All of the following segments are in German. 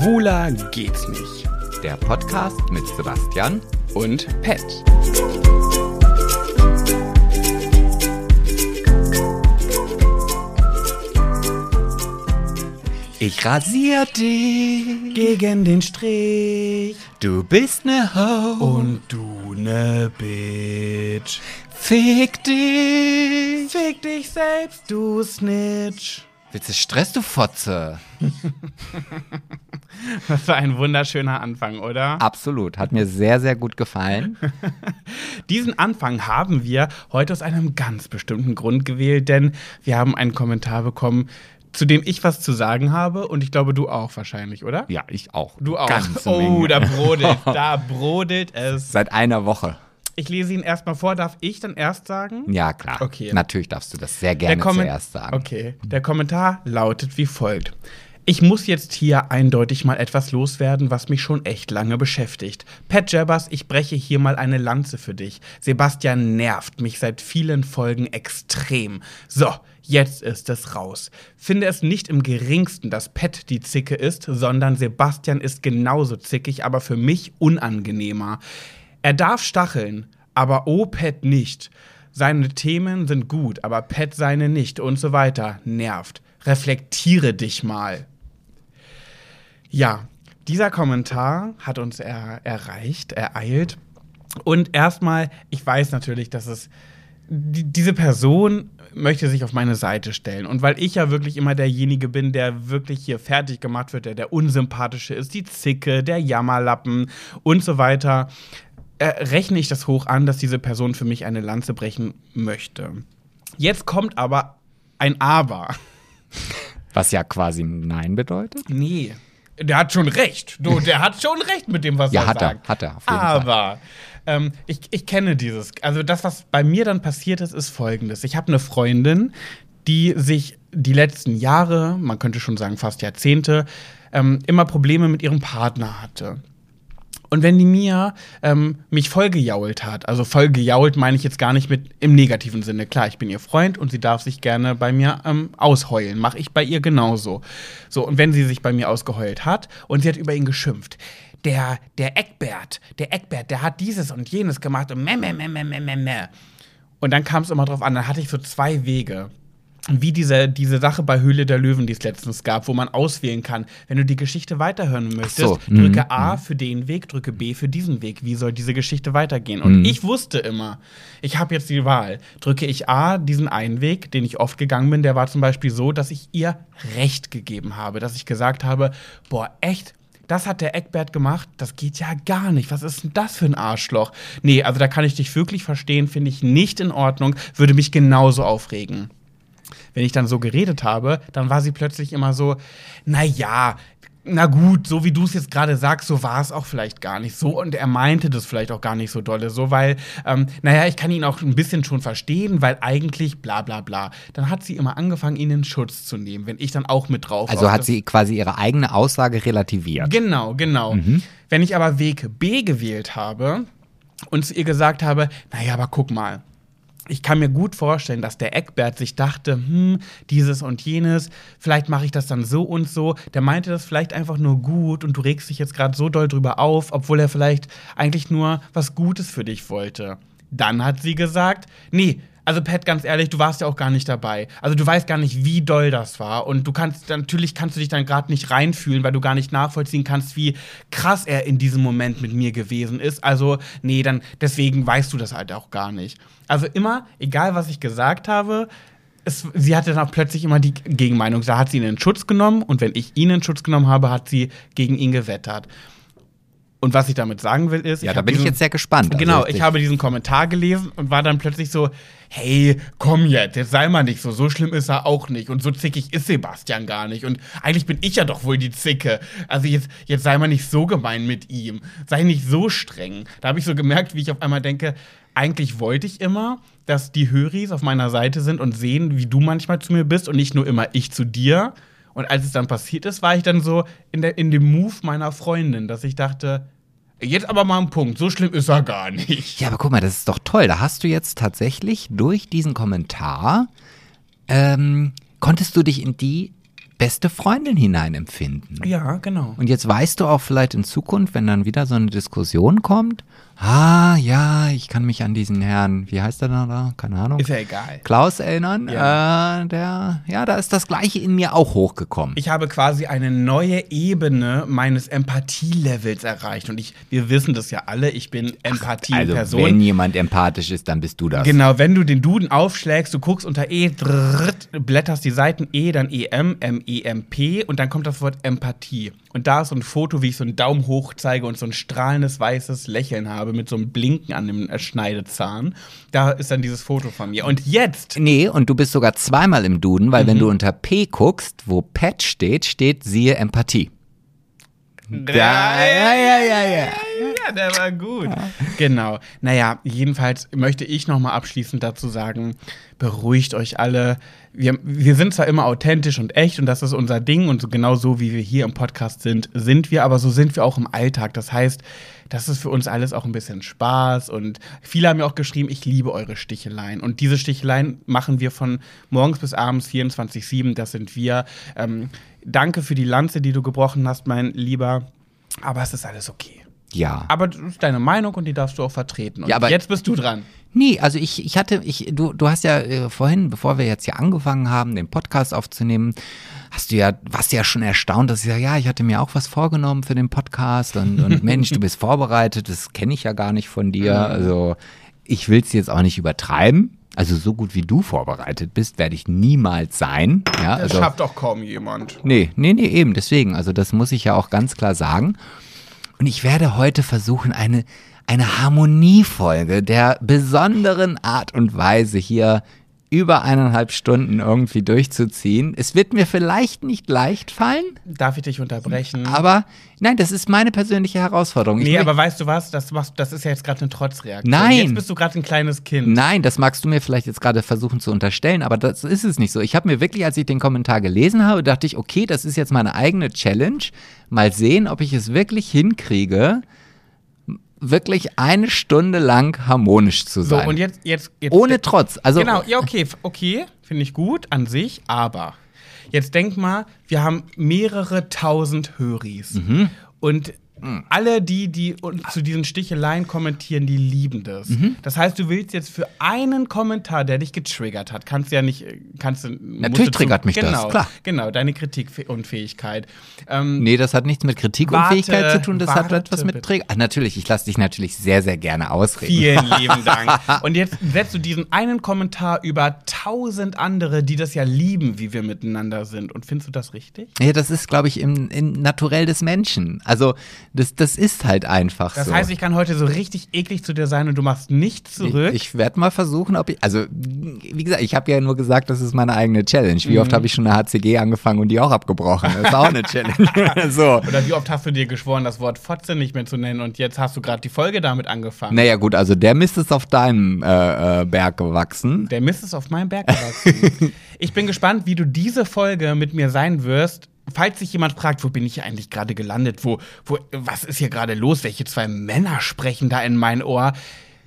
Schwuler geht's nicht. Der Podcast mit Sebastian Und Pet. Ich rasier dich. Gegen den Strich. Du bist ne Ho. Und du ne Bitch. fick dich. Fick dich selbst, du Snitch. Willst du Stress, du Fotze? Das war ein wunderschöner Anfang, oder? Absolut. Hat mir sehr, sehr gut gefallen. Diesen Anfang haben wir heute aus einem ganz bestimmten Grund gewählt, denn wir haben einen Kommentar bekommen, zu dem ich was zu sagen habe und ich glaube, du auch wahrscheinlich, oder? Ja, ich auch. Du auch. Ganze oh, Menge. da brodelt, da brodelt es. Seit einer Woche. Ich lese ihn erstmal vor. Darf ich dann erst sagen? Ja, klar. Okay. Natürlich darfst du das sehr gerne zuerst sagen. Okay. Der Kommentar lautet wie folgt. Ich muss jetzt hier eindeutig mal etwas loswerden, was mich schon echt lange beschäftigt. Pat Jabbers, ich breche hier mal eine Lanze für dich. Sebastian nervt mich seit vielen Folgen extrem. So, jetzt ist es raus. Finde es nicht im geringsten, dass Pat die Zicke ist, sondern Sebastian ist genauso zickig, aber für mich unangenehmer. Er darf stacheln, aber oh Pat nicht. Seine Themen sind gut, aber Pat seine nicht und so weiter. Nervt. Reflektiere dich mal. Ja, dieser Kommentar hat uns er erreicht, ereilt. Und erstmal, ich weiß natürlich, dass es die, diese Person möchte sich auf meine Seite stellen. Und weil ich ja wirklich immer derjenige bin, der wirklich hier fertig gemacht wird, der der Unsympathische ist, die Zicke, der Jammerlappen und so weiter, äh, rechne ich das hoch an, dass diese Person für mich eine Lanze brechen möchte. Jetzt kommt aber ein Aber. Was ja quasi Nein bedeutet. Nee. Der hat schon recht. Du, der hat schon recht mit dem, was Ja, er hat er. sagt. Hat er, jeden Fall. Aber ähm, ich, ich kenne dieses. Also, das, was bei mir dann passiert ist, ist folgendes: Ich habe eine Freundin, die sich die letzten Jahre, man könnte schon sagen fast Jahrzehnte, ähm, immer Probleme mit ihrem Partner hatte. Und wenn die Mia ähm, mich vollgejault hat, also vollgejault meine ich jetzt gar nicht mit im negativen Sinne. Klar, ich bin ihr Freund und sie darf sich gerne bei mir ähm, ausheulen. Mache ich bei ihr genauso. So, und wenn sie sich bei mir ausgeheult hat und sie hat über ihn geschimpft, der, der Eckbert, der Eckbert, der hat dieses und jenes gemacht und meh, meh, meh, meh, meh, meh. Und dann kam es immer drauf an, dann hatte ich so zwei Wege. Wie diese, diese Sache bei Höhle der Löwen, die es letztens gab, wo man auswählen kann, wenn du die Geschichte weiterhören möchtest, so, drücke mhm, A für den Weg, drücke B für diesen Weg. Wie soll diese Geschichte weitergehen? Und ich wusste immer, ich habe jetzt die Wahl. Drücke ich A, diesen einen Weg, den ich oft gegangen bin, der war zum Beispiel so, dass ich ihr Recht gegeben habe, dass ich gesagt habe, boah, echt, das hat der Eckbert gemacht, das geht ja gar nicht. Was ist denn das für ein Arschloch? Nee, also da kann ich dich wirklich verstehen, finde ich nicht in Ordnung, würde mich genauso aufregen. Wenn ich dann so geredet habe, dann war sie plötzlich immer so, na ja, na gut, so wie du es jetzt gerade sagst, so war es auch vielleicht gar nicht so. Und er meinte das vielleicht auch gar nicht so dolle, so, weil, ähm, naja, ich kann ihn auch ein bisschen schon verstehen, weil eigentlich bla bla bla. Dann hat sie immer angefangen, ihn in Schutz zu nehmen, wenn ich dann auch mit drauf Also auf hat sie quasi ihre eigene Aussage relativiert. Genau, genau. Wenn ich aber Weg B gewählt habe und zu ihr gesagt habe, naja, aber guck mal, ich kann mir gut vorstellen, dass der Eckbert sich dachte, hm, dieses und jenes, vielleicht mache ich das dann so und so. Der meinte das vielleicht einfach nur gut und du regst dich jetzt gerade so doll drüber auf, obwohl er vielleicht eigentlich nur was Gutes für dich wollte. Dann hat sie gesagt, nee, also Pat, ganz ehrlich, du warst ja auch gar nicht dabei. Also du weißt gar nicht, wie doll das war. Und du kannst, natürlich kannst du dich dann gerade nicht reinfühlen, weil du gar nicht nachvollziehen kannst, wie krass er in diesem Moment mit mir gewesen ist. Also, nee, dann, deswegen weißt du das halt auch gar nicht. Also immer, egal was ich gesagt habe, es, sie hatte dann auch plötzlich immer die Gegenmeinung. Da hat sie ihn in Schutz genommen und wenn ich ihn in Schutz genommen habe, hat sie gegen ihn gewettert. Und was ich damit sagen will, ist. Ja, ich da bin ich diesen- jetzt sehr gespannt. Also Genau, ich habe diesen Kommentar gelesen und war dann plötzlich so, hey, komm jetzt, jetzt sei mal nicht so, so schlimm ist er auch nicht und so zickig ist Sebastian gar nicht und eigentlich bin ich ja doch wohl die Zicke. Also jetzt, jetzt sei mal nicht so gemein mit ihm, sei nicht so streng. Da habe ich so gemerkt, wie ich auf einmal denke, eigentlich wollte ich immer, dass die Höris auf meiner Seite sind und sehen, wie du manchmal zu mir bist und nicht nur immer ich zu dir. Und als es dann passiert ist, war ich dann so in, der, in dem Move meiner Freundin, dass ich dachte, jetzt aber mal ein Punkt, so schlimm ist er gar nicht. Ja, aber guck mal, das ist doch toll. Da hast du jetzt tatsächlich durch diesen Kommentar, ähm, konntest du dich in die beste Freundin hineinempfinden. Ja, genau. Und jetzt weißt du auch vielleicht in Zukunft, wenn dann wieder so eine Diskussion kommt, ah, ja, ich kann mich an diesen Herrn, wie heißt der da, da? keine Ahnung, Ist ja egal. Klaus erinnern, Ja. äh, der, ja, da ist das Gleiche in mir auch hochgekommen. Ich habe quasi eine neue Ebene meines Empathielevels erreicht. Und ich, wir wissen das ja alle, ich bin Empathie in also, wenn jemand empathisch ist, dann bist du das. Genau, wenn du den Duden aufschlägst, du guckst unter E, drrrt, blätterst die Seiten E, dann EM, M-E-M-P und dann kommt das Wort Empathie. Und da ist so ein Foto, wie ich so einen Daumen hoch zeige und so ein strahlendes weißes Lächeln habe mit so einem Blinken an dem Schneidezahn. Da ist dann dieses Foto von mir. Und jetzt Nee, und du bist sogar zweimal im Duden, weil wenn Mhm. du unter P guckst, wo Pet steht, steht siehe Empathie. Da, ja, ja, ja, ja. Ja, der war gut. Genau. Naja, jedenfalls möchte ich noch mal abschließend dazu sagen, beruhigt euch alle. Wir, wir sind zwar immer authentisch und echt und das ist unser Ding und so genau so, wie wir hier im Podcast sind, sind wir, aber so sind wir auch im Alltag. Das heißt, das ist für uns alles auch ein bisschen Spaß und viele haben mir auch geschrieben, ich liebe eure Sticheleien und diese Sticheleien machen wir von morgens bis abends 24-7, das sind wir. Ähm, danke für die Lanze, die du gebrochen hast, mein Lieber, aber es ist alles okay. Ja. Aber das ist deine Meinung und die darfst du auch vertreten. Und Ja, aber- jetzt bist du dran. Nee, also ich, ich hatte, ich, du, du hast ja äh, vorhin, bevor wir jetzt hier angefangen haben, den Podcast aufzunehmen, hast du ja, warst ja schon erstaunt, dass ich sage, ja, ich hatte mir auch was vorgenommen für den Podcast und, und Mensch, du bist vorbereitet, das kenne ich ja gar nicht von dir. Also ich will es jetzt auch nicht übertreiben. Also so gut wie du vorbereitet bist, werde ich niemals sein. Ja, Das also, schafft doch kaum jemand. Nee, nee, nee, eben, deswegen. Also das muss ich ja auch ganz klar sagen. Und ich werde heute versuchen, eine, eine Harmoniefolge der besonderen Art und Weise hier über eineinhalb Stunden irgendwie durchzuziehen. Es wird mir vielleicht nicht leicht fallen, Darf ich dich unterbrechen? aber nein, das ist meine persönliche Herausforderung. Nee, aber weißt du was? Das, machst, das ist ja jetzt gerade eine Trotzreaktion. Nein. Jetzt bist du gerade ein kleines Kind. Nein, das magst du mir vielleicht jetzt gerade versuchen zu unterstellen, aber das ist es nicht so. Ich habe mir wirklich, als ich den Kommentar gelesen habe, dachte ich, okay, das ist jetzt meine eigene Challenge. Mal sehen, ob ich es wirklich hinkriege, wirklich eine Stunde lang harmonisch zu So, sein. und jetzt, jetzt, jetzt Ohne Trotz. Also, Genau, ja, okay, okay, finde ich gut an sich, aber jetzt denk mal, wir haben mehrere tausend Höris. Mhm. Und alle die, die zu diesen Sticheleien kommentieren, die lieben das. Mhm. Das heißt, du willst jetzt für einen Kommentar, der dich getriggert hat, kannst du ja nicht, äh, kannst du triggert mich das, genau, klar. Genau, deine Kritikunfähigkeit. Ähm, Nee, das hat nichts mit Kritik Warte, zu tun, das hat warte etwas mit. Träger. Ach, natürlich, ich lasse dich natürlich sehr, sehr gerne ausreden. Vielen lieben Dank. Und jetzt setzt du diesen einen Kommentar über tausend andere, die das ja lieben, wie wir miteinander sind. Und findest du das richtig? Ja, das ist, glaube ich, im, im Naturell des Menschen. Also, das, das ist halt einfach Das so. heißt, ich kann heute so richtig eklig zu dir sein und du machst nichts zurück. Ich, ich werde mal versuchen, ob ich. Also, wie gesagt, ich habe ja nur gesagt, das ist meine eigene Challenge. Wie Mhm. oft habe ich schon eine HCG angefangen und die auch abgebrochen? Das ist auch eine Challenge. so. Oder wie oft hast du dir geschworen, das Wort Fotze nicht mehr zu nennen und jetzt hast du gerade die Folge damit angefangen? Naja, gut, also der Mist ist auf deinem äh, äh, Berg gewachsen. Der Mist ist auf meinem Berg gewachsen. ich bin gespannt, wie du diese Folge mit mir sein wirst. Falls sich jemand fragt, wo bin ich eigentlich gerade gelandet? Wo, wo, was ist hier gerade los? Welche zwei Männer sprechen da in mein Ohr?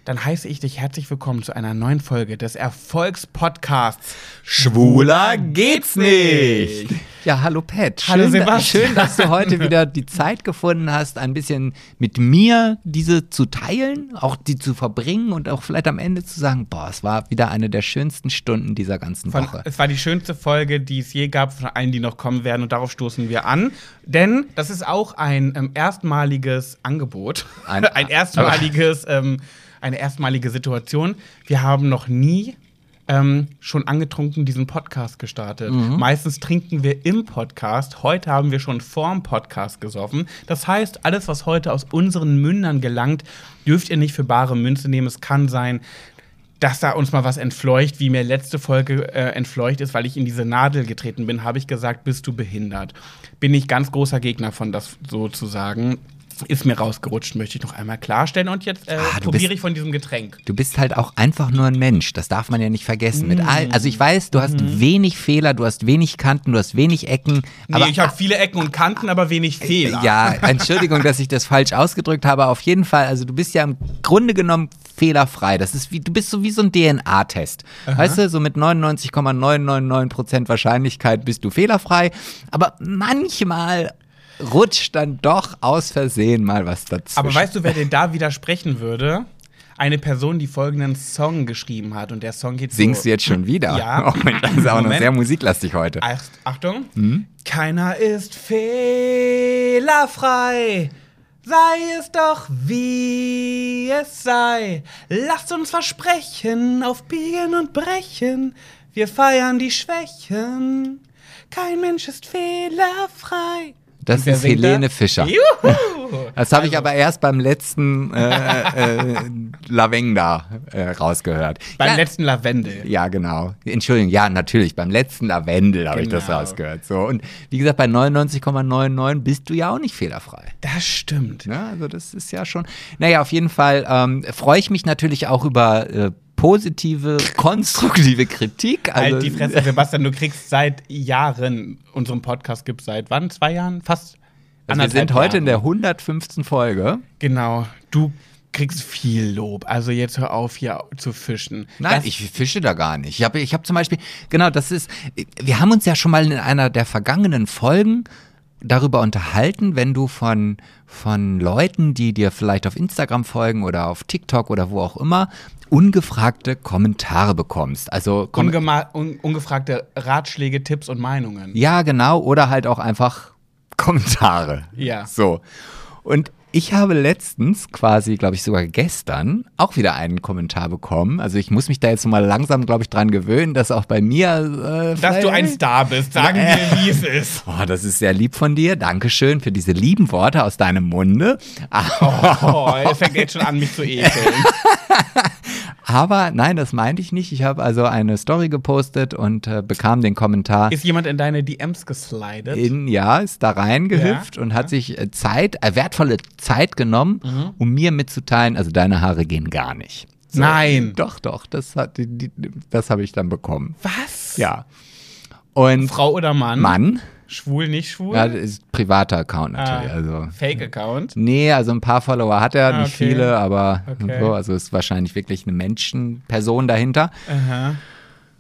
Dann heiße ich dich herzlich willkommen zu einer neuen Folge des Erfolgspodcasts Schwuler geht's nicht. Ja, hallo Pat. Schön, Hallo da- Sebastian. schön, dass du heute wieder die Zeit gefunden hast, ein bisschen mit mir diese zu teilen, auch die zu verbringen und auch vielleicht am Ende zu sagen, boah, es war wieder eine der schönsten Stunden dieser ganzen Von, Woche. es war die schönste Folge, die es je gab, von allen, die noch kommen werden. Und darauf stoßen wir an. Denn das ist auch ein ähm, erstmaliges Angebot. Ein- Ein, erstmaliges, ähm, eine erstmalige Situation. Wir haben noch nie ähm, schon angetrunken diesen Podcast gestartet. Meistens trinken wir im Podcast. Heute haben wir schon vorm Podcast gesoffen. Das heißt, alles, was heute aus unseren Mündern gelangt, dürft ihr nicht für bare Münze nehmen. Es kann sein, dass da uns mal was entfleucht, wie mir letzte Folge äh, entfleucht ist, weil ich in diese Nadel getreten bin, habe ich gesagt, bist du behindert. Bin ich ganz großer Gegner von das sozusagen. Ist mir rausgerutscht, möchte ich noch einmal klarstellen. Und jetzt äh, Ah, du probiere bist- ich von diesem Getränk. Du bist halt auch einfach nur ein Mensch. Das darf man ja nicht vergessen. Mit all, also ich weiß, du hast wenig Fehler, du hast wenig Kanten, du hast wenig Ecken. Nee, aber ich habe viele Ecken und Kanten, aber wenig Fehler. Ja, Entschuldigung, dass ich das falsch ausgedrückt habe. Auf jeden Fall, also du bist ja im Grunde genommen fehlerfrei. Das ist wie, du bist so wie so ein DNA-Test. Weißt du, so mit 99,999% Wahrscheinlichkeit bist du fehlerfrei. Aber manchmal rutscht dann doch aus Versehen mal was dazwischen. Aber weißt du, wer dir da widersprechen würde? Eine Person, die folgenden Song geschrieben hat. Und der Song geht so. Singst du jetzt schon wieder? Ja. Oh Mensch, das ist aber noch sehr musiklastig heute. Ach, Achtung. Hm? Keiner ist fehlerfrei. Sei es doch wie es sei. Lasst uns versprechen, auf Biegen und Brechen. Wir feiern die Schwächen. Kein Mensch ist fehlerfrei. Das ist da? Helene Fischer. Juhu! Das habe ich Also, aber erst beim letzten äh, äh, Lavenda äh, rausgehört. Beim ja, letzten Lavendel. ja, genau. Entschuldigung, ja, natürlich. Beim letzten Lavendel habe ich das Genau. rausgehört. So. Und wie gesagt, bei 99,99 bist du ja auch nicht fehlerfrei. Das stimmt. Ne? Also das ist ja schon. Naja, auf jeden Fall ähm, freue ich mich natürlich auch über äh, positive, konstruktive Kritik. Also, halt die Fresse, Sebastian, du kriegst seit Jahren, unseren Podcast gibt seit wann? Zwei Jahren? Fast Also wir sind heute in der Jahren. 115. Folge. Genau, du kriegst viel Lob. Also jetzt hör auf, hier zu fischen. Nein, Das- ich fische da gar nicht. Ich habe ich hab zum Beispiel, genau, das ist, wir haben uns ja schon mal in einer der vergangenen Folgen darüber unterhalten, wenn du von, von Leuten, die dir vielleicht auf Instagram folgen oder auf TikTok oder wo auch immer, ungefragte Kommentare bekommst. Also Kom un ungefragte Ratschläge, Tipps und Meinungen. ja, genau, oder halt auch einfach Kommentare. Ja. So. Und ich habe letztens, quasi, glaube ich, sogar gestern, auch wieder einen Kommentar bekommen. Also ich muss mich da jetzt mal langsam, glaube ich, dran gewöhnen, dass auch bei mir. Äh, Dass du ein Star bist, sagen wir, wie es ist. Oh, das ist sehr lieb von dir. Dankeschön für diese lieben Worte aus deinem Munde. Oh, er fängt jetzt schon an, mich zu ekeln. Aber nein, das meinte ich nicht. Ich habe also eine Story gepostet und äh, bekam den Kommentar. Ist jemand in deine DMs geslidet? in, ja, ist da reingehüpft Ja, und hat sich äh, Zeit, äh, wertvolle Zeit genommen, um mir mitzuteilen, also deine Haare gehen gar nicht. So. Nein. Doch, doch, das, hat, die, die, das habe ich dann bekommen. Was? Ja. Und Frau oder Mann? Mann, Schwul, nicht schwul? ja, das ist privater Account natürlich. Ah, Also. Fake-Account? Nee, also ein paar Follower hat er, Ah, nicht okay. viele, aber Okay. so, also ist wahrscheinlich wirklich eine Menschenperson dahinter. Aha.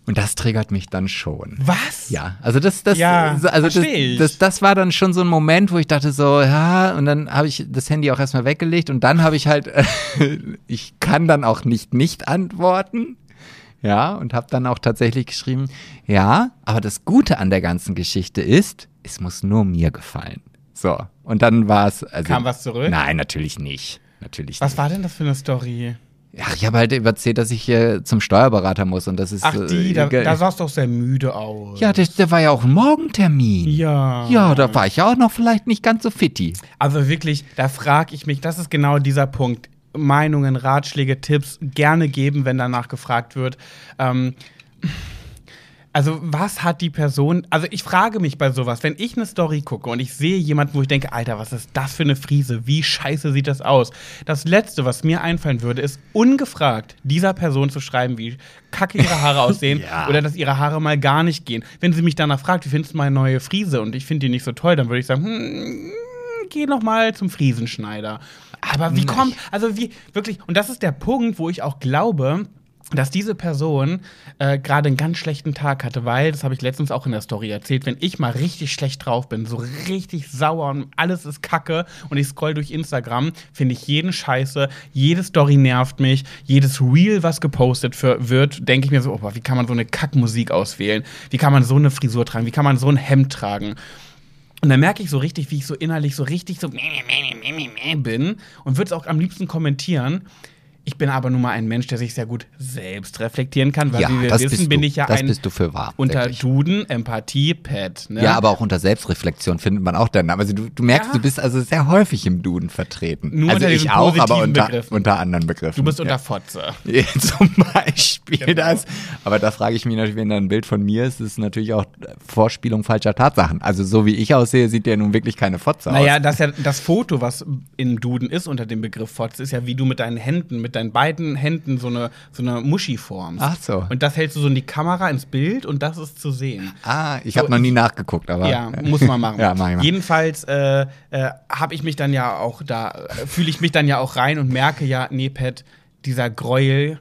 Und das triggert mich dann schon. Was? Ja, also das, das, Ja, also das, das, das war dann schon so ein Moment, wo ich dachte so, ja, und dann habe ich das Handy auch erstmal weggelegt und dann habe ich halt, ich kann dann auch nicht nicht antworten. Ja, und habe dann auch tatsächlich geschrieben, ja, aber das Gute an der ganzen Geschichte ist, es muss nur mir gefallen. So, und dann war es. Also, Kam was zurück? Nein, natürlich nicht. Natürlich Was nicht. war denn das für eine Story? Ach, ich habe halt erzählt, dass ich hier zum Steuerberater muss und das ist. Ach, die, äh, da, da sahst du doch sehr müde aus. ja, der, der war ja auch ein Morgentermin. Ja. Ja, da war ich ja auch noch vielleicht nicht ganz so fitti. Also wirklich, da frage ich mich, das ist genau dieser Punkt. Meinungen, Ratschläge, Tipps gerne geben, wenn danach gefragt wird. Ähm, also, was hat die Person. Also, ich frage mich bei sowas, wenn ich eine Story gucke und ich sehe jemanden, wo ich denke, Alter, was ist das für eine Friese? Wie scheiße sieht das aus? Das Letzte, was mir einfallen würde, ist ungefragt dieser Person zu schreiben, wie kacke ihre Haare aussehen Ja. oder dass ihre Haare mal gar nicht gehen. Wenn sie mich danach fragt, wie findest du meine neue Friese und ich finde die nicht so toll, dann würde ich sagen, hm, geh noch mal zum Friesenschneider. Aber wie kommt, also wie, wirklich, und das ist der Punkt, wo ich auch glaube, dass diese Person äh, gerade einen ganz schlechten Tag hatte, weil, das habe ich letztens auch in der Story erzählt, wenn ich mal richtig schlecht drauf bin, so richtig sauer und alles ist kacke und ich scroll durch Instagram, finde ich jeden scheiße, jede Story nervt mich, jedes Reel, was gepostet für, wird, denke ich mir so, oh, wie kann man so eine Kackmusik auswählen? Wie kann man so eine Frisur tragen? Wie kann man so ein Hemd tragen? Und dann merke ich so richtig, wie ich so innerlich so richtig so bin und würde es auch am liebsten kommentieren. Ich bin aber nun mal ein Mensch, der sich sehr gut selbst reflektieren kann, weil ja, wie wir das wissen, bin ich ja das ein bist du für wahr. unter wirklich. Duden, Empathie, Pet. Ne? Ja, aber auch unter Selbstreflexion findet man auch deinen Namen. Also du, du merkst, Ja. du bist also sehr häufig im Duden vertreten. Nur also unter ich auch, aber unter, Begriffen. unter anderen Begriffen. du bist unter ja. Fotze. Ja, Zum Beispiel Genau. das. Aber da frage ich mich natürlich, wenn da ein Bild von mir ist, ist es natürlich auch Vorspielung falscher Tatsachen. Also so wie ich aussehe, sieht der nun wirklich keine Fotze Naja, aus. das, ja, das Foto, was im Duden ist unter dem Begriff Fotze, ist ja wie du mit deinen Händen, mit deinen beiden Händen so eine, so eine Muschi formst. Ach so. Und das hältst du so in die Kamera, ins Bild und das ist zu sehen. Ah, ich So, habe noch nie nachgeguckt, aber. Ja, muss man machen. ja, mach ich mal. Jedenfalls äh, äh, habe ich mich dann ja auch da, äh, fühle ich mich dann ja auch rein und merke ja, nee, Pat, dieser Gräuel,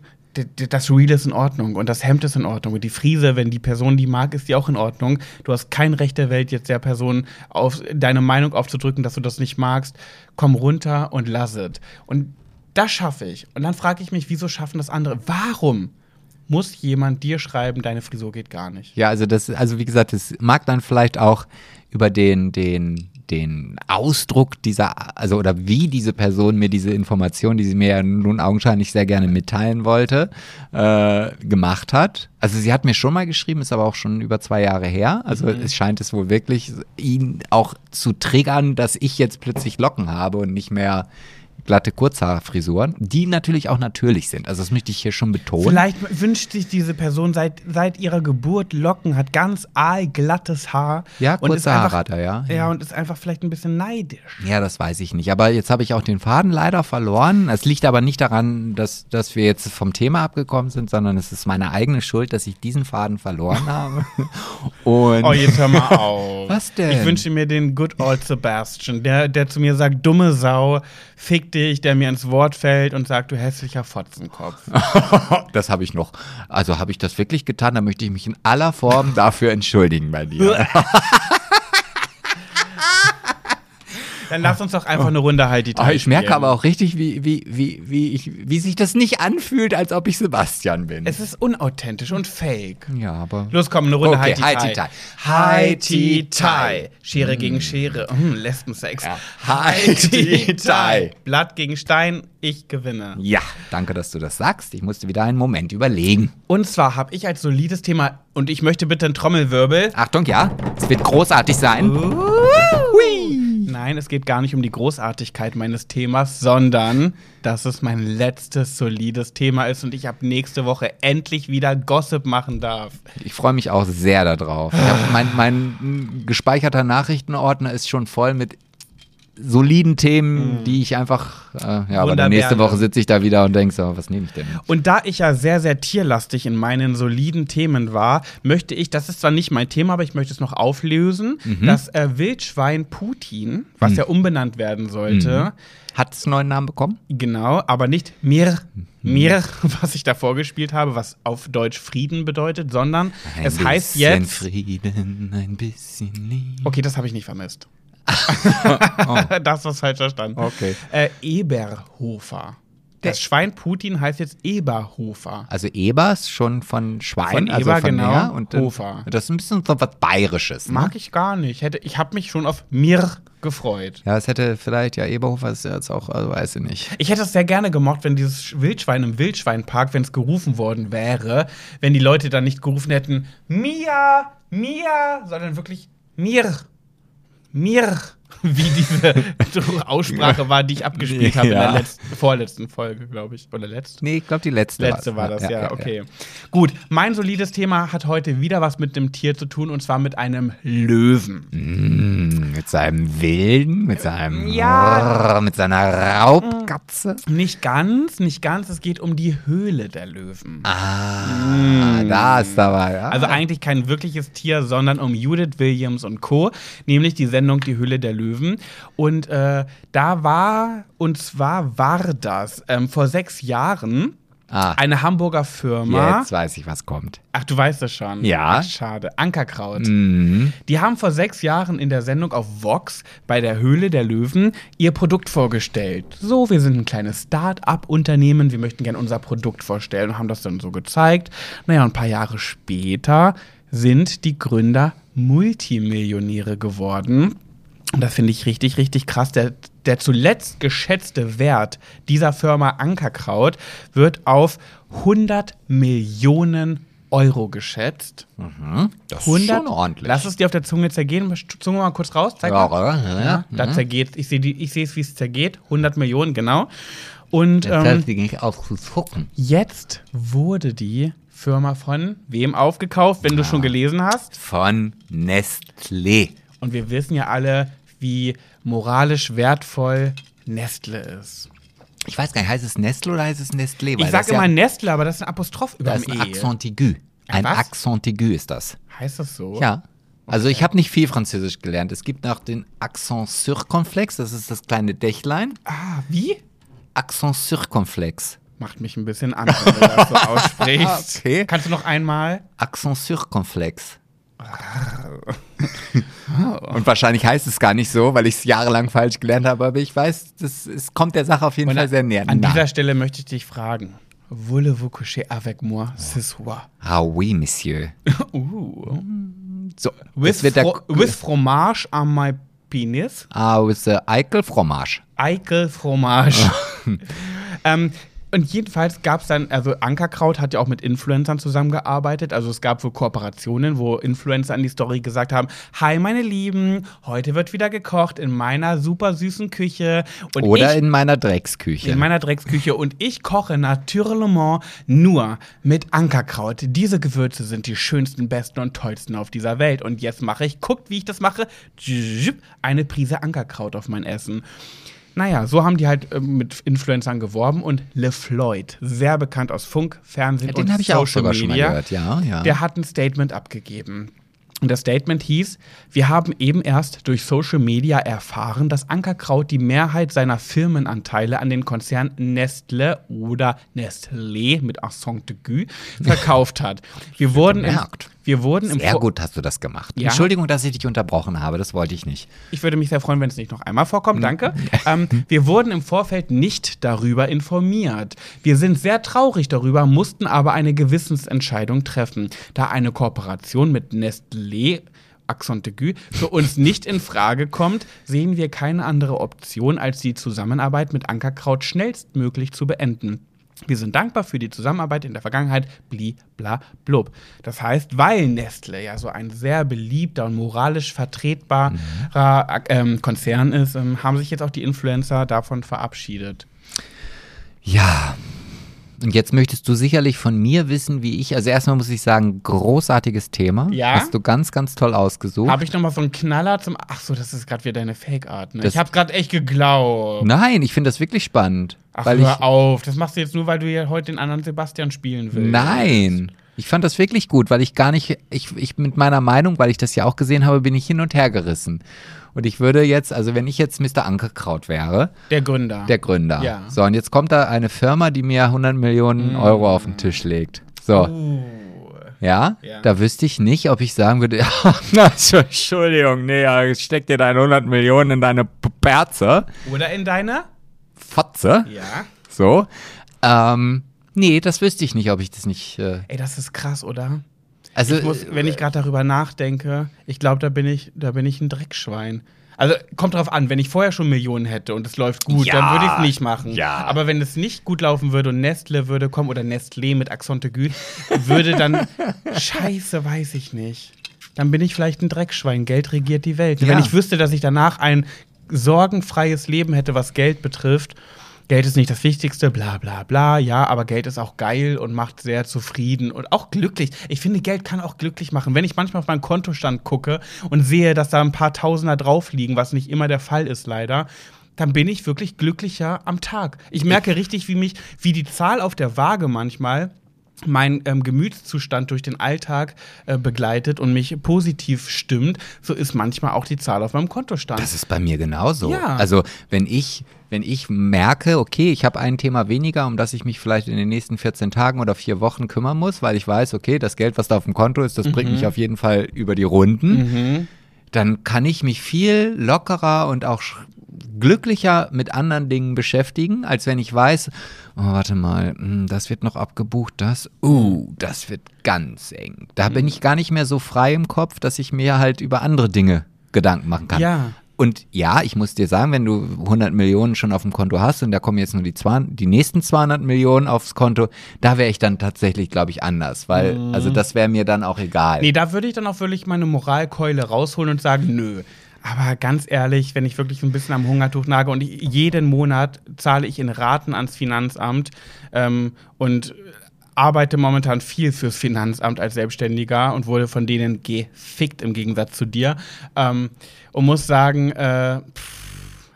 das Reel ist in Ordnung und das Hemd ist in Ordnung und die Friese, wenn die Person die mag, ist die auch in Ordnung. Du hast kein Recht der Welt, jetzt der Person auf deine Meinung aufzudrücken, dass du das nicht magst. Komm runter und lass es. Und das schaffe ich. Und dann frage ich mich, wieso schaffen das andere? Warum muss jemand dir schreiben, deine Frisur geht gar nicht? Ja, also das, also wie gesagt, das mag dann vielleicht auch über den, den, den Ausdruck dieser, also oder wie diese Person mir diese Information, die sie mir ja nun augenscheinlich sehr gerne mitteilen wollte, äh, gemacht hat. Also sie hat mir schon mal geschrieben, ist aber auch schon über zwei Jahre her. Also es scheint es wohl wirklich ihn auch zu triggern, dass ich jetzt plötzlich Locken habe und nicht mehr glatte Kurzhaarfrisuren, die natürlich auch natürlich sind. Also das möchte ich hier schon betonen. Vielleicht wünscht sich diese Person seit, seit ihrer Geburt Locken, hat ganz aalglattes Haar. Ja, kurze Haare hat er, ja. Ja, und ist einfach vielleicht ein bisschen neidisch. Ja, das weiß ich nicht. Aber jetzt habe ich auch den Faden leider verloren. Es liegt aber nicht daran, dass, dass wir jetzt vom Thema abgekommen sind, sondern es ist meine eigene Schuld, dass ich diesen Faden verloren habe. Und Oh, jetzt hör mal auf. Was denn? Ich wünsche mir den Good Old Sebastian, der, der zu mir sagt, dumme Sau, fick dich, der mir ins Wort fällt und sagt, du hässlicher Fotzenkopf. das habe ich noch. Also habe ich das wirklich getan? Da möchte ich mich in aller Form dafür entschuldigen bei dir. Dann lass uns doch einfach eine Runde halt die Oh, ich merke aber auch richtig, wie, wie, wie, wie, ich, wie sich das nicht anfühlt, als ob ich Sebastian bin. Es ist unauthentisch und fake. ja, aber. Los, komm, eine Runde Okay, Tea. High Tea Tie. Schere gegen Schere. Hm, Lesbensex. Ja. Tea Tie. Blatt gegen Stein, ich gewinne. Ja, danke, dass du das sagst. Ich musste wieder einen Moment überlegen. Und zwar habe ich als solides Thema, und ich möchte bitte einen Trommelwirbel. Achtung, ja, es wird großartig sein. Nein, es geht gar nicht um die Großartigkeit meines Themas, sondern dass es mein letztes solides Thema ist und ich ab nächste Woche endlich wieder Gossip machen darf. Ich freue mich auch sehr darauf. Mein, mein gespeicherter Nachrichtenordner ist schon voll mit soliden Themen, die ich einfach, äh, ja, aber dann Wunderbar. nächste Woche sitze ich da wieder und denke so, was nehme ich denn? Und da ich ja sehr, sehr tierlastig in meinen soliden Themen war, möchte ich, das ist zwar nicht mein Thema, aber ich möchte es noch auflösen, das äh, Wildschwein Putin, was ja umbenannt werden sollte, Hat es einen neuen Namen bekommen? genau, aber nicht mir, mir, was ich davor gespielt habe, was auf Deutsch Frieden bedeutet, sondern es heißt jetzt. Frieden, ein bisschen Liebe. Okay, das habe ich nicht vermisst. Das war falsch verstanden. Okay. Äh, Eberhofer. Das Schwein Putin heißt jetzt Eberhofer. Also Ebers schon von Schwein, Von also Eber, von genau, Meer und dann- Hofer. Das ist ein bisschen so was Bayerisches. Ne? Mag ich gar nicht. Hätte, ich habe mich schon auf mir gefreut. Ja, es hätte vielleicht, ja, Eberhofer ist ja jetzt auch, also weiß ich nicht. Ich hätte es sehr gerne gemocht, wenn dieses Wildschwein im Wildschweinpark, wenn es gerufen worden wäre, wenn die Leute dann nicht gerufen hätten, Mia, Mia, sondern wirklich mir, mir, wie diese Aussprache war, die ich abgespielt habe in Ja. der letzten, vorletzten Folge, glaube ich. Oder letzte? Nee, ich glaube, die letzte, Letzte war das, ja, okay. Gut, mein solides Thema hat heute wieder was mit dem Tier zu tun und zwar mit einem Löwen. Mm, mit seinem Wilden, mit seinem, Ja. mit seiner Raubkatze. Nicht ganz, nicht ganz, es geht um die Höhle der Löwen. Ah, da ist dabei. Ja. Also eigentlich kein wirkliches Tier, sondern um Judith Williams und Co., nämlich die Sendung Die Höhle der Löwen. Und äh, da war, und zwar war das ähm, vor sechs Jahren ah, eine Hamburger Firma. jetzt weiß ich, was kommt. Ach, du weißt es schon. Ja. Ach, schade. Ankerkraut. Mhm. Die haben vor sechs Jahren in der Sendung auf Vox bei der Höhle der Löwen ihr Produkt vorgestellt. So, wir sind ein kleines Start-up-Unternehmen, wir möchten gerne unser Produkt vorstellen und haben das dann so gezeigt. Naja, ein paar Jahre später sind die Gründer Multimillionäre geworden. Und das finde ich richtig, richtig krass, der, der zuletzt geschätzte Wert dieser Firma Ankerkraut wird auf 100 Millionen Euro geschätzt. Das 100, Lass es dir auf der Zunge zergehen. Zunge mal kurz raus. Zeig Ja, mal. ja, ja. Ja, da zergeht. Ich sehe die- ich sehe es, wie es zergeht. 100 Millionen, genau. Und Das ähm, die nicht aufzuzucken. jetzt wurde die Firma von wem aufgekauft, wenn du schon gelesen hast? Von Nestlé. Und wir wissen ja alle, wie moralisch wertvoll Nestle ist. Ich weiß gar nicht, heißt es Nestle oder heißt es Nestlé? Ich sag das immer ja, Nestle, aber das ist ein Apostroph über dem ist ein E. Accent aigu. Ein was? Accent aigu ist das. Heißt das so? Ja. Also ich habe nicht viel Französisch gelernt. Es gibt noch den Accent circonflex, das ist das kleine Dächlein. Ah, wie? Accent circonflex. Macht mich ein bisschen an, wenn du das so aussprichst. Okay. Kannst du noch einmal? Accent circonflex. Und wahrscheinlich heißt es gar nicht so, weil ich es jahrelang falsch gelernt habe, aber ich weiß, das, es kommt der Sache auf jeden Und Fall sehr näher. An Nah. dieser Stelle möchte ich dich fragen. Voulez-vous coucher avec moi ce soir? Ah oui, Monsieur. Uh. So, With, fro with fromage on my penis? ah, with the Eikel Fromage. Eikel Fromage. ähm, und jedenfalls gab es dann, also Ankerkraut hat ja auch mit Influencern zusammengearbeitet. Also es gab wohl Kooperationen, wo Influencer an die Story gesagt haben: Hi, meine Lieben, heute wird wieder gekocht in meiner super süßen Küche. Und Oder ich, in meiner Drecksküche. in meiner Drecksküche und ich koche naturellement nur mit Ankerkraut. Diese Gewürze sind die schönsten, besten und tollsten auf dieser Welt. Und jetzt mache ich, guckt, wie ich das mache, eine Prise Ankerkraut auf mein Essen. Naja, so haben die halt äh, mit Influencern geworben und LeFloid, sehr bekannt aus Funk, Fernsehen Ja, und den habe ich auch Social schon mal Media, gehört, ja, ja. der hat ein Statement abgegeben. Und das Statement hieß, wir haben eben erst durch Social Media erfahren, dass Ankerkraut die Mehrheit seiner Firmenanteile an den Konzern Nestle oder Nestlé mit Accent aigu verkauft hat. Wir wurden im. Wir wurden im Sehr Vor- gut hast du das gemacht. Ja. Entschuldigung, dass ich dich unterbrochen habe, das wollte ich nicht. Ich würde mich sehr freuen, wenn es nicht noch einmal vorkommt. Mhm. Danke. ähm, wir wurden im Vorfeld nicht darüber informiert. Wir sind sehr traurig darüber, mussten aber eine Gewissensentscheidung treffen, da eine Kooperation mit Nestlé Accent aigu für uns nicht in Frage kommt, sehen wir keine andere Option, als die Zusammenarbeit mit Ankerkraut schnellstmöglich zu beenden. Wir sind dankbar für die Zusammenarbeit in der Vergangenheit, bli, bla, blub. Das heißt, weil Nestle ja so ein sehr beliebter und moralisch vertretbarer ähm, Konzern ist, ähm, haben sich jetzt auch die Influencer davon verabschiedet. Ja. Und jetzt möchtest du sicherlich von mir wissen, wie ich, also erstmal muss ich sagen, großartiges Thema. Ja? Hast du ganz, ganz toll ausgesucht. Habe ich noch mal so einen Knaller zum. Ach so, das ist gerade wieder deine Fake-Art. Ne? Das- Ich habe gerade echt geglaubt. Nein, ich finde das wirklich spannend. Ach, weil ich, hör auf. Das machst du jetzt nur, weil du ja heute den anderen Sebastian spielen willst. Nein. Ich fand das wirklich gut, weil ich gar nicht, ich, ich mit meiner Meinung, weil ich das ja auch gesehen habe, bin ich hin und her gerissen. Und ich würde jetzt, also wenn ich jetzt Mr. Ankerkraut wäre, Der Gründer. der Gründer. Ja. So, und jetzt kommt da eine Firma, die mir 100 Millionen Euro auf den Tisch legt. So. Uh. Ja, Ja. da wüsste ich nicht, ob ich sagen würde, ja, na, Entschuldigung, nee, steck dir deine 100 Millionen in deine Perze, Oder in deine? Fotze, Ja. so. Ähm, nee, das wüsste ich nicht, ob ich das nicht, äh, Ey, das ist krass, oder? also, Ich muss, wenn ich gerade darüber nachdenke, ich glaube, da bin ich, da bin ich ein Dreckschwein. Also kommt drauf an, wenn ich vorher schon Millionen hätte und es läuft gut, Ja, dann würde ich es nicht machen. ja. Aber wenn es nicht gut laufen würde und Nestle würde kommen oder Nestlé mit Accent aigu, würde dann Scheiße, weiß ich nicht. Dann bin ich vielleicht ein Dreckschwein. Geld regiert die Welt. Ja. Wenn ich wüsste, dass ich danach ein sorgenfreies Leben hätte, was Geld betrifft. Geld ist nicht das Wichtigste, bla bla bla, ja, aber Geld ist auch geil und macht sehr zufrieden und auch glücklich. Ich finde, Geld kann auch glücklich machen. Wenn ich manchmal auf meinen Kontostand gucke und sehe, dass da ein paar Tausender drauf liegen, was nicht immer der Fall ist, leider, dann bin ich wirklich glücklicher am Tag. Ich merke richtig, wie mich, wie die Zahl auf der Waage manchmal mein ähm, Gemütszustand durch den Alltag äh, begleitet und mich positiv stimmt, so ist manchmal auch die Zahl auf meinem Kontostand. das ist bei mir genauso. Ja. Also, wenn ich, wenn ich merke, okay, ich habe ein Thema weniger, um das ich mich vielleicht in den nächsten 14 Tagen oder vier Wochen kümmern muss, weil ich weiß, okay, das Geld, was da auf dem Konto ist, das bringt Mhm. mich auf jeden Fall über die Runden. dann kann ich mich viel lockerer und auch glücklicher mit anderen Dingen beschäftigen, als wenn ich weiß, oh, warte mal, hm, das wird noch abgebucht, das, uh, das wird ganz eng. Da bin ich gar nicht mehr so frei im Kopf, dass ich mir halt über andere Dinge Gedanken machen kann. Ja. Und ja, ich muss dir sagen, wenn du 100 Millionen schon auf dem Konto hast und da kommen jetzt nur die, zwei, die nächsten 200 Millionen aufs Konto, da wäre ich dann tatsächlich, glaube ich, anders, weil, also das wäre mir dann auch egal. Nee, da würde ich dann auch wirklich meine Moralkeule rausholen und sagen, nö. Aber ganz ehrlich, wenn ich wirklich ein bisschen am Hungertuch nage und ich, jeden Monat zahle ich in Raten ans Finanzamt ähm, und arbeite momentan viel fürs Finanzamt als Selbstständiger und wurde von denen gefickt im Gegensatz zu dir. Ähm, und muss sagen, äh, pff,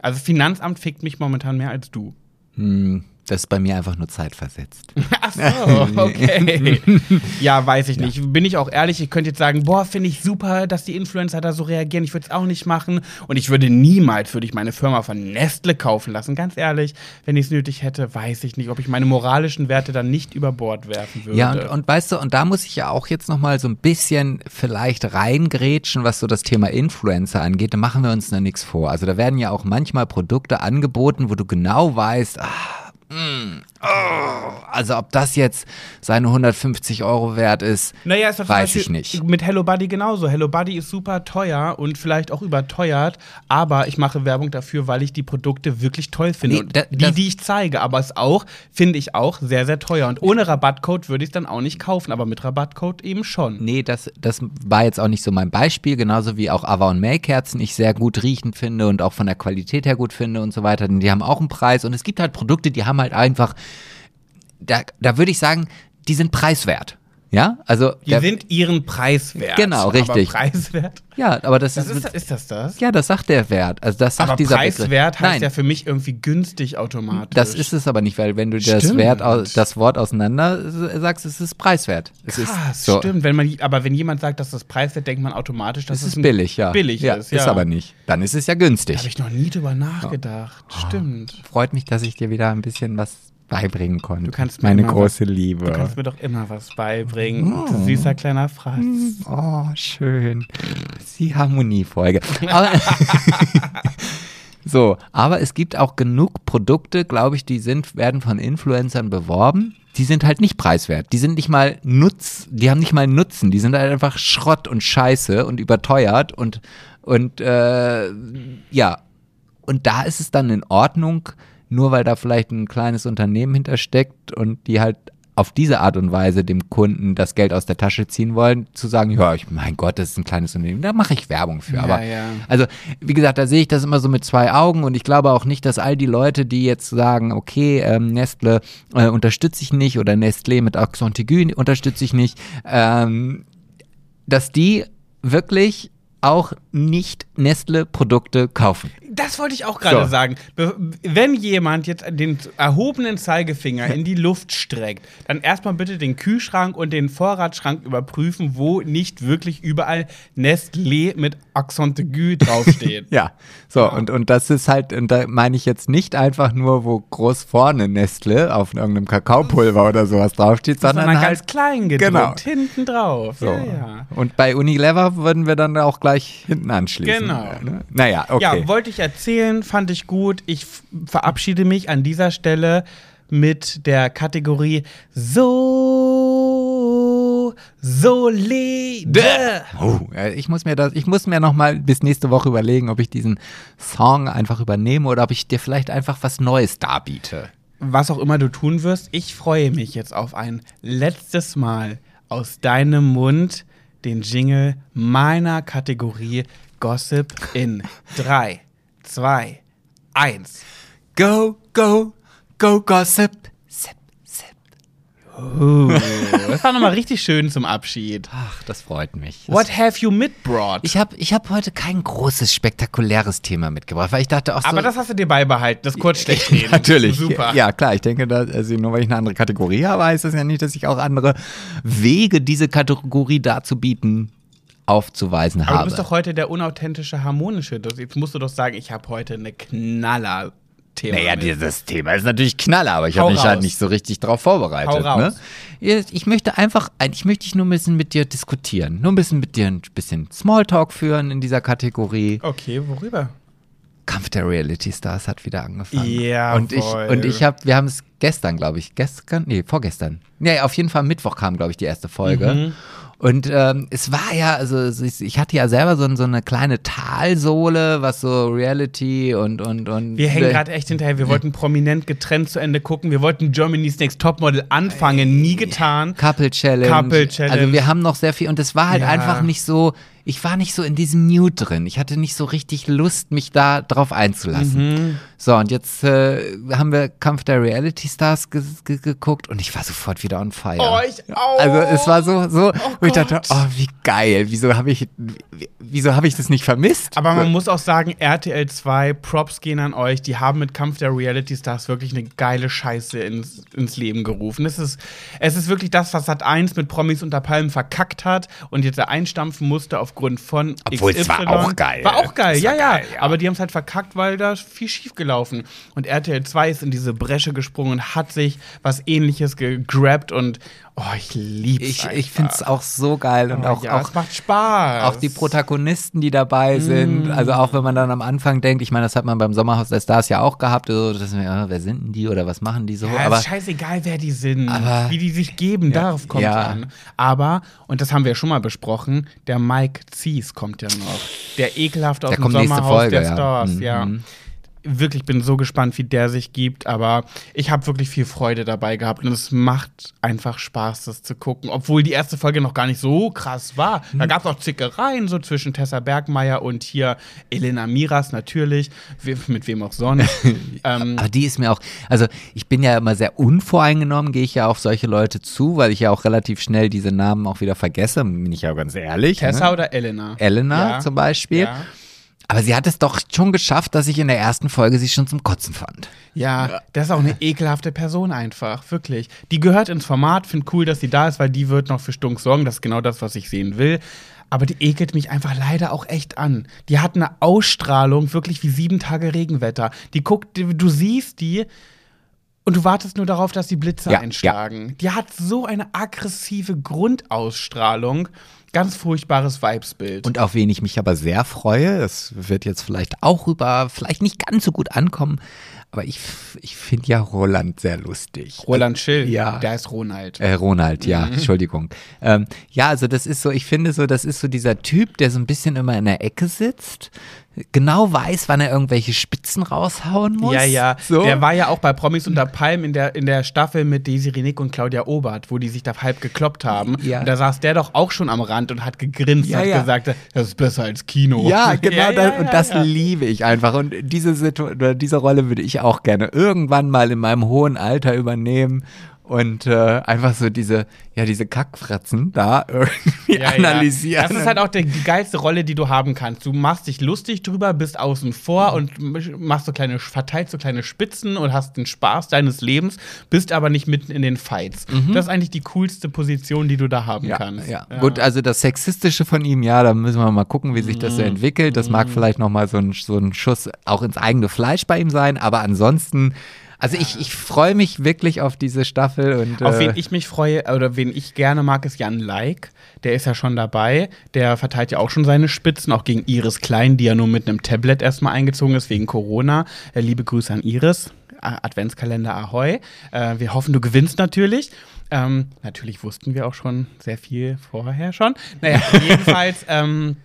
also Finanzamt fickt mich momentan mehr als du. Hm, das ist bei mir einfach nur zeitversetzt. Ach so, okay. ja, weiß ich nicht. Bin ich auch ehrlich, ich könnte jetzt sagen, boah, finde ich super, dass die Influencer da so reagieren. Ich würde es auch nicht machen. Und ich würde niemals, würde ich meine Firma von Nestle kaufen lassen. Ganz ehrlich, wenn ich es nötig hätte, weiß ich nicht, ob ich meine moralischen Werte dann nicht über Bord werfen würde. Ja, und, und weißt du, und da muss ich ja auch jetzt nochmal so ein bisschen vielleicht reingrätschen, was so das Thema Influencer angeht. Da machen wir uns da nichts vor. Also da werden ja auch manchmal Produkte angeboten, wo du genau weißt, ah, mm, oh, also ob das jetzt seine 150 Euro wert ist, Naja, ist weiß ich nicht. Mit Hello Buddy genauso. Hello Buddy ist super teuer und vielleicht auch überteuert, aber ich mache Werbung dafür, weil ich die Produkte wirklich toll finde. Nee, da- die, die ich zeige, aber es auch, finde ich auch, sehr, sehr teuer. Und ohne Rabattcode würde ich es dann auch nicht kaufen, aber mit Rabattcode eben schon. Nee, das, das war jetzt auch nicht so mein Beispiel, genauso wie auch Ava und May Kerzen ich sehr gut riechend finde und auch von der Qualität her gut finde und so weiter. Denn die haben auch einen Preis und es gibt halt Produkte, die haben halt einfach, da, da würde ich sagen, die sind preiswert. Ja, also Die der- sind ihren Preis wert. Genau, richtig. Aber preiswert? ja, aber das, Das ist, ist, ist das das? ja, das sagt der Wert. Also das sagt aber dieser preiswert Begriff. heißt Nein, ja für mich irgendwie günstig automatisch. das ist es aber nicht, weil wenn du das. Wert, das Wort auseinander sagst, es ist preiswert. Es Krass, ist so, stimmt. Wenn man, aber wenn jemand sagt, dass das preiswert, denkt man automatisch, dass Es es billig, ja. billig ja, ist. Ja. Ist aber nicht. Dann ist es ja Da günstig. habe ich noch nie drüber nachgedacht. Stimmt. Freut mich, dass ich dir wieder ein bisschen was beibringen konnte. Du kannst mir Meine große was- Liebe. Du kannst mir doch immer was beibringen. Du süßer kleiner Fratz. Oh, schön. Die Harmoniefolge. So, aber es gibt auch genug Produkte, glaube ich, die sind, werden von Influencern beworben. Die sind halt nicht preiswert. Die sind nicht mal Nutz, die haben nicht mal Nutzen. Die sind halt einfach Schrott und Scheiße und überteuert und, und äh, ja. Und da ist es dann in Ordnung, nur weil da vielleicht ein kleines Unternehmen hintersteckt und die halt auf diese Art und Weise dem Kunden das Geld aus der Tasche ziehen wollen, zu sagen, ja, ich, mein Gott, das ist ein kleines Unternehmen, da mache ich Werbung für. Ja, Aber ja. also, wie gesagt, da sehe ich das immer so mit zwei Augen und ich glaube auch nicht, dass all die Leute, die jetzt sagen, okay, ähm, Nestle äh, unterstütze ich nicht oder Nestlé mit Axontigu unterstütze ich nicht, ähm, dass die wirklich auch nicht Nestle-Produkte kaufen. Das wollte ich auch gerade So. sagen. Wenn jemand jetzt den erhobenen Zeigefinger in die Luft streckt, dann erstmal bitte den Kühlschrank und den Vorratsschrank überprüfen, wo nicht wirklich überall Nestlé mit Accent aigu draufsteht. Ja, so, und, und das ist halt, und da meine ich jetzt nicht einfach nur, wo groß vorne Nestle auf irgendeinem Kakaopulver oder sowas draufsteht, sondern, Sondern halt, ganz klein gedruckt, Genau. hinten drauf. so. Ja, ja. Und bei Unilever würden wir dann auch gleich hinten anschließen. Genau. Ne? Naja, okay. Ja, wollte ich erzählen, fand ich gut. Ich verabschiede mich an dieser Stelle mit der Kategorie So solide. Oh, ich muss mir das, ich muss mir noch mal bis nächste Woche überlegen, ob ich diesen Song einfach übernehme oder ob ich dir vielleicht einfach was Neues darbiete. Was auch immer du tun wirst, ich freue mich jetzt auf ein letztes Mal aus deinem Mund den Jingle meiner Kategorie Gossip in 3, 2, 1. Go, go, go, gossip. Uh, das war nochmal richtig schön zum Abschied. Ach, das freut mich. What have you mitbrought? Ich habe ich hab heute kein großes, spektakuläres Thema mitgebracht, weil ich dachte auch so. Aber das hast du dir beibehalten, das kurz schlecht reden. Natürlich. Super. Ja, klar. Ich denke, dass, also nur weil ich eine andere Kategorie habe, heißt das ja nicht, dass ich auch andere Wege, diese Kategorie darzubieten, aufzuweisen Aber du habe. bist doch heute der unauthentische, harmonische. Das- Jetzt musst du doch sagen, ich habe heute eine Knaller-Thema. naja, mit. dieses Thema ist natürlich Knaller, aber ich habe mich halt raus. nicht so richtig drauf vorbereitet. Ne? Ich möchte einfach, ich möchte dich nur ein bisschen mit dir diskutieren. Nur ein bisschen mit dir ein bisschen Smalltalk führen in dieser Kategorie. Okay, worüber? Kampf der Reality Stars hat wieder angefangen. Jawohl. Und ich, und ich habe, wir haben es gestern, glaube ich, gestern, nee, vorgestern. Nee, auf jeden Fall Mittwoch kam, glaube ich, die erste Folge. Und ähm, es war ja, also ich hatte ja selber so, so eine kleine Talsohle, was so Reality und und und. Wir hängen gerade echt hinterher. Wir wollten prominent getrennt zu Ende gucken. Wir wollten Germany's Next Topmodel anfangen, nie getan. Couple Challenge. Couple Challenge. Also wir haben noch sehr viel und es war halt Ja. einfach nicht so. Ich war nicht so in diesem Mute drin. Ich hatte nicht so richtig Lust, mich da drauf einzulassen. Mhm. So, und jetzt äh, haben wir Kampf der Reality Stars ge ge geguckt und ich war sofort wieder on fire. Oh, ich auch. Also es war so, so wo ich dachte, oh, wie geil. Wieso habe ich, wie- wieso habe ich das nicht vermisst? Aber man muss auch sagen, RTL 2, Props gehen an euch. Die haben mit Kampf der Reality Stars wirklich eine geile Scheiße ins, ins Leben gerufen. Es ist, es ist wirklich das, was Sat 1 mit Promis unter Palmen verkackt hat und jetzt da einstampfen musste aufgrund von Obwohl, es war auch geil. War auch geil, ja, war ja, geil, ja. Aber die haben es halt verkackt, weil da viel schief gelaufen. Und RTL 2 ist in diese Bresche gesprungen und hat sich was ähnliches gegrabt und oh, ich lieb's. ich, einfach. ich finde es auch so geil und Oh, auch, ja, auch es macht Spaß. Auch die Protagonisten, die dabei sind, also auch wenn man dann am Anfang denkt, ich meine, das hat man beim Sommerhaus der Stars ja auch gehabt, so, wir, ja, wer sind denn die oder was machen die so? Ja, aber ist scheißegal, wer die sind, Aber- wie die sich geben, darauf kommt ja. an. Aber, und das haben wir ja schon mal besprochen, der Mike Zies kommt ja noch. Der ekelhafte aus Der dem Sommerhaus Folge, der ja. Stars, Mhm. Wirklich bin so gespannt, wie der sich gibt, aber ich habe wirklich viel Freude dabei gehabt und es macht einfach Spaß, das zu gucken. Obwohl die erste Folge noch gar nicht so krass war. Mhm. Da gab es auch Zickereien so zwischen Tessa Bergmeier und hier Elena Miras natürlich, mit wem auch sonst. ähm, Aber die ist mir auch, also ich bin ja immer sehr unvoreingenommen, gehe ich ja auf solche Leute zu, weil ich ja auch relativ schnell diese Namen auch wieder vergesse, bin ich ja ganz ehrlich. Tessa ne? oder Elena? Elena Ja. zum Beispiel. Ja. Aber sie hat es doch schon geschafft, dass ich in der ersten Folge sie schon zum Kotzen fand. Ja, das ist auch eine ekelhafte Person einfach, wirklich. Die gehört ins Format, finde cool, dass sie da ist, weil die wird noch für Stunk sorgen. Das ist genau das, was ich sehen will. Aber die ekelt mich einfach leider auch echt an. Die hat eine Ausstrahlung, wirklich wie sieben Tage Regenwetter. Die guckt, du siehst die und du wartest nur darauf, dass die Blitze Ja, einschlagen. Die hat so eine aggressive Grundausstrahlung. Ganz furchtbares Vibesbild. Und auf wen ich mich aber sehr freue, das wird jetzt vielleicht auch rüber, vielleicht nicht ganz so gut ankommen, aber ich, ich finde ja Roland sehr lustig. Roland Schill, Ja. der ist Ronald. Äh, Ronald, ja, Entschuldigung. Ähm, ja, also das ist so, ich finde so, das ist so dieser Typ, der so ein bisschen immer in der Ecke sitzt, genau weiß, wann er irgendwelche Spitzen raushauen muss. Ja, ja. So. Der war ja auch bei Promis unter Palmen in der, in der Staffel mit Daisy Renick und Claudia Obert, wo die sich da halb gekloppt haben. Ja. Und da saß der doch auch schon am Rand und hat gegrinst Ja, und ja. gesagt, das ist besser als Kino. Ja, genau, das, und das liebe ich einfach. Und diese, Situ diese Rolle würde ich auch gerne irgendwann mal in meinem hohen Alter übernehmen und äh, einfach so diese, ja, diese Kackfratzen da irgendwie Ja, analysieren. Ja. Das ist halt auch die, geilste Rolle, die du haben kannst. Du machst dich lustig drüber, bist außen vor und machst so kleine, verteilst so kleine Spitzen und hast den Spaß deines Lebens, bist aber nicht mitten in den Fights. Das ist eigentlich die coolste Position, die du da haben Mhm. ja, kannst. ja. Gut, also das Sexistische von ihm, ja, da müssen wir mal gucken, wie sich das so Mhm. entwickelt. Das mag vielleicht noch mal so ein, so ein Schuss auch ins eigene Fleisch bei ihm sein, aber ansonsten, also ich, ich freue mich wirklich auf diese Staffel und Auf äh, wen ich mich freue oder wen ich gerne mag, ist Jan Like. Der ist ja schon dabei. Der verteilt ja auch schon seine Spitzen, auch gegen Iris Klein, die ja nur mit einem Tablet erstmal eingezogen ist wegen Corona. Äh, liebe Grüße an Iris. Adventskalender Ahoi. Äh, wir hoffen, du gewinnst natürlich. Ähm, natürlich wussten wir auch schon sehr viel vorher schon. Naja, jedenfalls. Ähm,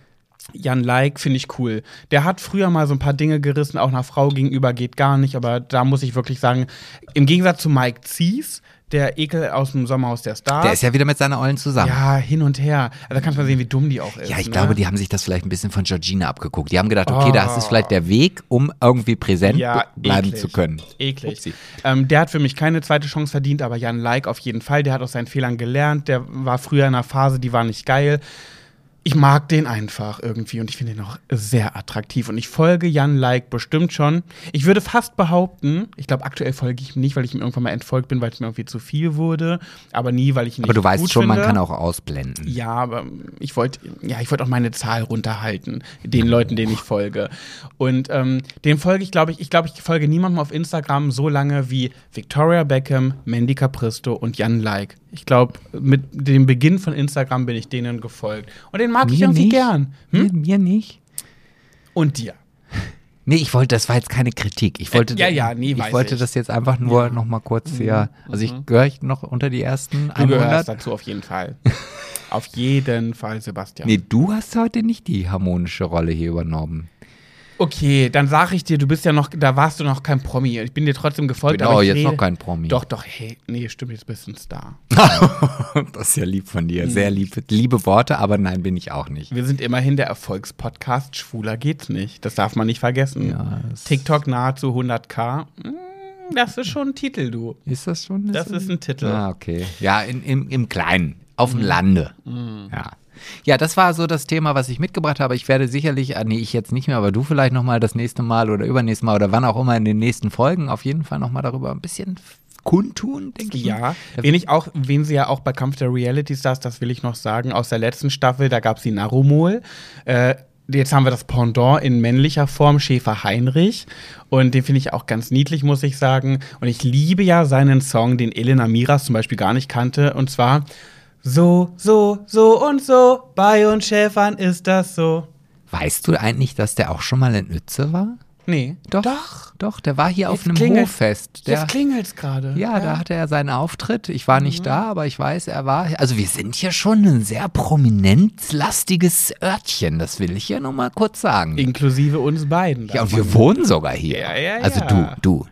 Jan Like finde ich cool. Der hat früher mal so ein paar Dinge gerissen, auch einer Frau gegenüber geht gar nicht, aber da muss ich wirklich sagen, im Gegensatz zu Mike Zies, der Ekel aus dem Sommerhaus der Stars. der ist ja wieder mit seiner Ollen zusammen. ja, hin und her. Also da kannst du mal sehen, wie dumm die auch ist. Ja, ich ne? glaube, die haben sich das vielleicht ein bisschen von Georgina abgeguckt. Die haben gedacht, okay, das ist Oh. vielleicht der Weg, um irgendwie präsent ja, be- bleiben eklig. zu können. Eklig. Ähm, der hat für mich keine zweite Chance verdient, aber Jan Like auf jeden Fall. Der hat aus seinen Fehlern gelernt. Der war früher in einer Phase, die war nicht geil. Ich mag den einfach irgendwie und ich finde ihn auch sehr attraktiv. Und ich folge Jan Like bestimmt schon. Ich würde fast behaupten, ich glaube, aktuell folge ich ihm nicht, weil ich ihm irgendwann mal entfolgt bin, weil es mir irgendwie zu viel wurde. Aber nie, weil ich ihn Aber nicht du weißt schon, man finde. kann auch ausblenden. Ja, aber ich wollte, ja, ich wollte auch meine Zahl runterhalten, den Leuten, denen ich folge. Und ähm, den folge ich, glaube ich, ich glaube, ich folge niemandem auf Instagram so lange wie Victoria Beckham, Mandy Capristo und Jan Like. Ich glaube, mit dem Beginn von Instagram bin ich denen gefolgt. Und den mag ich Mir irgendwie nicht. gern. Hm? Mir, mir nicht. Und dir. Nee, ich wollte, das war jetzt keine Kritik. Ich wollte, ja, ja, nee, ich weiß wollte ich. das jetzt einfach nur noch mal kurz hier. Also ich gehöre ich noch unter die ersten Du gehörst 100. dazu auf jeden Fall. Auf jeden Fall, Sebastian. Nee, du hast heute nicht die harmonische Rolle hier übernommen. Okay, dann sage ich dir, du bist ja noch, da warst du noch kein Promi. Ich bin dir trotzdem gefolgt. Genau, aber jetzt rede, noch kein Promi. Doch, doch, hey, nee, stimmt, jetzt bist du ein Star. das ist ja lieb von dir. Sehr lieb, liebe Worte, aber nein, bin ich auch nicht. Wir sind immerhin der Erfolgspodcast. Schwuler geht's nicht. Das darf man nicht vergessen. Ja, TikTok nahezu 100k. Mm, Das ist schon ein Titel, du. Ist das schon? Das ist ein Titel. Ah, okay. Ja, in, im, im Kleinen, auf Mhm. dem Lande. Ja. Ja, das war so das Thema, was ich mitgebracht habe. Ich werde sicherlich, ah, nee, ich jetzt nicht mehr, aber du vielleicht nochmal das nächste Mal oder übernächste Mal oder wann auch immer in den nächsten Folgen auf jeden Fall nochmal darüber ein bisschen kundtun, denke ich. Ja, wen ich auch, wen sie ja auch bei Kampf der Reality Stars, das will ich noch sagen, aus der letzten Staffel, da gab es die Narumol. Äh, jetzt haben wir das Pendant in männlicher Form, Schäfer Heinrich. Und den finde ich auch ganz niedlich, muss ich sagen. Und ich liebe ja seinen Song, den Elena Miras zum Beispiel gar nicht kannte. Und zwar So, so, so und so, bei uns Schäfern ist das so. Weißt du eigentlich, dass der auch schon mal in Uetze war? Nee. Doch. Doch. Doch, der war hier auf Jetzt einem klingelt- Hoffest. Der, Jetzt klingelt's gerade. ja, da hatte er seinen Auftritt. Ich war Mhm. nicht da, aber ich weiß, er war. Also wir sind hier schon ein sehr prominenzlastiges Örtchen. Das will ich ja noch mal kurz sagen. Inklusive uns beiden. ja, und wir wohnen sogar hier. Ja, ja, Also ja. du, du.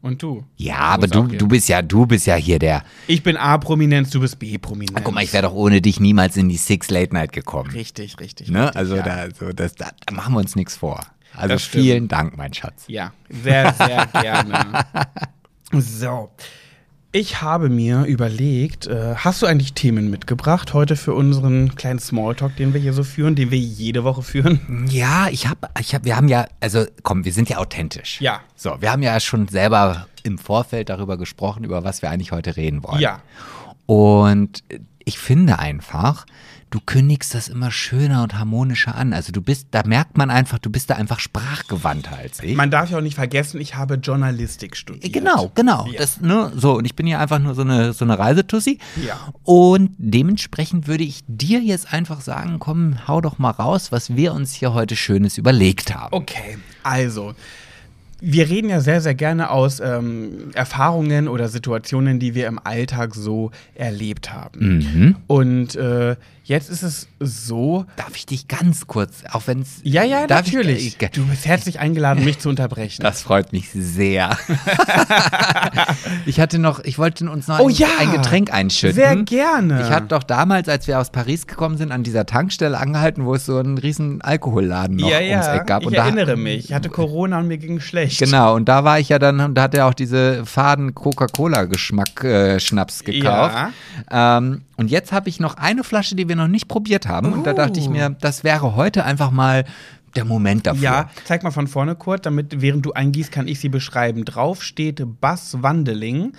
Und du? Ja, aber du, du bist ja, du bist ja hier der. Ich bin A-Prominenz, du bist B-Prominenz. Guck mal, ich wäre doch ohne dich niemals in die Six Late Night gekommen. Richtig, richtig. Ne? richtig, Also ja. da, so, das, da, da machen wir uns nichts vor. Also vielen Dank, mein Schatz. Ja, sehr, sehr gerne. So. Ich habe mir überlegt, äh, hast du eigentlich Themen mitgebracht heute für unseren kleinen Smalltalk, den wir hier so führen, den wir jede Woche führen? Ja, ich habe, ich hab, wir haben ja, also komm, wir sind ja authentisch. Ja. So, wir haben ja schon selber im Vorfeld darüber gesprochen, über was wir eigentlich heute reden wollen. Ja. Und ich finde einfach, du kündigst das immer schöner und harmonischer an. Also du bist, da merkt man einfach, du bist da einfach sprachgewandter als ich. Man darf ja auch nicht vergessen, ich habe Journalistik studiert. Genau, genau. Ja. Das, ne, so, und ich bin ja einfach nur so eine, so eine Reisetussi. Ja. Und dementsprechend würde ich dir jetzt einfach sagen, komm, hau doch mal raus, was wir uns hier heute Schönes überlegt haben. Okay, also. Wir reden ja sehr, sehr gerne aus ähm, Erfahrungen oder Situationen, die wir im Alltag so erlebt haben. Mhm. Und äh, jetzt ist es so, Darf ich dich ganz kurz, auch wenn es. Ja, ja, ich- natürlich. Ich, du bist herzlich eingeladen, mich zu unterbrechen. das freut mich sehr. ich hatte noch, ich wollte uns noch Oh ein, ja. ein Getränk einschütten. Sehr gerne. Ich hatte doch damals, als wir aus Paris gekommen sind, an dieser Tankstelle angehalten, wo es so einen riesen Alkoholladen noch ja, ums ja, Eck gab. ich und da, erinnere mich. Ich hatte Corona und mir ging schlecht. Genau, und da war ich ja dann, und da hat er auch diese faden Coca-Cola-Geschmack äh, Schnaps gekauft. Ähm, und jetzt habe ich noch eine Flasche, die wir noch nicht probiert haben. Und da dachte ich Oh. mir, das wäre heute einfach mal der Moment dafür. Ja, zeig mal von vorne kurz, damit während du eingießt, kann ich sie beschreiben. Drauf steht Bass Wandeling,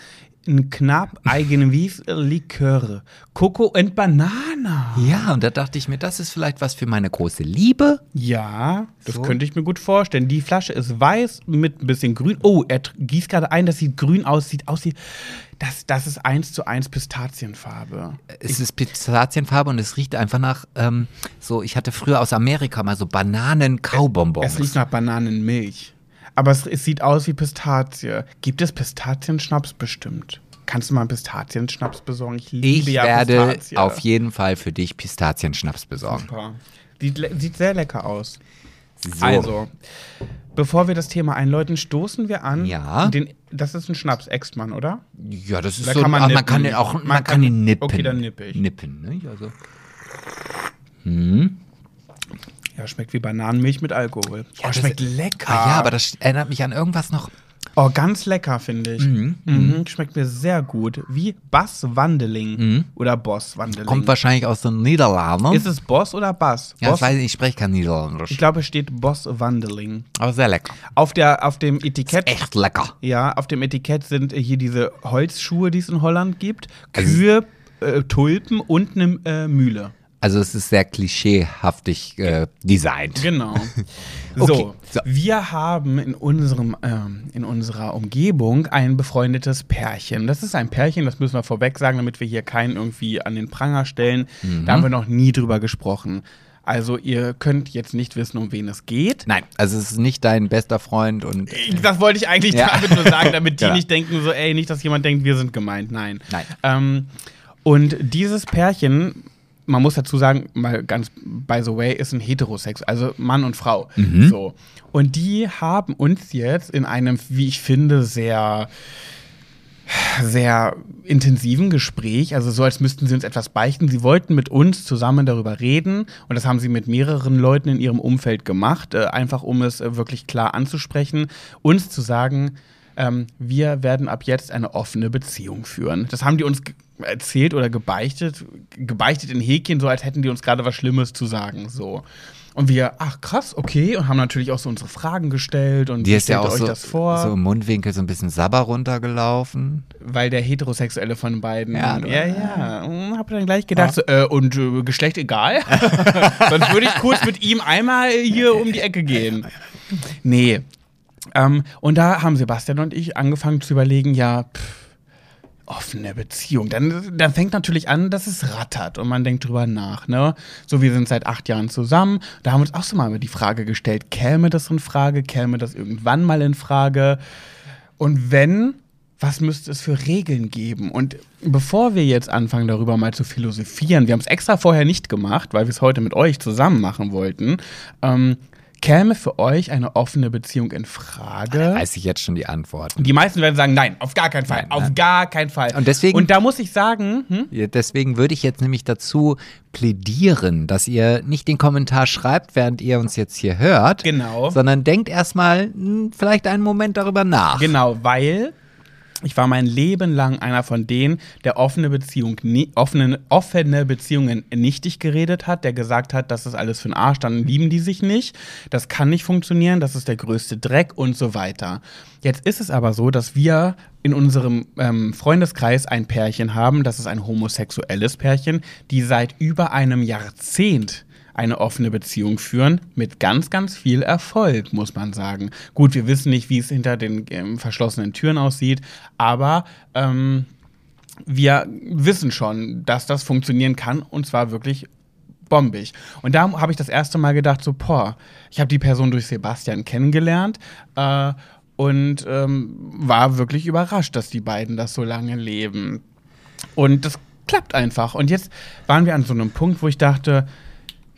ein knapp eigenes Likör, Coco und Banana. Ja, und da dachte ich mir, das ist vielleicht was für meine große Liebe. Ja, das So. könnte ich mir gut vorstellen. Die Flasche ist weiß mit ein bisschen grün. Oh, er gießt gerade ein, das sieht grün aus, sieht aus wie. Das, das ist eins zu eins Pistazienfarbe. Es ist Pistazienfarbe und es riecht einfach nach, ähm, so, ich hatte früher aus Amerika mal so Es Bananen-Kaubonbons. riecht nach Bananenmilch. Aber es, es sieht aus wie Pistazie. Gibt es Pistazienschnaps bestimmt? Kannst du mal einen Pistazienschnaps besorgen? Ich liebe Ich ja werde Pistazie. auf jeden Fall für dich Pistazienschnaps besorgen. Super. Sieht, sieht sehr lecker aus. So. Also, bevor wir das Thema einläuten, stoßen wir an. Ja. Den, das ist ein Schnaps, Extmann, oder? Ja, das ist Da so, kann man ach, man nippen. kann den auch, man, Man kann, kann- den nippen. okay, dann nippe ich. Nippen, ne? Also. Ja, schmeckt wie Bananenmilch mit Alkohol. oh, das- schmeckt lecker. Ah, ja, aber das erinnert mich an irgendwas noch. Oh, ganz lecker, finde ich. Mhm. Schmeckt mir sehr gut. Wie Bass Wandeling oder Boss Wandeling. Mhm. Kommt wahrscheinlich aus den Niederlanden. Ist es Boss oder Bass? ja, Boss? das weiß ich, ich spreche kein Niederländisch. Ich glaube, es steht Boss Wandeling. aber sehr lecker. Auf, der, auf dem Etikett. Echt lecker. Ja, auf dem Etikett sind hier diese Holzschuhe, die es in Holland gibt. Also- Kühe, äh, Tulpen und eine äh, Mühle. Also es ist sehr klischeehaftig äh, designt. Genau. Okay, so, so. wir haben in, unserem, ähm, in unserer Umgebung ein befreundetes Pärchen. Das ist ein Pärchen, das müssen wir vorweg sagen, damit wir hier keinen irgendwie an den Pranger stellen. Mhm. Da haben wir noch nie drüber gesprochen. Also ihr könnt jetzt nicht wissen, um wen es geht. Nein, also es ist nicht dein bester Freund und Das wollte ich eigentlich Ja. damit nur sagen, damit die Ja. nicht denken, so, ey, nicht, dass jemand denkt, wir sind gemeint. Nein. Nein. Ähm, und dieses Pärchen man muss dazu sagen, mal ganz by the way, ist ein Heterosex, also Mann und Frau. Mhm. So. Und die haben uns jetzt in einem, wie ich finde, sehr sehr intensiven Gespräch, also so als müssten sie uns etwas beichten. Sie wollten mit uns zusammen darüber reden und das haben sie mit mehreren Leuten in ihrem Umfeld gemacht, äh, einfach um es äh, wirklich klar anzusprechen, uns zu sagen, ähm, wir werden ab jetzt eine offene Beziehung führen. Das haben die uns erzählt oder gebeichtet, gebeichtet in Häkchen, so als hätten die uns gerade was Schlimmes zu sagen, so. Und wir, ach krass, okay, und haben natürlich auch so unsere Fragen gestellt und Die ist ja auch euch so, das vor so im Mundwinkel so ein bisschen Sabber runtergelaufen. weil der Heterosexuelle von beiden. Ja, ja, ja. Hm, Hab dann gleich gedacht, so, äh, und äh, Geschlecht egal? Sonst würde ich kurz mit ihm einmal hier um die Ecke gehen. Nee. Ähm, und da haben Sebastian und ich angefangen zu überlegen, ja, pff, offene Beziehung. Dann, dann fängt natürlich an, dass es rattert und man denkt drüber nach. Ne? So, wir sind seit acht Jahren zusammen. Da haben wir uns auch so mal die Frage gestellt, käme das in Frage? Käme das irgendwann mal in Frage? Und wenn, was müsste es für Regeln geben? Und bevor wir jetzt anfangen, darüber mal zu philosophieren, wir haben es extra vorher nicht gemacht, weil wir es heute mit euch zusammen machen wollten, ähm, käme für euch eine offene Beziehung in Frage? Weiß ich jetzt schon die Antwort. Die meisten werden sagen, nein, auf gar keinen Fall, Nein, auf nein. gar keinen Fall. Und deswegen- Und da muss ich sagen, hm? Deswegen würde ich jetzt nämlich dazu plädieren, dass ihr nicht den Kommentar schreibt, während ihr uns jetzt hier hört, Genau. sondern denkt erstmal hm, vielleicht einen Moment darüber nach. Genau, weil ich war mein Leben lang einer von denen, der offene Beziehung, offene, offene Beziehungen nichtig geredet hat, der gesagt hat, das ist alles für den Arsch, dann lieben die sich nicht, das kann nicht funktionieren, das ist der größte Dreck und so weiter. Jetzt ist es aber so, dass wir in unserem ähm, Freundeskreis ein Pärchen haben, das ist ein homosexuelles Pärchen, die seit über einem Jahrzehnt eine offene Beziehung führen mit ganz, ganz viel Erfolg, muss man sagen. Gut, wir wissen nicht, wie es hinter den ähm, verschlossenen Türen aussieht, aber ähm, wir wissen schon, dass das funktionieren kann und zwar wirklich bombig. Und da habe ich das erste Mal gedacht, so, boah, ich habe die Person durch Sebastian kennengelernt äh, und ähm, war wirklich überrascht, dass die beiden das so lange leben. Und das klappt einfach. Und jetzt waren wir an so einem Punkt, wo ich dachte,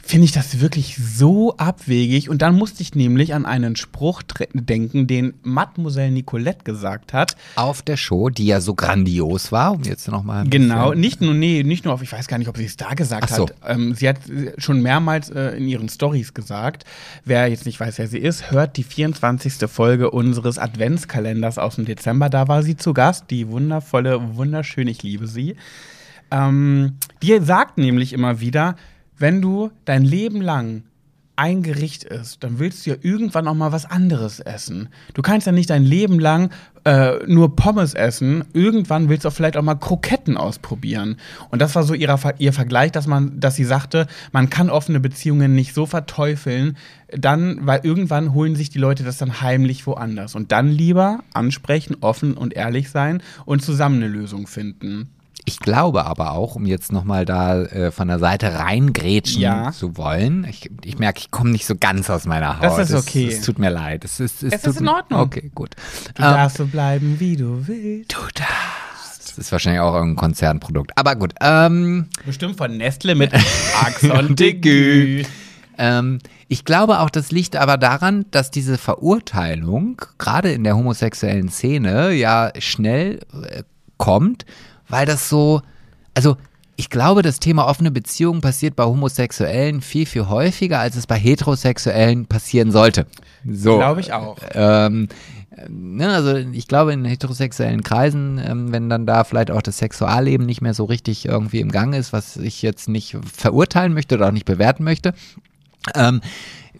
finde ich das wirklich so abwegig. Und dann musste ich nämlich an einen Spruch denken, den Mademoiselle Nicolette gesagt hat. Auf der Show, die ja so grandios war, um jetzt nochmal. Genau, nicht nur, nee, nicht nur auf, ich weiß gar nicht, ob sie es da gesagt so. hat. Ähm, sie hat schon mehrmals äh, in ihren Stories gesagt, wer jetzt nicht weiß, wer sie ist, hört die 24. Folge unseres Adventskalenders aus dem Dezember. Da war sie zu Gast, die wundervolle, wunderschön, ich liebe sie. Ähm, die sagt nämlich immer wieder, wenn du dein Leben lang ein Gericht isst, dann willst du ja irgendwann auch mal was anderes essen. Du kannst ja nicht dein Leben lang äh, nur Pommes essen. Irgendwann willst du auch vielleicht auch mal Kroketten ausprobieren. Und das war so ihrer, ihr Vergleich, dass man, dass sie sagte, man kann offene Beziehungen nicht so verteufeln, dann, weil irgendwann holen sich die Leute das dann heimlich woanders. Und dann lieber ansprechen, offen und ehrlich sein und zusammen eine Lösung finden. Ich glaube aber auch, um jetzt nochmal da äh, von der Seite reingrätschen Ja. zu wollen, ich, ich merke, ich komme nicht so ganz aus meiner Haut. Das ist Es- okay. Es, tut mir leid. Es ist, Es tut ist in Ordnung. Okay, gut. Du Ähm, darfst so bleiben, wie du willst. du darfst. Das ist wahrscheinlich auch ein Konzernprodukt. Aber gut. Ähm, Bestimmt von Nestle mit Axon Digü. Ähm, ich glaube auch, das liegt aber daran, dass diese Verurteilung gerade in der homosexuellen Szene ja schnell äh, kommt, weil das so, also ich glaube, das Thema offene Beziehung passiert bei Homosexuellen viel, viel häufiger, als es bei Heterosexuellen passieren sollte. So. Glaube ich auch. Ähm, äh, ne, also ich glaube in heterosexuellen Kreisen, ähm, wenn dann da vielleicht auch das Sexualleben nicht mehr so richtig irgendwie im Gang ist, was ich jetzt nicht verurteilen möchte oder auch nicht bewerten möchte, ähm,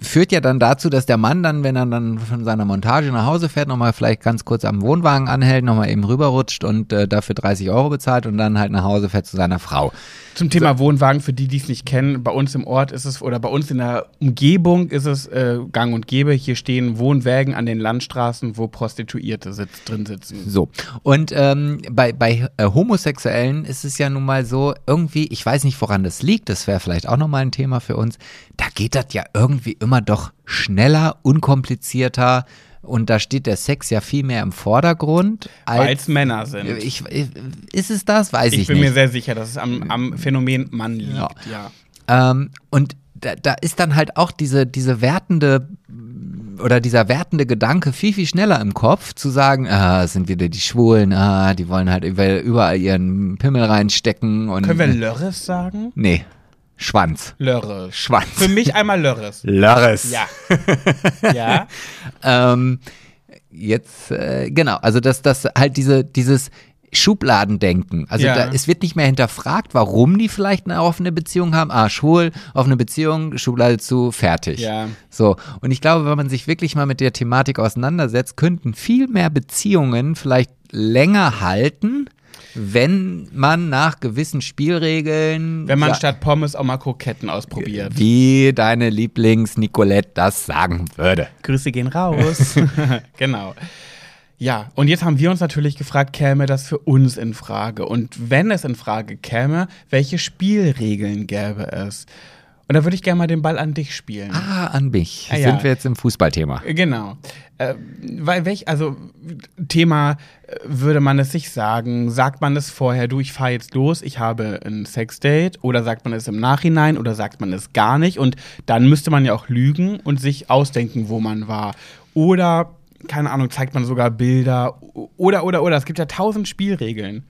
führt ja dann dazu, dass der Mann dann, wenn er dann von seiner Montage nach Hause fährt, nochmal vielleicht ganz kurz am Wohnwagen anhält, nochmal eben rüberrutscht und äh, dafür 30 Euro bezahlt und dann halt nach Hause fährt zu seiner Frau. Zum Thema Wohnwagen, für die, die es nicht kennen, bei uns im Ort ist es, oder bei uns in der Umgebung ist es äh, gang und gäbe. Hier stehen Wohnwägen an den Landstraßen, wo Prostituierte sitz, drin sitzen. So. Und ähm, bei, bei äh, Homosexuellen ist es ja nun mal so, irgendwie, ich weiß nicht, woran das liegt, das wäre vielleicht auch nochmal ein Thema für uns, da geht das ja irgendwie immer immer doch schneller, unkomplizierter und da steht der Sex ja viel mehr im Vordergrund als, Männer sind. Ich, ich, ist es das? Weiß ich, Ich bin nicht. mir sehr sicher, dass es am, am Phänomen Mann liegt. Ja. Ja. Ähm, und da, da ist dann halt auch diese, diese wertende oder dieser wertende Gedanke viel, viel schneller im Kopf, zu sagen, ah, es sind wieder die Schwulen, ah, die wollen halt überall, überall ihren Pimmel reinstecken und. Können wir Lörres sagen? Nee. Schwanz. Lörres. Schwanz. Für mich einmal Lörres. Lörres. Ja. ja. Ähm, jetzt, äh, genau, also dass das halt diese, dieses Schubladendenken. Also Ja. da, es wird nicht mehr hinterfragt, warum die vielleicht eine offene Beziehung haben. Ah, schwul, offene Beziehung, Schublade zu, fertig. Ja. So, und ich glaube, wenn man sich wirklich mal mit der Thematik auseinandersetzt, könnten viel mehr Beziehungen vielleicht länger halten, wenn man nach gewissen Spielregeln. Wenn man statt Pommes auch mal Kroketten ausprobiert. wie deine Lieblings-Nicolette das sagen würde. Grüße gehen raus. genau. Ja, und jetzt haben wir uns natürlich gefragt, käme das für uns in Frage? Und wenn es in Frage käme, welche Spielregeln gäbe es? Und da würde ich gerne mal den Ball an dich spielen. Ah, an mich. Ah, ja. Sind wir jetzt im Fußballthema? Genau. Äh, weil welch, also Thema, äh, würde man es sich sagen, sagt man es vorher, du, ich fahre jetzt los, ich habe ein Sexdate, oder sagt man es im Nachhinein, oder sagt man es gar nicht, und dann müsste man ja auch lügen und sich ausdenken, wo man war. Oder, keine Ahnung, zeigt man sogar Bilder, oder, oder, oder, es gibt ja tausend Spielregeln.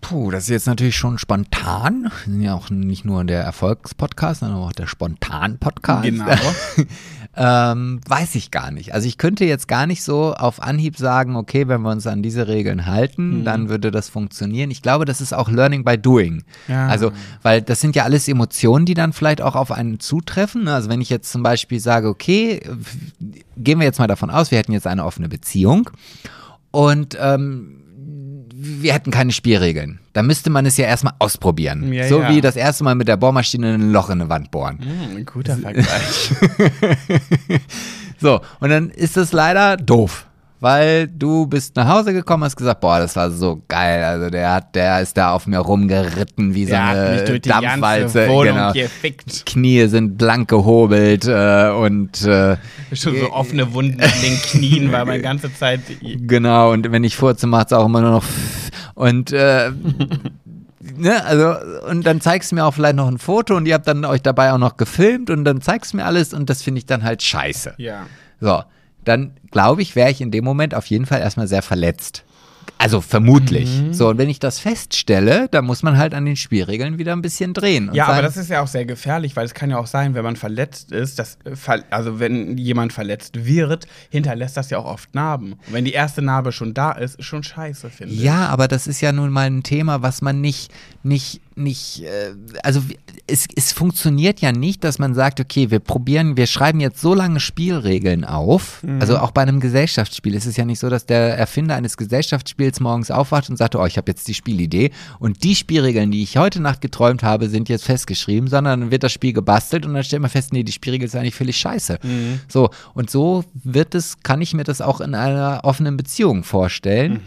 Puh, das ist jetzt natürlich schon spontan. Wir sind ja auch nicht nur der Erfolgspodcast, sondern auch der Spontan-Podcast. Genau. ähm, weiß ich gar nicht. Also ich könnte jetzt gar nicht so auf Anhieb sagen, okay, wenn wir uns an diese Regeln Mhm. halten, dann würde das funktionieren. Ich glaube, das ist auch Learning by Doing. Ja. Also, weil das sind ja alles Emotionen, die dann vielleicht auch auf einen zutreffen. ne? Also wenn ich jetzt zum Beispiel sage, okay, gehen wir jetzt mal davon aus, wir hätten jetzt eine offene Beziehung und ähm, wir hätten keine Spielregeln. Da müsste man es ja erstmal ausprobieren. Ja, so ja. wie das erste Mal mit der Bohrmaschine ein Loch in eine Wand bohren. Ein guter Vergleich. So, und dann ist es leider doof. Weil du bist nach Hause gekommen, hast gesagt, boah, das war so geil. Also der hat, der ist da auf mir rumgeritten wie so Der hat mich eine durch die Dampfwalze. ganze Wohnung genau. gefickt. Knie sind blank gehobelt äh, und äh, Schon so offene Wunden in den Knien, weil man ganze Zeit genau, und wenn ich furze, macht's auch immer nur noch und äh, ne, also und dann zeigst du mir auch vielleicht noch ein Foto und ihr habt dann euch dabei auch noch gefilmt und dann zeigst du mir alles und das finde ich dann halt scheiße. Ja. So, dann glaube ich, wäre ich in dem Moment auf jeden Fall erstmal sehr verletzt. Also vermutlich. Mhm. So, und wenn ich das feststelle, dann muss man halt an den Spielregeln wieder ein bisschen drehen. Ja, aber das ist ja auch sehr gefährlich, weil es kann ja auch sein, wenn man verletzt ist, dass, äh, also wenn jemand verletzt wird, hinterlässt das ja auch oft Narben. Und wenn die erste Narbe schon da ist, ist schon scheiße, finde ich. Ja, aber das ist ja nun mal ein Thema, was man nicht, nicht, nicht, äh, also es, es funktioniert ja nicht, dass man sagt, okay, wir probieren, wir schreiben jetzt so lange Spielregeln auf. Also auch bei einem Gesellschaftsspiel ist es ja nicht so, dass der Erfinder eines Gesellschaftsspiels morgens aufwacht und sagt, oh, ich habe jetzt die Spielidee und die Spielregeln, die ich heute Nacht geträumt habe, sind jetzt festgeschrieben, sondern dann wird das Spiel gebastelt und dann stellt man fest, nee, die Spielregel ist eigentlich völlig scheiße. So, und so wird es, kann ich mir das auch in einer offenen Beziehung vorstellen.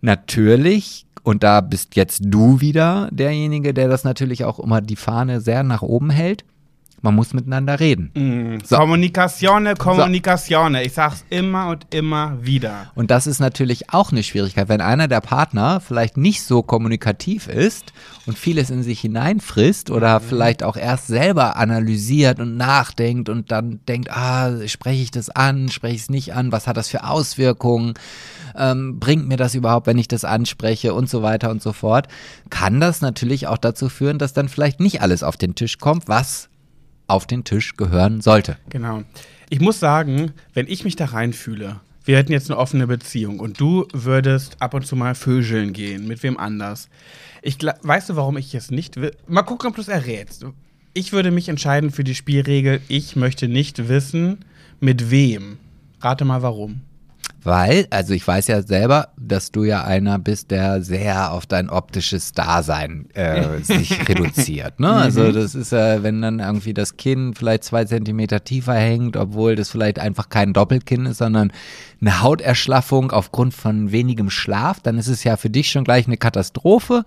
Natürlich, und da bist jetzt du wieder derjenige, der das natürlich auch immer die Fahne sehr nach oben hält. Man muss miteinander reden. Mhm. So. Kommunikatione, Kommunikatione. Ich sag's immer und immer wieder. Und das ist natürlich auch eine Schwierigkeit, wenn einer der Partner vielleicht nicht so kommunikativ ist und vieles in sich hineinfrisst oder vielleicht auch erst selber analysiert und nachdenkt und dann denkt, ah, spreche ich das an, spreche ich es nicht an, was hat das für Auswirkungen, ähm, bringt mir das überhaupt, wenn ich das anspreche und so weiter und so fort, kann das natürlich auch dazu führen, dass dann vielleicht nicht alles auf den Tisch kommt, was auf den Tisch gehören sollte. Genau. Ich muss sagen, wenn ich mich da reinfühle, wir hätten jetzt eine offene Beziehung und du würdest ab und zu mal vögeln gehen, mit wem anders. Ich weißt du, warum ich es nicht will? Mal gucken, ob du es errätst. Ich würde mich entscheiden für die Spielregel, ich möchte nicht wissen, mit wem. Rate mal warum. Weil, also ich weiß ja selber, dass du ja einer bist, der sehr auf dein optisches Dasein äh, sich reduziert. Ne? Also das ist ja, wenn dann irgendwie das Kinn vielleicht zwei Zentimeter tiefer hängt, obwohl das vielleicht einfach kein Doppelkinn ist, sondern eine Hauterschlaffung aufgrund von wenigem Schlaf, dann ist es ja für dich schon gleich eine Katastrophe.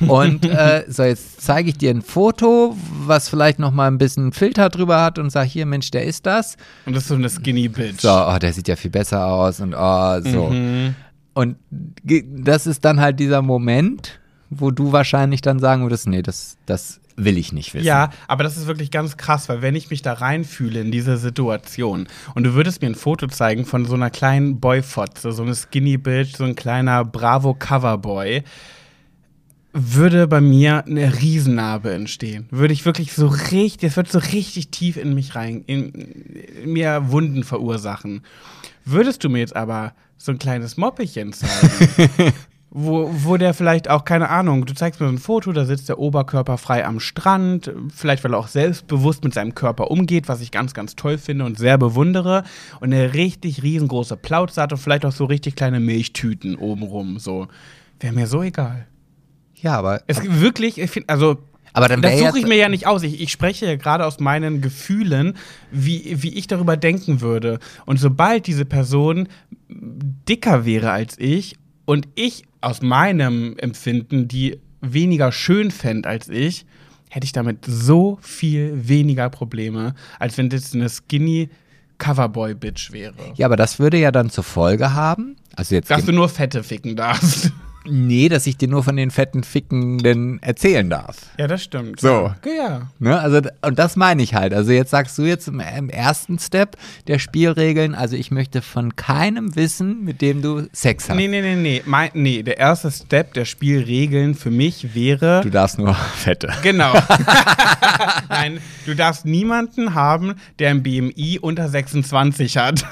Und äh, so, jetzt zeige ich dir ein Foto, was vielleicht noch mal ein bisschen Filter drüber hat und sag hier, Mensch, der ist das. Und das ist so eine Skinny Bitch. So, oh, der sieht ja viel besser aus und oh, so. Mhm. Und das ist dann halt dieser Moment, wo du wahrscheinlich dann sagen würdest, nee, das, das will ich nicht wissen. Ja, aber das ist wirklich ganz krass, weil wenn ich mich da reinfühle in diese Situation und du würdest mir ein Foto zeigen von so einer kleinen Boyfotze, so eine Skinny Bitch, so ein kleiner Bravo Coverboy, würde bei mir eine Riesennarbe entstehen. Würde ich wirklich so richtig, es wird so richtig tief in mich rein, in, in mir Wunden verursachen. Würdest du mir jetzt aber so ein kleines Moppelchen zeigen, wo, wo der vielleicht auch, keine Ahnung, du zeigst mir so ein Foto, da sitzt der Oberkörper frei am Strand, vielleicht weil er auch selbstbewusst mit seinem Körper umgeht, was ich ganz, ganz toll finde und sehr bewundere. Und eine richtig riesengroße Plauze hat und vielleicht auch so richtig kleine Milchtüten obenrum, so. Wäre mir so egal. Ja, aber, Es wirklich, ich find, also aber dann das suche ich mir ja nicht aus. Ich, ich spreche ja gerade aus meinen Gefühlen, wie, wie ich darüber denken würde. Und sobald diese Person dicker wäre als ich und ich aus meinem Empfinden die weniger schön fände als ich, hätte ich damit so viel weniger Probleme, als wenn das eine skinny Coverboy-Bitch wäre. ja, aber das würde ja dann zur Folge haben, also jetzt Dass du nur Fette ficken darfst. Nee, dass ich dir nur von den fetten Fickenden erzählen darf. Ja, das stimmt. So. Ja. Ne? Also, und das meine ich halt. Also jetzt sagst du jetzt im, im ersten Step der Spielregeln, also ich möchte von keinem wissen, mit dem du Sex hast. Nee, nee, nee, nee. Mein, nee, der erste Step der Spielregeln für mich wäre. Du darfst nur fette. Genau. Nein, du darfst niemanden haben, der ein BMI unter 26 hat.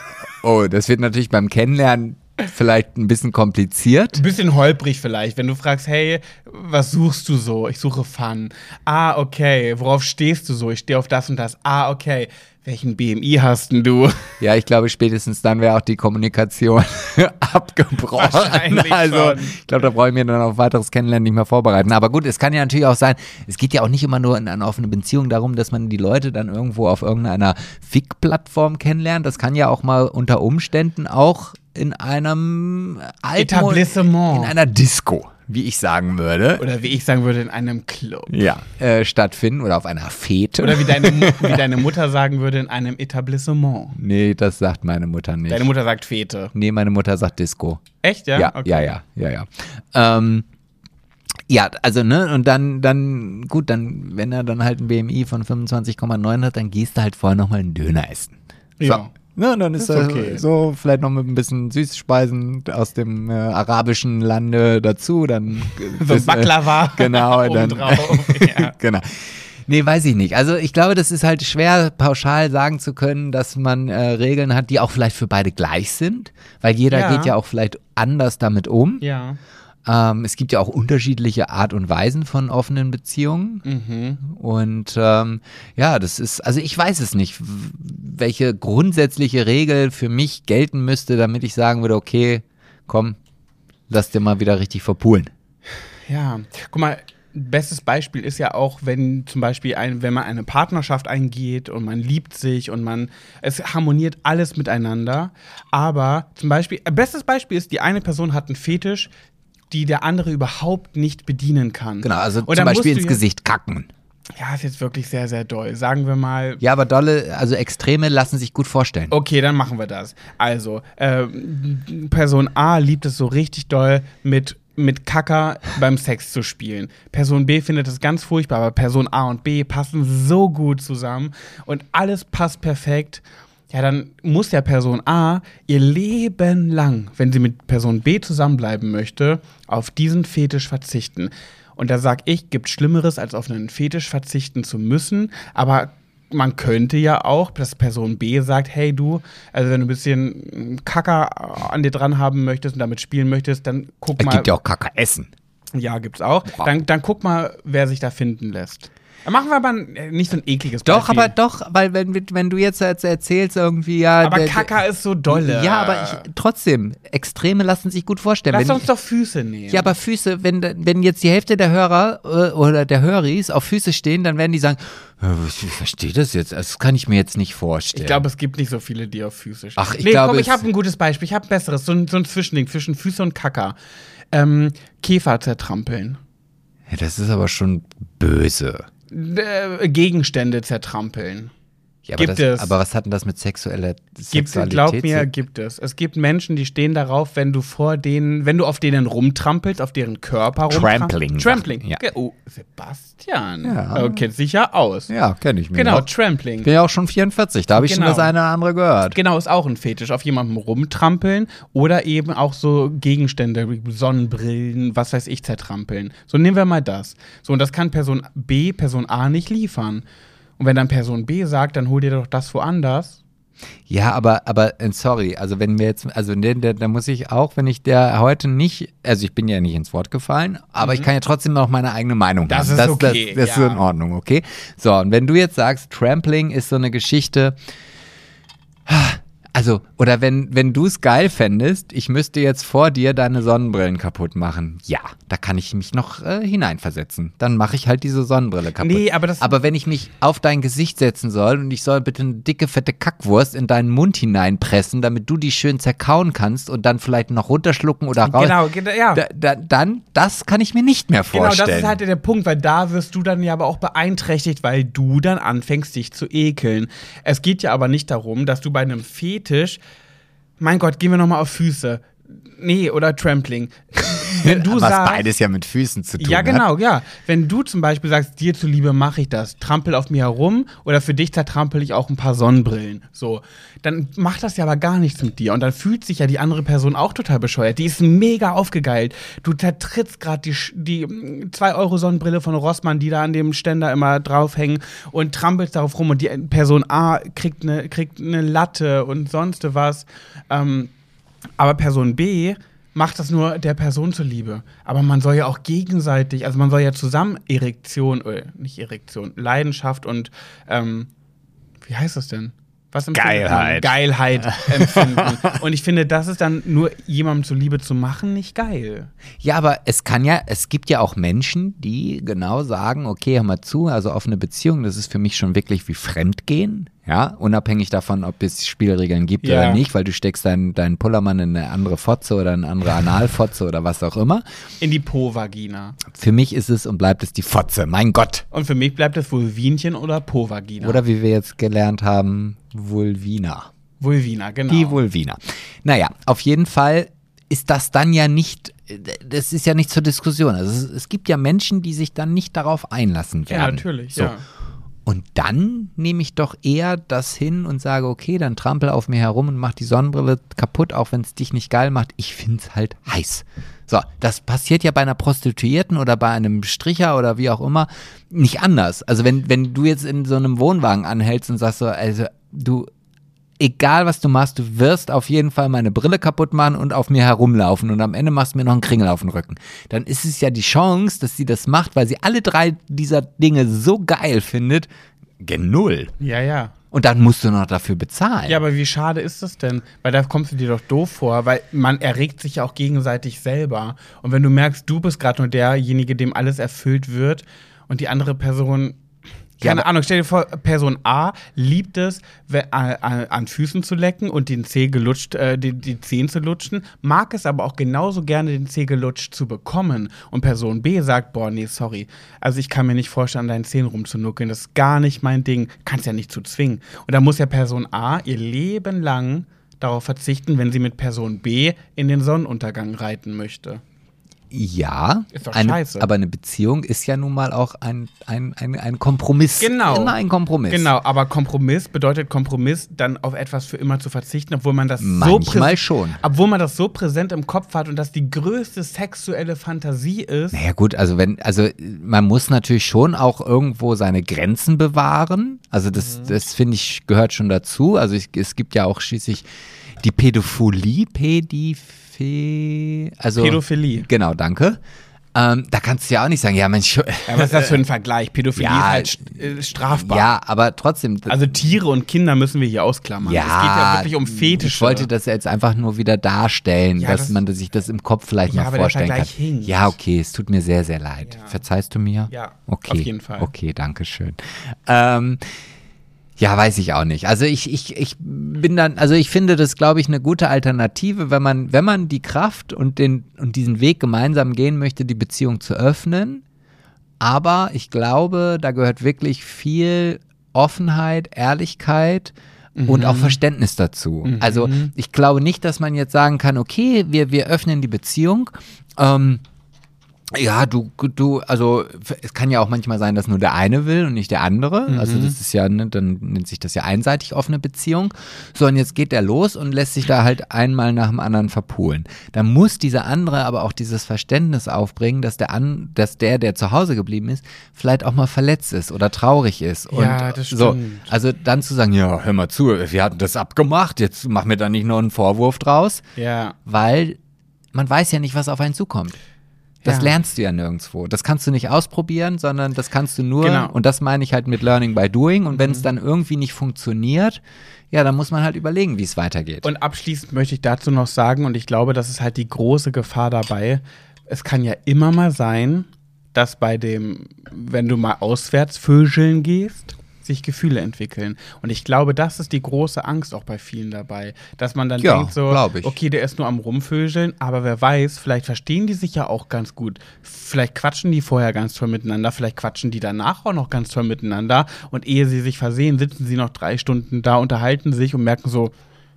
Oh, das wird natürlich beim Kennenlernen vielleicht ein bisschen kompliziert. Ein bisschen holprig vielleicht, wenn du fragst, hey, was suchst du so? Ich suche Fun. Ah, okay. Worauf stehst du so? Ich stehe auf das und das. Ah, okay. Welchen BMI hast denn du? Ja, ich glaube, spätestens dann wäre auch die Kommunikation abgebrochen. Also, schon. ich glaube, da brauche ich mir dann auf weiteres Kennenlernen nicht mehr vorbereiten. Aber gut, es kann ja natürlich auch sein, es geht ja auch nicht immer nur in einer offenen Beziehung darum, dass man die Leute dann irgendwo auf irgendeiner Fick-Plattform kennenlernt. Das kann ja auch mal unter Umständen auch in einem Altmo- Etablissement. in einer Disco, wie ich sagen würde. Oder wie ich sagen würde, in einem Club. Ja, äh, stattfinden oder auf einer Fete. Oder wie deine, wie deine Mutter sagen würde, in einem Etablissement. nee, das sagt meine Mutter nicht. Deine Mutter sagt Fete. nee, meine Mutter sagt Disco. Echt, ja? Ja, ja, ja, ja, ja. Ähm, ja, also, ne, und dann, dann, gut, dann, wenn er dann halt ein BMI von 25,9 hat, dann gehst du halt vorher nochmal einen Döner essen. So. Ja. Ja, dann ist Ist das okay. so vielleicht noch mit ein bisschen Süßspeisen aus dem äh, arabischen Lande dazu, dann So ein Baklava genau, dann obendrauf, ja. genau. Nee, weiß ich nicht. Also ich glaube, das ist halt schwer pauschal sagen zu können, dass man äh, Regeln hat, die auch vielleicht für beide gleich sind, weil jeder Ja. geht ja auch vielleicht anders damit um. Ja. Ähm, es gibt ja auch unterschiedliche Art und Weisen von offenen Beziehungen. Mhm. Und ähm, ja, das ist, also ich weiß es nicht, welche grundsätzliche Regel für mich gelten müsste, damit ich sagen würde, okay, komm, lass dir mal wieder richtig verpulen. Ja, guck mal, bestes Beispiel ist ja auch, wenn zum Beispiel ein, wenn man eine Partnerschaft eingeht und man liebt sich und man, es harmoniert alles miteinander. Aber zum Beispiel, äh, bestes Beispiel ist, die eine Person hat einen Fetisch, die der andere überhaupt nicht bedienen kann. Genau, also Und zum Beispiel ins Gesicht kacken. Ja, ist jetzt wirklich sehr, sehr doll. Sagen wir mal, Ja, aber dolle, also Extreme lassen sich gut vorstellen. Okay, dann machen wir das. Also, ähm, Person A liebt es so richtig doll, mit, mit Kacker beim Sex zu spielen. Person B findet es ganz furchtbar, aber Person A und B passen so gut zusammen und alles passt perfekt. Ja, dann muss ja Person A ihr Leben lang, wenn sie mit Person B zusammenbleiben möchte, auf diesen Fetisch verzichten. Und da sag ich, gibt Schlimmeres, als auf einen Fetisch verzichten zu müssen, aber man könnte ja auch, dass Person B sagt, hey du, also wenn du ein bisschen Kacker an dir dran haben möchtest und damit spielen möchtest, dann guck Es mal. gibt ja auch Kacke essen. Ja, gibt's auch. Wow. Dann, dann guck mal, wer sich da finden lässt. Machen wir aber äh, nicht so ein ekliges Doch, Beispiel. aber doch, weil wenn, wenn du jetzt erzählst irgendwie, ja. Aber Kaka ist so dolle. Ja, aber ich, trotzdem, Extreme lassen sich gut vorstellen. Lass Wenn- uns doch Füße nehmen. ja, aber Füße, wenn, wenn jetzt die Hälfte der Hörer äh, oder der Höris auf Füße stehen, dann werden die sagen, "Äh, was- ich verstehe das jetzt, das kann ich mir jetzt nicht vorstellen. Ich glaube, es gibt nicht so viele, die auf Füße stehen. Ach, ich nee, glaube, komm, ich habe ein gutes Beispiel. Ich habe ein besseres. So ein, so ein Zwischending zwischen Füße und Kaka. Ähm, Käfer zertrampeln. ja, das ist aber schon böse. Äh, Gegenstände zertrampeln. Ja, aber, Gibt das, es. aber was hat denn das mit sexueller Gibt, Sexualität glaub mir, gibt es. Es gibt Menschen, die stehen darauf, wenn du vor denen, wenn du auf denen rumtrampelst, auf deren Körper rumtrampelst. Trampling, Trampling. ja. Oh, Sebastian. Ja. Oh, kennt sich ja aus. Ja, kenne ich mir Genau, noch. Trampling. Ich bin ja auch schon 44, da habe ich schon Genau. das eine oder andere gehört. Genau, ist auch ein Fetisch. Auf jemandem rumtrampeln oder eben auch so Gegenstände, wie Sonnenbrillen, was weiß ich, zertrampeln. So nehmen wir mal das. So, und das kann Person B, Person A nicht liefern. Und wenn dann Person B sagt, dann hol dir doch das woanders. Ja, aber, aber äh, sorry, also wenn wir jetzt, also da muss ich auch, wenn ich der heute nicht, also ich bin ja nicht ins Wort gefallen, aber ich kann ja trotzdem noch meine eigene Meinung Mhm. Das haben. ist okay, Das, das ist so ja. in Ordnung, okay? So, und wenn du jetzt sagst, Trampling ist so eine Geschichte, also, oder wenn, wenn du es geil fändest, ich müsste jetzt vor dir deine Sonnenbrillen kaputt machen. Ja, da kann ich mich noch äh, hineinversetzen. Dann mache ich halt diese Sonnenbrille kaputt. Nee, aber das- Aber wenn ich mich auf dein Gesicht setzen soll und ich soll bitte eine dicke, fette Kackwurst in deinen Mund hineinpressen, damit du die schön zerkauen kannst und dann vielleicht noch runterschlucken oder raus. Genau, ge- ja. Da, da, dann, das kann ich mir nicht mehr Genau, vorstellen. das ist halt der Punkt, weil da wirst du dann ja aber auch beeinträchtigt, weil du dann anfängst, dich zu ekeln. Es geht ja aber nicht darum, dass du bei einem Fetisch, mein Gott, gehen wir nochmal auf Füße. Nee, oder Trampling. Wenn du Was sagst, beides ja mit Füßen zu tun Ja, hat. genau, ja. Wenn du zum Beispiel sagst, dir zuliebe mache ich das, trampel auf mir herum oder für dich zertrampel ich auch ein paar Sonnenbrillen, so, dann macht das ja aber gar nichts mit dir und dann fühlt sich ja die andere Person auch total bescheuert. Die ist mega aufgegeilt. Du zertrittst gerade die, Sch- die 2-Euro-Sonnenbrille von Rossmann, die da an dem Ständer immer draufhängen und trampelst darauf rum und die Person A kriegt eine kriegt eine Latte und sonst was. Ähm, aber Person B macht das nur der Person zuliebe. Aber man soll ja auch gegenseitig, also man soll ja zusammen Erektion, äh, nicht Erektion, Leidenschaft und, ähm, wie heißt das denn? Was man? Geilheit. Geilheit empfinden. und ich finde, das ist dann nur jemandem zuliebe zu machen, nicht geil. Ja, aber es kann ja, es gibt ja auch Menschen, die genau sagen, okay, hör mal zu, also offene Beziehung, das ist für mich schon wirklich wie Fremdgehen, ja, unabhängig davon, ob es Spielregeln gibt Ja. oder nicht, weil du steckst deinen deinen Pullermann in eine andere Fotze oder eine andere Analfotze oder was auch immer. In die Po-Vagina. Für mich ist es und bleibt es die Fotze, mein Gott. Und für mich bleibt es Vulvinchen oder Po-Vagina. Oder wie wir jetzt gelernt haben, Vulvina. Vulvina, genau. Die Vulvina. Naja, auf jeden Fall ist das dann ja nicht, das ist ja nicht zur Diskussion. Also es, es gibt ja Menschen, die sich dann nicht darauf einlassen werden. ja, natürlich, So. ja. Und dann nehme ich doch eher das hin und sage, okay, dann trampel auf mir herum und mach die Sonnenbrille kaputt, auch wenn es dich nicht geil macht. Ich find's halt heiß. So, das passiert ja bei einer Prostituierten oder bei einem Stricher oder wie auch immer nicht anders. Also wenn, wenn du jetzt in so einem Wohnwagen anhältst und sagst so, also du, egal was du machst, du wirst auf jeden Fall meine Brille kaputt machen und auf mir herumlaufen und am Ende machst du mir noch einen Kringel auf den Rücken. Dann ist es ja die Chance, dass sie das macht, weil sie alle drei dieser Dinge so geil findet, genull. Ja, ja. Und dann musst du noch dafür bezahlen. Ja, aber wie schade ist das denn? Weil da kommst du dir doch doof vor, weil man erregt sich ja auch gegenseitig selber. Und wenn du merkst, du bist gerade nur derjenige, dem alles erfüllt wird und die andere Person, keine aber- Ahnung, stell dir vor, Person A liebt es, an Füßen zu lecken und den Zeh gelutscht, äh, die, die Zehen zu lutschen, mag es aber auch genauso gerne, den Zeh gelutscht zu bekommen. Und Person B sagt, boah, nee, sorry. Also ich kann mir nicht vorstellen, an deinen Zehen rumzunuckeln. Das ist gar nicht mein Ding. Kannst ja nicht zu zwingen. Und da muss ja Person A ihr Leben lang darauf verzichten, wenn sie mit Person B in den Sonnenuntergang reiten möchte. Ja, eine, aber eine Beziehung ist ja nun mal auch ein, ein, ein, ein Kompromiss. Genau. Immer ein Kompromiss. Genau, aber Kompromiss bedeutet Kompromiss, dann auf etwas für immer zu verzichten, obwohl man das so Manchmal präs- schon. Obwohl man das so präsent im Kopf hat und das die größte sexuelle Fantasie ist. Naja gut, also wenn, also man muss natürlich schon auch irgendwo seine Grenzen bewahren. Also Mhm. das, das finde ich gehört schon dazu. Also ich, es gibt ja auch schließlich die Pädophilie, Pädiphe, also Pädophilie. Genau, danke. Ähm, da kannst du ja auch nicht sagen, ja, Mensch. Ja, was ist das für ein Vergleich? Pädophilie Ja, ist halt äh, strafbar. Ja, aber trotzdem. Also Tiere und Kinder müssen wir hier ausklammern. ja, es geht ja wirklich um Fetische. Ich wollte das jetzt einfach nur wieder darstellen, Ja, dass das- man sich das im Kopf vielleicht Ja, mal vorstellen kann. Hinkt. Ja, okay, es tut mir sehr, sehr leid. Verzeihst du mir? Ja, okay. auf jeden Fall. Okay, danke schön. Ähm, ja, weiß ich auch nicht. Also ich, ich, ich bin dann, also ich finde das, glaube ich, eine gute Alternative, wenn man, wenn man die Kraft und den und diesen Weg gemeinsam gehen möchte, die Beziehung zu öffnen. Aber ich glaube, da gehört wirklich viel Offenheit, Ehrlichkeit und auch Verständnis dazu. Also ich glaube nicht, dass man jetzt sagen kann, okay, wir, wir öffnen die Beziehung. Ähm, ja, du, du, also es kann ja auch manchmal sein, dass nur der eine will und nicht der andere. Also das ist ja, ne, dann nennt sich das ja einseitig offene Beziehung. So, und jetzt geht er los und lässt sich da halt einmal nach dem anderen verpulen. Da muss dieser andere aber auch dieses Verständnis aufbringen, dass der an, dass der, der zu Hause geblieben ist, vielleicht auch mal verletzt ist oder traurig ist. Und Ja, das so, stimmt. also dann zu sagen, ja, hör mal zu, wir hatten das abgemacht, jetzt mach mir da nicht noch einen Vorwurf draus Ja. weil man weiß ja nicht, was auf einen zukommt. Das Ja. lernst du ja nirgendwo. Das kannst du nicht ausprobieren, sondern das kannst du nur, Genau. Mhm. und das meine ich halt mit Learning by Doing. Und wenn es dann irgendwie nicht funktioniert, ja, dann muss man halt überlegen, wie es weitergeht. Und abschließend möchte ich dazu noch sagen, und ich glaube, das ist halt die große Gefahr dabei. Es kann ja immer mal sein, dass bei dem, wenn du mal auswärts vögeln gehst, sich Gefühle entwickeln. Und ich glaube, das ist die große Angst auch bei vielen dabei, dass man dann Ja, denkt so, okay, der ist nur am rumvögeln, aber wer weiß, vielleicht verstehen die sich ja auch ganz gut. Vielleicht quatschen die vorher ganz toll miteinander, vielleicht quatschen die danach auch noch ganz toll miteinander und ehe sie sich versehen, sitzen sie noch drei Stunden da, unterhalten sich und merken so,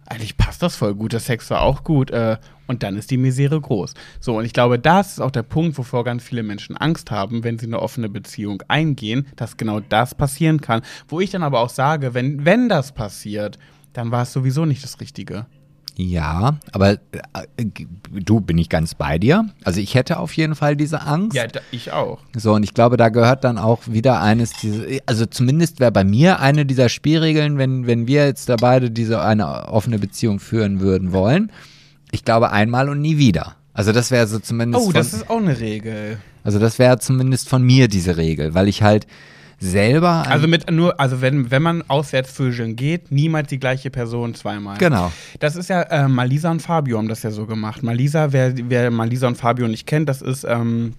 eigentlich passt das voll gut, der Sex war auch gut. Äh, und dann ist die Misere groß. So, und ich glaube, das ist auch der Punkt, wovor ganz viele Menschen Angst haben, wenn sie eine offene Beziehung eingehen, dass genau das passieren kann. Wo ich dann aber auch sage, wenn, wenn das passiert, dann war es sowieso nicht das Richtige. Ja, aber äh, du bin ich ganz bei dir. Also ich hätte auf jeden Fall diese Angst. Ja, da, ich auch. So, und ich glaube, da gehört dann auch wieder eines diese, also zumindest wäre bei mir eine dieser Spielregeln, wenn, wenn wir jetzt da beide diese eine offene Beziehung führen würden wollen. Ich glaube einmal und nie wieder. Also das wäre so zumindest Oh, von, das ist auch eine Regel. also das wäre zumindest von mir diese Regel, weil ich halt selber Also mit nur, also wenn, wenn man auswärts vögeln geht, niemals die gleiche Person zweimal. genau. Das ist ja, äh, Malisa und Fabio haben das ja so gemacht. Malisa, wer, wer Malisa und Fabio nicht kennt, das ist, ähm,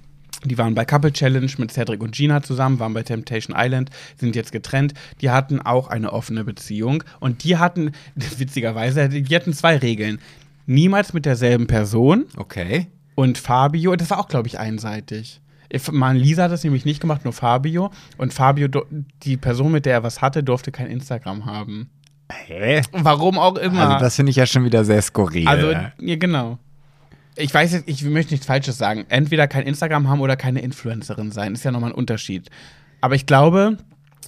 die waren bei Couple Challenge mit Cedric und Gina zusammen, waren bei Temptation Island, sind jetzt getrennt. Die hatten auch eine offene Beziehung und die hatten, witzigerweise, die hatten zwei Regeln. Niemals mit derselben Person Okay. und Fabio, das war auch, glaube ich, einseitig. If- Malisa hat das nämlich nicht gemacht, nur Fabio. Und Fabio, die Person, mit der er was hatte, durfte kein Instagram haben. Hä? Warum auch immer. Also das finde ich ja schon wieder sehr skurril. Also, ja, genau. Ich weiß jetzt, ich möchte nichts Falsches sagen. Entweder kein Instagram haben oder keine Influencerin sein. Ist ja nochmal ein Unterschied. Aber ich glaube,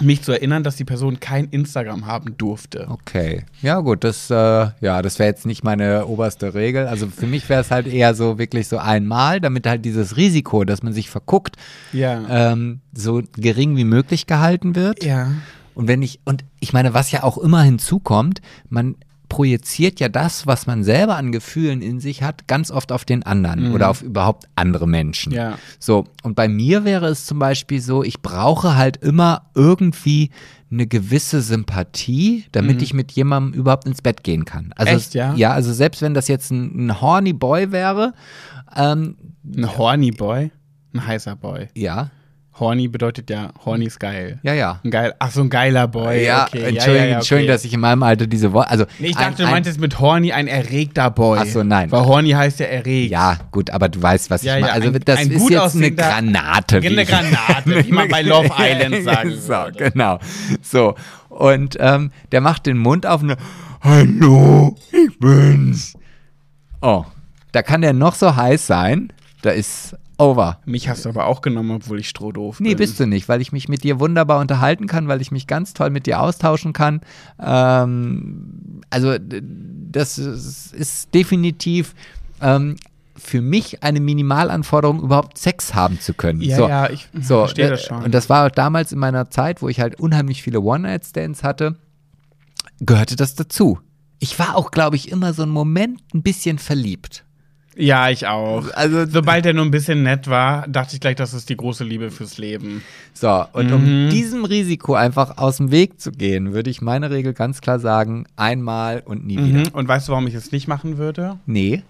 mich zu erinnern, dass die Person kein Instagram haben durfte. Okay. Ja, gut, das, äh, ja, das wäre jetzt nicht meine oberste Regel. Also für mich wäre es halt eher so wirklich so einmal, damit halt dieses Risiko, dass man sich verguckt, Ja. ähm, so gering wie möglich gehalten wird. ja. Und wenn ich, und ich meine, was ja auch immer hinzukommt, man projiziert ja das, was man selber an Gefühlen in sich hat, ganz oft auf den anderen oder auf überhaupt andere Menschen. Mhm. Ja. So, und bei mir wäre es zum Beispiel so, ich brauche halt immer irgendwie eine gewisse Sympathie, damit ich mit jemandem überhaupt ins Bett gehen kann. Also Mhm. Echt, ja? Ja, also selbst wenn das jetzt ein, ein horny Boy wäre, ähm, Ein horny Boy. Ein heißer Boy. ja, Horny bedeutet ja, horny ist geil. ja, ja. Ein geil, ach so ein geiler Boy. ja, okay. Entschuldigung, ja, ja, okay. Entschuldigung, dass ich in meinem Alter diese Worte, also Nee, ich ein- dachte, du ein- meintest mit horny ein erregter Boy. Ach so, nein. Weil horny heißt ja erregt. Ja, gut, aber du weißt, was Ja, ich meine. Also ein- das ist jetzt eine Granate. wie Eine Granate, wie man bei Love Island sagen so, würde. genau. So, und ähm, der macht den Mund auf und Hallo, ich bin's. Oh, da kann der noch so heiß sein, da ist over. Mich hast du aber auch genommen, obwohl ich strohdoof bin. Nee, bist du nicht, weil ich mich mit dir wunderbar unterhalten kann, weil ich mich ganz toll mit dir austauschen kann. Ähm, also das ist, ist definitiv ähm, für mich eine Minimalanforderung, überhaupt Sex haben zu können. Ja, so, ja, ich so, verstehe äh, das schon. Und das war damals in meiner Zeit, wo ich halt unheimlich viele One-Night-Stands hatte, gehörte das dazu. Ich war auch, glaube ich, immer so einen Moment ein bisschen verliebt. Ja, ich auch. Also- Sobald er nur ein bisschen nett war, dachte ich gleich, das ist die große Liebe fürs Leben. So, und Mhm. um diesem Risiko einfach aus dem Weg zu gehen, würde ich meine Regel ganz klar sagen, einmal und nie wieder. Mhm. Und weißt du, warum ich es nicht machen würde? Nee.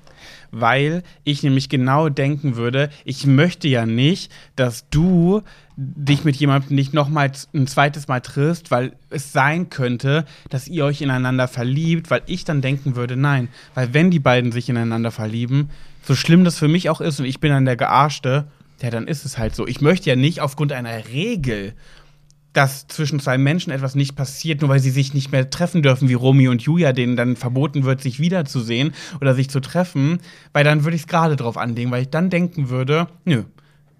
Weil ich nämlich genau denken würde, ich möchte ja nicht, dass du dich mit jemandem nicht nochmal ein zweites Mal triffst, weil es sein könnte, dass ihr euch ineinander verliebt, weil ich dann denken würde, nein, weil wenn die beiden sich ineinander verlieben, so schlimm das für mich auch ist und ich bin dann der Gearschte, ja, dann ist es halt so. Ich möchte ja nicht aufgrund einer Regel dass zwischen zwei Menschen etwas nicht passiert, nur weil sie sich nicht mehr treffen dürfen, wie Romy und Julia, denen dann verboten wird, sich wiederzusehen oder sich zu treffen, weil dann würde ich es gerade drauf anlegen, weil ich dann denken würde, nö.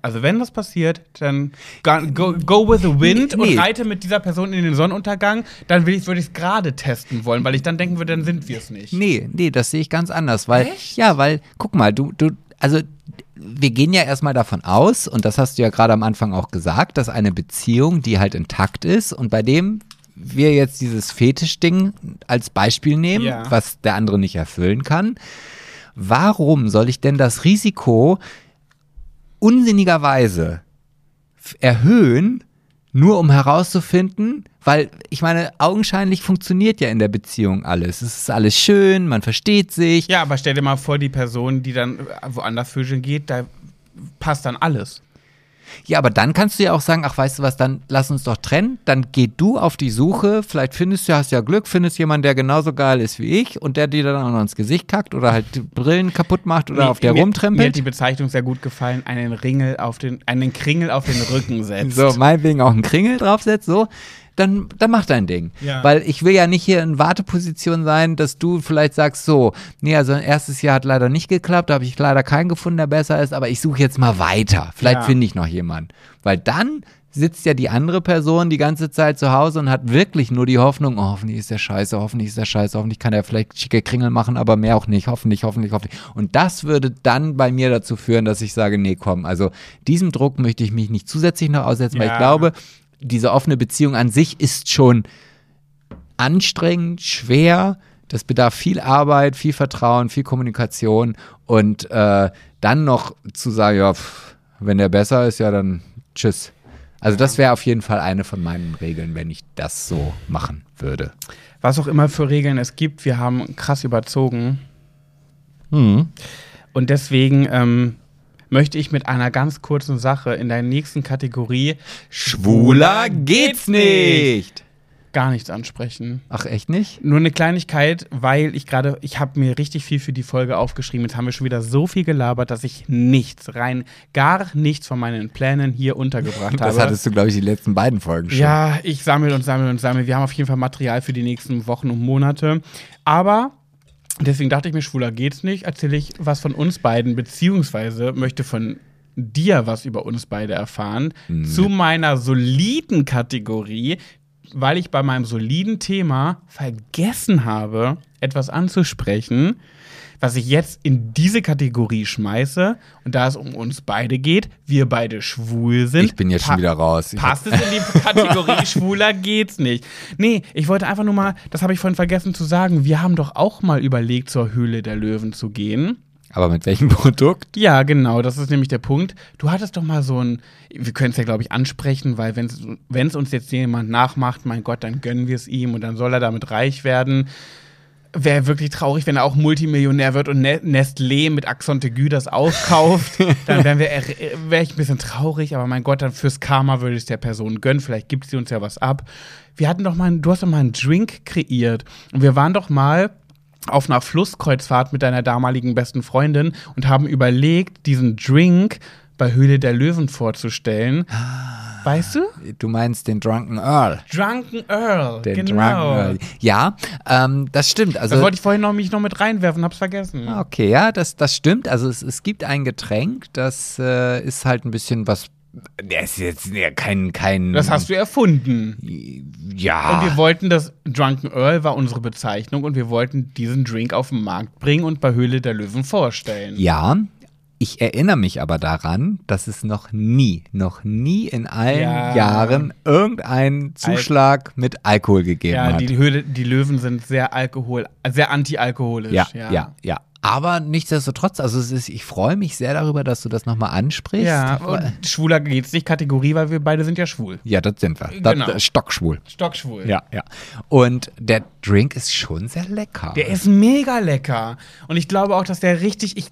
Also wenn das passiert, dann go, go with the wind Nee. und reite mit dieser Person in den Sonnenuntergang, dann will ich, würde ich es gerade testen wollen, weil ich dann denken würde, dann sind wir es nicht. Nee, nee, das sehe ich ganz anders, weil Echt? ja, weil guck mal, du du also wir gehen ja erstmal davon aus und das hast du ja gerade am Anfang auch gesagt, dass eine Beziehung, die halt intakt ist und bei dem wir jetzt dieses Fetischding als Beispiel nehmen, Ja. was der andere nicht erfüllen kann. Warum soll ich denn das Risiko unsinnigerweise erhöhen, nur um herauszufinden, weil ich meine, augenscheinlich funktioniert ja in der Beziehung alles. Es ist alles schön, man versteht sich. Ja, aber stell dir mal vor, die Person, die dann woanders vögeln geht, da passt dann alles. Ja, aber dann kannst du ja auch sagen, ach, weißt du was, dann lass uns doch trennen. Dann geh du auf die Suche, vielleicht findest du, hast ja Glück, findest jemanden, der genauso geil ist wie ich und der dir dann auch noch ins Gesicht kackt oder halt die Brillen kaputt macht oder Nee, auf der mir, Mir rumtrempelt. hat die Bezeichnung sehr gut gefallen, einen Ringel auf den, einen Kringel auf den Rücken setzt. so, meinetwegen auch einen Kringel draufsetzt, so, dann, dann mach dein Ding. Ja. Weil ich will ja nicht hier in Warteposition sein, dass du vielleicht sagst, so, nee, also erstes Jahr hat leider nicht geklappt, da habe ich leider keinen gefunden, der besser ist, aber ich suche jetzt mal weiter. Vielleicht Ja. finde ich noch jemanden. Weil dann sitzt ja die andere Person die ganze Zeit zu Hause und hat wirklich nur die Hoffnung, oh, hoffentlich ist der scheiße, hoffentlich ist der scheiße, hoffentlich kann er vielleicht schicke Kringel machen, aber mehr auch nicht, hoffentlich, hoffentlich, hoffentlich. Und das würde dann bei mir dazu führen, dass ich sage, nee, komm, also diesem Druck möchte ich mich nicht zusätzlich noch aussetzen, weil ich Ja. glaube, diese offene Beziehung an sich ist schon anstrengend, schwer. Das bedarf viel Arbeit, viel Vertrauen, viel Kommunikation und äh, dann noch zu sagen, ja, pff, wenn der besser ist, ja, dann tschüss. Also das wäre auf jeden Fall eine von meinen Regeln, wenn ich das so machen würde. Was auch immer für Regeln es gibt, wir haben krass überzogen. Hm. Und deswegen ähm, möchte ich mit einer ganz kurzen Sache in der nächsten Kategorie Schwuler geht's nicht. gar nichts ansprechen. Ach, echt nicht? Nur eine Kleinigkeit, weil ich gerade, ich habe mir richtig viel für die Folge aufgeschrieben. Jetzt haben wir schon wieder so viel gelabert, dass ich nichts, rein gar nichts von meinen Plänen hier untergebracht Das habe. hattest du, glaube ich, die letzten beiden Folgen schon. Ja, ich sammle und sammle und sammle. Wir haben auf jeden Fall Material für die nächsten Wochen und Monate. Aber deswegen dachte ich mir, schwuler geht's nicht. Erzähle ich was von uns beiden, beziehungsweise möchte von dir was über uns beide erfahren. Zu meiner soliden Kategorie, weil ich bei meinem soliden Thema vergessen habe, etwas anzusprechen, was ich jetzt in diese Kategorie schmeiße. Und da es um uns beide geht, wir beide schwul sind. Ich bin jetzt schon wieder raus. Passt es in die Kategorie schwuler geht's nicht. Nee, ich wollte einfach nur mal, das habe ich vorhin vergessen zu sagen, wir haben doch auch mal überlegt, zur Höhle der Löwen zu gehen. Aber mit welchem Produkt? Ja, genau, das ist nämlich der Punkt. Du hattest doch mal so ein, wir können es ja, glaube ich, ansprechen, weil wenn es uns jetzt jemand nachmacht, mein Gott, dann gönnen wir es ihm und dann soll er damit reich werden. Wäre wirklich traurig, wenn er auch Multimillionär wird und Ne- Nestlé mit Axon Tegue das aufkauft. dann wären wir, wäre ich ein bisschen traurig, aber mein Gott, dann fürs Karma würde ich es der Person gönnen. Vielleicht gibt sie uns ja was ab. Wir hatten doch mal, du hast doch mal einen Drink kreiert und wir waren doch mal auf einer Flusskreuzfahrt mit deiner damaligen besten Freundin und haben überlegt, diesen Drink bei Höhle der Löwen vorzustellen. Weißt du? Du meinst den Drunken Earl. Drunken Earl. Den genau. Drunken Earl. Ja, ähm, das stimmt. Also Das wollte ich vorhin noch, mich noch mit reinwerfen, hab's vergessen. Okay, ja, das, das stimmt. Also es, es gibt ein Getränk, das äh, ist halt ein bisschen was. Der ist jetzt kein, kein. Das hast du erfunden. Ja. Und wir wollten das, Drunken Earl war unsere Bezeichnung und wir wollten diesen Drink auf den Markt bringen und bei Höhle der Löwen vorstellen. ja. Ich erinnere mich aber daran, dass es noch nie, noch nie in allen Ja. Jahren irgendeinen Zuschlag mit Alkohol gegeben Ja, hat. die Höhle, die Löwen sind sehr alkohol, sehr anti-alkoholisch. ja, ja, ja, Aber nichtsdestotrotz, also es ist, ich freue mich sehr darüber, dass du das nochmal ansprichst. Ja, und schwuler geht's nicht Kategorie, weil wir beide sind ja schwul. Ja, das sind wir. Das, Genau. stockschwul. Stockschwul. Ja, ja. Und der Drink ist schon sehr lecker. Der ist mega lecker. Und ich glaube auch, dass der richtig, ich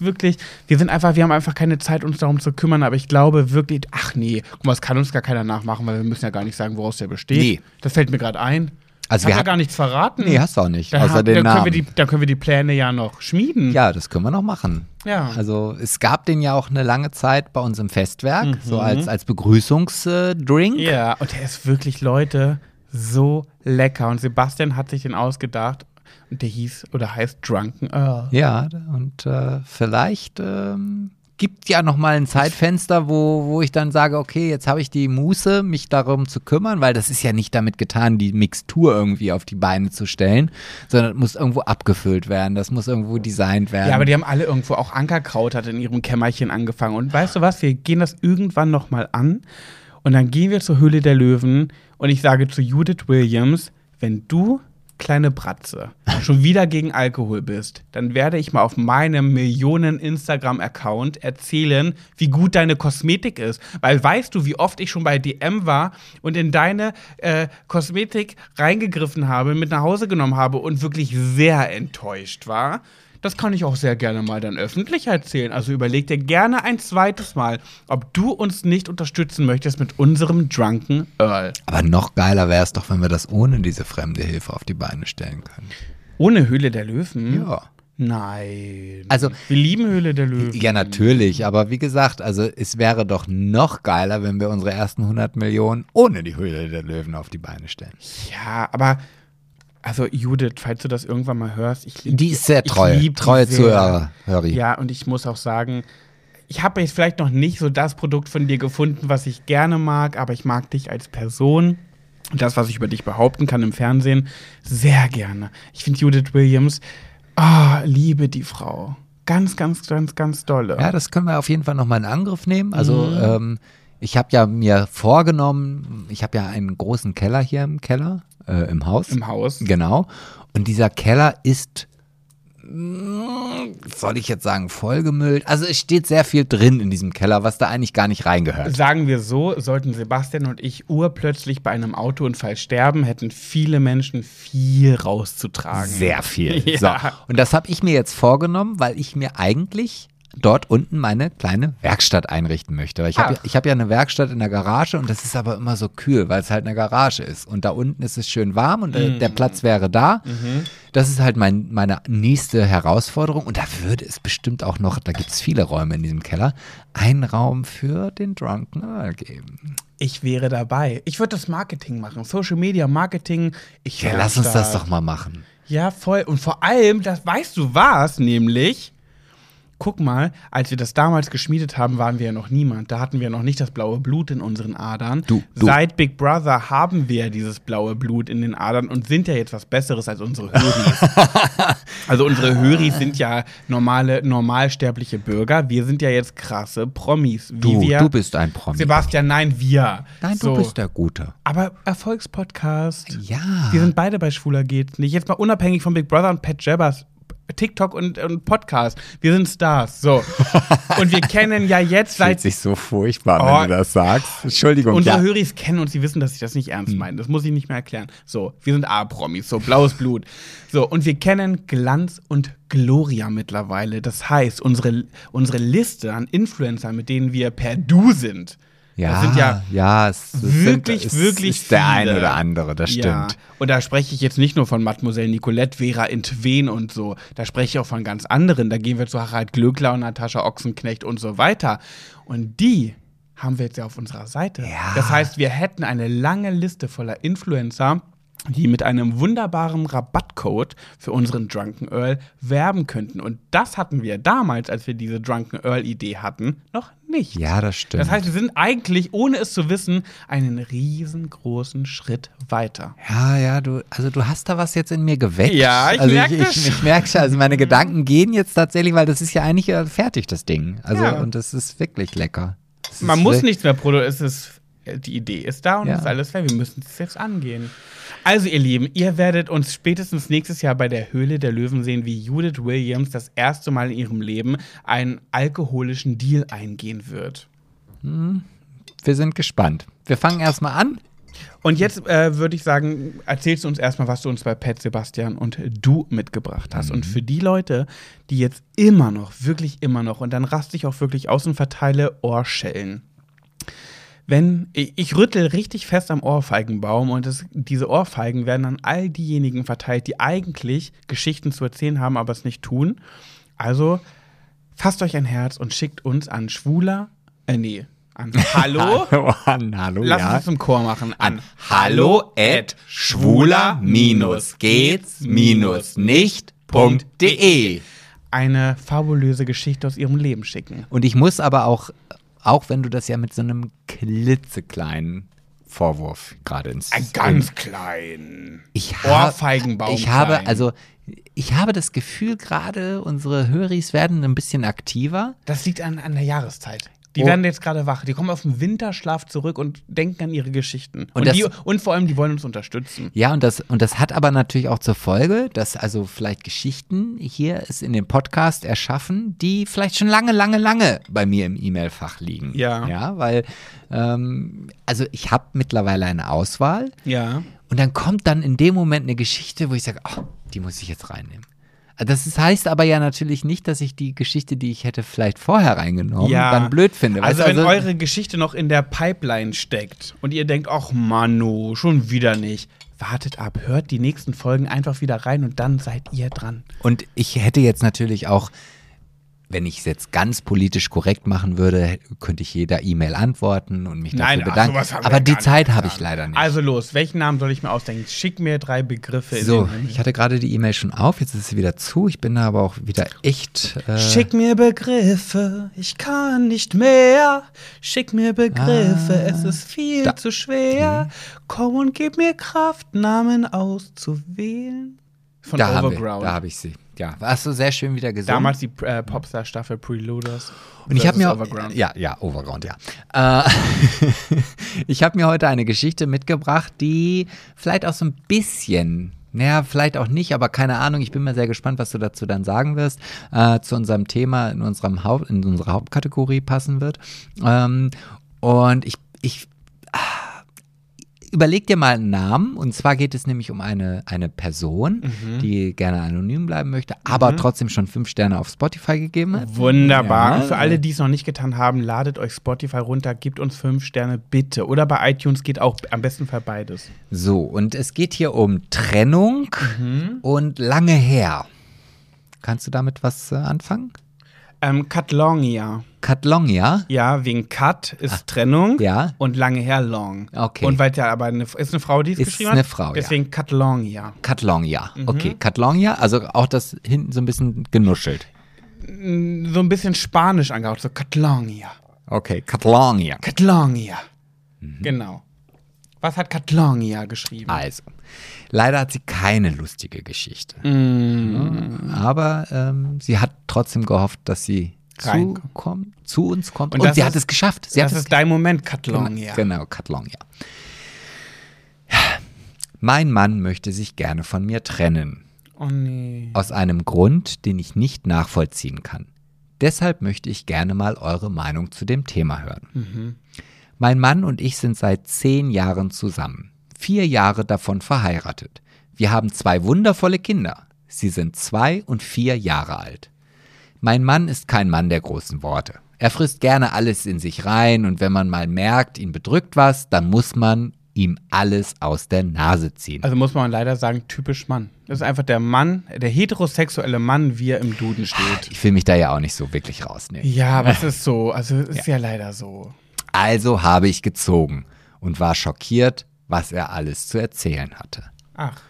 wirklich, wir sind einfach, wir haben einfach keine Zeit, uns darum zu kümmern, aber ich glaube wirklich, ach nee, guck mal, das kann uns gar keiner nachmachen, weil wir müssen ja gar nicht sagen, woraus der besteht. Nee. Das fällt mir gerade ein. Also Hat wir ja hat- gar nichts verraten. Nee, hast du auch nicht. Dann, außer ha- den dann, können wir Namen. die, dann können wir die Pläne ja noch schmieden. Ja, das können wir noch machen. Ja. Also es gab den ja auch eine lange Zeit bei uns im Festwerk, so Mhm. als, als Begrüßungsdrink. Ja, und der ist wirklich, Leute, so lecker. Und Sebastian hat sich den ausgedacht und der hieß oder heißt Drunken Earl. Ja, und äh, vielleicht ähm, gibt ja noch mal ein Zeitfenster, wo, wo ich dann sage, okay, jetzt habe ich die Muße, mich darum zu kümmern, weil das ist ja nicht damit getan, die Mixtur irgendwie auf die Beine zu stellen, sondern muss irgendwo abgefüllt werden, das muss irgendwo designt werden. Ja, aber die haben alle irgendwo, auch Ankerkraut hat in ihrem Kämmerchen angefangen. Und weißt du was, wir gehen das irgendwann nochmal an und dann gehen wir zur Höhle der Löwen und ich sage zu Judith Williams, wenn du, kleine Bratze, schon wieder gegen Alkohol bist, dann werde ich mal auf meinem Millionen-Instagram-Account erzählen, wie gut deine Kosmetik ist. Weil weißt du, wie oft ich schon bei DM war und in deine äh, Kosmetik reingegriffen habe, mit nach Hause genommen habe und wirklich sehr enttäuscht war? Das kann ich auch sehr gerne mal dann öffentlich erzählen. Also überleg dir gerne ein zweites Mal, ob du uns nicht unterstützen möchtest mit unserem Drunken Earl. aber noch geiler wäre es doch, wenn wir das ohne diese fremde Hilfe auf die Beine stellen können. Ohne Höhle der Löwen? Ja. Nein. Also- wir lieben Höhle der Löwen. Ja, natürlich, aber wie gesagt, also es wäre doch noch geiler, wenn wir unsere ersten 100 Millionen ohne die Höhle der Löwen auf die Beine stellen. Ja, aber also Judith, falls du das irgendwann mal hörst, ich lieb Die ist sehr ich treu, lieb die treue. Zuhörer. Ja, und ich muss auch sagen, ich habe jetzt vielleicht noch nicht so das Produkt von dir gefunden, was ich gerne mag, aber ich mag dich als Person. Und das, was ich über dich behaupten kann im Fernsehen, sehr gerne. Ich finde Judith Williams, ah, liebe die Frau. Ganz, ganz, ganz, ganz dolle. Ja, das können wir auf jeden Fall nochmal in Angriff nehmen. Also Mhm. ähm, ich habe ja mir vorgenommen, ich habe ja einen großen Keller hier im Keller, äh, im Haus. Im Haus. Genau. Und dieser Keller ist, soll ich jetzt sagen, vollgemüllt. Also es steht sehr viel drin in diesem Keller, was da eigentlich gar nicht reingehört. Sagen wir so, sollten Sebastian und ich urplötzlich bei einem Autounfall sterben, hätten viele Menschen viel rauszutragen. Sehr viel. Ja. So. Und das habe ich mir jetzt vorgenommen, weil ich mir eigentlich dort unten meine kleine Werkstatt einrichten möchte. Weil ich habe ja, ich hab ja eine Werkstatt in der Garage und das ist aber immer so kühl, weil es halt eine Garage ist. Und da unten ist es schön warm und äh, Mhm. der Platz wäre da. Das ist halt mein, meine nächste Herausforderung. Und da würde es bestimmt auch noch, da gibt es viele Räume in diesem Keller, einen Raum für den Drunken Earl geben. Ich wäre dabei. Ich würde das Marketing machen. Social Media Marketing. Ich Ja, lass uns das Start. doch mal machen. Ja, voll. Und vor allem, das weißt du was, nämlich. Guck mal, als wir das damals geschmiedet haben, waren wir ja noch niemand. Da hatten wir noch nicht das blaue Blut in unseren Adern. Du, du. Seit Big Brother haben wir dieses blaue Blut in den Adern und sind ja jetzt was Besseres als unsere Höris. also unsere Höris sind ja normale, normalsterbliche Bürger. Wir sind ja jetzt krasse Promis. Du, wir. du bist ein Promi. Sebastian, nein, wir. Nein, so. du bist der Gute. Aber Erfolgspodcast. Ja. Wir sind beide bei Schwuler geht's nicht. Jetzt mal unabhängig von Big Brother und Pat Jabbers. TikTok und, und Podcast. Wir sind Stars. So. Und wir kennen ja jetzt Fühlt seit. sich so furchtbar, Oh. wenn du das sagst. Entschuldigung. Unsere ja. Hm. Höris kennen uns, die wissen, dass ich das nicht ernst meine. Das muss ich nicht mehr erklären. So, wir sind A-Promis, so blaues Blut. So, und wir kennen Glanz und Gloria mittlerweile. Das heißt, unsere, unsere Liste an Influencern, mit denen wir per Du sind, ja, das sind ja ja, es, es wirklich, sind, es wirklich ist der eine oder andere, das Ja, stimmt. und da spreche ich jetzt nicht nur von Mademoiselle Nicolette, Vera Intwen und so. Da spreche ich auch von ganz anderen. Da gehen wir zu Harald Glöckler und Natascha Ochsenknecht und so weiter. Und die haben wir jetzt ja auf unserer Seite. Ja. Das heißt, wir hätten eine lange Liste voller Influencer, die mit einem wunderbaren Rabattcode für unseren Drunken Earl werben könnten. Und das hatten wir damals, als wir diese Drunken Earl-Idee hatten, noch nicht. Ja, das stimmt. Das heißt, wir sind eigentlich, ohne es zu wissen, einen riesengroßen Schritt weiter. ja, ja, du, also du hast da was jetzt in mir geweckt. Ja, ich also merk ich, ich, ich merke schon, also meine Gedanken gehen jetzt tatsächlich, weil das ist ja eigentlich äh, fertig, das Ding. Also, Ja. und das ist wirklich lecker. Das Man muss nichts mehr produzieren. Es ist, die Idee ist da und Ja. es ist alles fair. Wir müssen es jetzt angehen. Also, ihr Lieben, ihr werdet uns spätestens nächstes Jahr bei der Höhle der Löwen sehen, wie Judith Williams das erste Mal in ihrem Leben einen alkoholischen Deal eingehen wird. Wir sind gespannt. Wir fangen erstmal an. Und jetzt äh, würde ich sagen, erzählst du uns erstmal, was du uns bei Pet Sebastian und du mitgebracht hast. Und für die Leute, die jetzt immer noch, wirklich immer noch, und dann raste ich auch wirklich aus und verteile Ohrschellen. Wenn ich, rüttel richtig fest am Ohrfeigenbaum und das, diese Ohrfeigen werden an all diejenigen verteilt, die eigentlich Geschichten zu erzählen haben, aber es nicht tun. Also fasst euch ein Herz und schickt uns an schwuler, äh nee, an hallo. Hallo, an, hallo Lass ja. uns zum Chor machen. An hallo at schwuler minus geht's minus nicht.de. Eine fabulöse Geschichte aus ihrem Leben schicken. Und ich muss aber auch, auch wenn du das ja mit so einem klitzekleinen Vorwurf gerade ins Ein ganz klein. ich hab- Ohrfeigenbaum Ich habe, also ich habe das Gefühl, gerade unsere Höris werden ein bisschen aktiver. Das liegt an, an der Jahreszeit. Die Oh. werden jetzt gerade wach. Die kommen auf den Winterschlaf zurück und denken an ihre Geschichten. Und, das- die, und vor allem, die wollen uns unterstützen. Ja, und das, und das hat aber natürlich auch zur Folge, dass also vielleicht Geschichten hier es in dem Podcast erschaffen, die vielleicht schon lange, lange, lange bei mir im E-Mail-Fach liegen. Ja. Ja, weil, ähm, also ich habe mittlerweile eine Auswahl Ja. und dann kommt dann in dem Moment eine Geschichte, wo ich sage, oh, die muss ich jetzt reinnehmen. Das heißt aber ja natürlich nicht, dass ich die Geschichte, die ich hätte vielleicht vorher reingenommen, Ja. dann blöd finde. Also, weißt wenn eure Geschichte noch in der Pipeline steckt und ihr denkt, ach Manu, schon wieder nicht. Wartet ab, hört die nächsten Folgen einfach wieder rein und dann seid ihr dran. Und ich hätte jetzt natürlich auch, wenn ich es jetzt ganz politisch korrekt machen würde, könnte ich jeder E-Mail antworten und mich dafür ach, bedanken. haben wir Aber die Zeit habe ich leider nicht. Also los, welchen Namen soll ich mir ausdenken? Schick mir drei Begriffe. so, ich hatte gerade die E-Mail schon auf, jetzt ist sie wieder zu. Ich bin da aber auch wieder echt. Äh, Schick mir Begriffe, ich kann nicht mehr. Schick mir Begriffe, es ist viel da. zu schwer. Komm und gib mir Kraft, Namen auszuwählen. Von da habe Overground. da hab ich sie. Ja, hast du sehr schön wieder gesungen. Damals die äh, Popstar-Staffel Preluders. Und ich habe mir Overground. ja ja Overground ja. Äh, ich habe mir heute eine Geschichte mitgebracht, die vielleicht auch so ein bisschen naja, vielleicht auch nicht, aber keine Ahnung. Ich bin mal sehr gespannt, was du dazu dann sagen wirst, äh, zu unserem Thema in unserem Haupt, in unserer Hauptkategorie passen wird. Ähm, und ich, ich überleg dir mal einen Namen. Und zwar geht es nämlich um eine, eine Person, Mhm. die gerne anonym bleiben möchte, aber trotzdem schon fünf Sterne auf Spotify gegeben hat. Wunderbar. Ja. Und für alle, die es noch nicht getan haben, ladet euch Spotify runter, gebt uns fünf Sterne bitte. Oder bei iTunes geht auch am besten Fall beides. So, und es geht hier um Trennung Mhm. und lange her. Kannst du damit was äh, anfangen? Ähm, Cut Long, ja. Wegen Cut ist Trennung Ah. Ja. und lange her Long. Okay. Und weil ja aber eine, ist eine Frau, die es Ist geschrieben eine hat. Frau, ja. Deswegen Cut Long, ja. Long, ja. Mhm. Okay, ja. Also auch das hinten so ein bisschen genuschelt. So ein bisschen Spanisch angehaucht, so ja. Okay, Long, ja. Mhm. Genau. Was hat ja geschrieben? Also, leider hat sie keine lustige Geschichte. Mm. Aber ähm, sie hat trotzdem gehofft, dass sie zu, Reinkommt. kommt, zu uns kommt. Und Und, sie ist- hat es geschafft. Sie Das hat es ist dein Moment, Cut Long, Genau, ja. Genau, ja. Mein Mann möchte sich gerne von mir trennen. Oh nee. Aus einem Grund, den ich nicht nachvollziehen kann. Deshalb möchte ich gerne mal eure Meinung zu dem Thema hören. Mein Mann und ich sind seit zehn Jahren zusammen. Vier Jahre davon verheiratet. Wir haben zwei wundervolle Kinder. Sie sind zwei und vier Jahre alt. Mein Mann ist kein Mann der großen Worte. Er frisst gerne alles in sich rein und wenn man mal merkt, ihn bedrückt was, dann muss man ihm alles aus der Nase ziehen. Also muss man leider sagen, typisch Mann. Das ist einfach der Mann, der heterosexuelle Mann, wie er im Duden steht. Ich will mich da ja auch nicht so wirklich rausnehmen. Ja, aber es ist so. Also es ist ja. leider so. Also habe ich gezogen und war schockiert, was er alles zu erzählen hatte. Ach.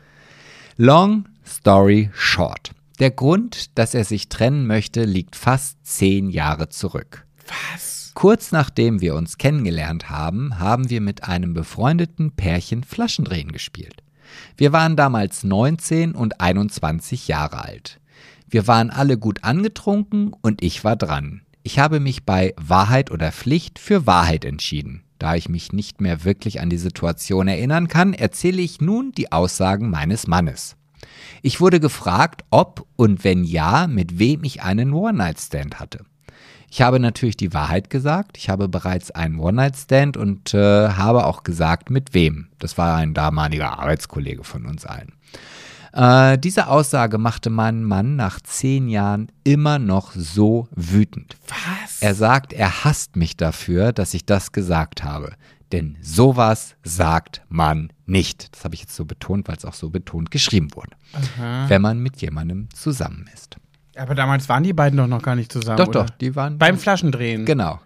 Long story short. Der Grund, dass er sich trennen möchte, liegt fast zehn Jahre zurück. Was? Kurz nachdem wir uns kennengelernt haben, haben wir mit einem befreundeten Pärchen Flaschendrehen gespielt. Wir waren damals 19 und 21 Jahre alt. Wir waren alle gut angetrunken und ich war dran. Ich habe mich bei Wahrheit oder Pflicht für Wahrheit entschieden. Da ich mich nicht mehr wirklich an die Situation erinnern kann, erzähle ich nun die Aussagen meines Mannes. Ich wurde gefragt, ob und wenn ja, mit wem ich einen One-Night-Stand hatte. Ich habe natürlich die Wahrheit gesagt. Ich habe bereits einen One-Night-Stand und äh, habe auch gesagt, mit wem. Das war ein damaliger Arbeitskollege von uns allen. Äh, diese Aussage machte meinen Mann nach zehn Jahren immer noch so wütend. Was? Er sagt, er hasst mich dafür, dass ich das gesagt habe. Denn sowas sagt man nicht. Das habe ich jetzt so betont, weil es auch so betont geschrieben wurde. Wenn man mit jemandem zusammen ist. Aber damals waren die beiden doch noch gar nicht zusammen. Doch, oder? doch, die waren. Beim Flaschendrehen. Genau.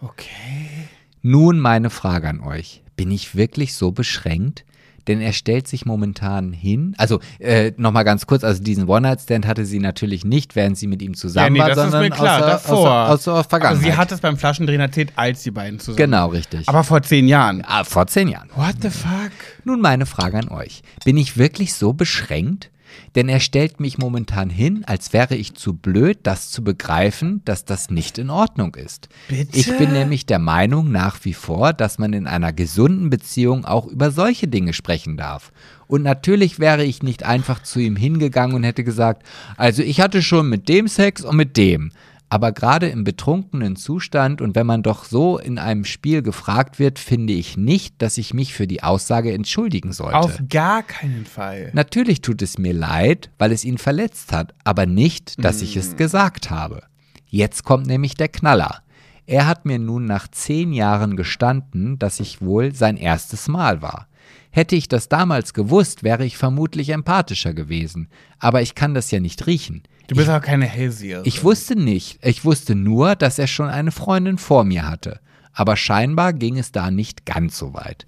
Okay. Nun meine Frage an euch. Bin ich wirklich so beschränkt? Denn er stellt sich momentan hin. Also äh, nochmal ganz kurz, also diesen One-Night-Stand hatte sie natürlich nicht, während sie mit ihm zusammen ja, nee, war, das sondern klar, aus, der- davor. Aus, der- aus der Aber Vergangenheit. sie hat es beim Flaschendrehen erzählt, als die beiden zusammen genau, richtig. Aber vor zehn Jahren. ah, vor zehn Jahren. What the fuck? Nun meine Frage an euch. Bin ich wirklich so beschränkt? Denn er stellt mich momentan hin, als wäre ich zu blöd, das zu begreifen, dass das nicht in Ordnung ist. Bitte? Ich bin nämlich der Meinung nach wie vor, dass man in einer gesunden Beziehung auch über solche Dinge sprechen darf. Und natürlich wäre ich nicht einfach zu ihm hingegangen und hätte gesagt, also ich hatte schon mit dem Sex und mit dem. Aber gerade im betrunkenen Zustand und wenn man doch so in einem Spiel gefragt wird, finde ich nicht, dass ich mich für die Aussage entschuldigen sollte. Auf gar keinen Fall. Natürlich tut es mir leid, weil es ihn verletzt hat, aber nicht, dass ich es gesagt habe. Jetzt kommt nämlich der Knaller. Er hat mir nun nach zehn Jahren gestanden, dass ich wohl sein erstes Mal war. Hätte ich das damals gewusst, wäre ich vermutlich empathischer gewesen. Aber ich kann das ja nicht riechen. Du bist aber keine Hellseherin. Ich wusste nicht. Ich wusste nur, dass er schon eine Freundin vor mir hatte. Aber scheinbar ging es da nicht ganz so weit.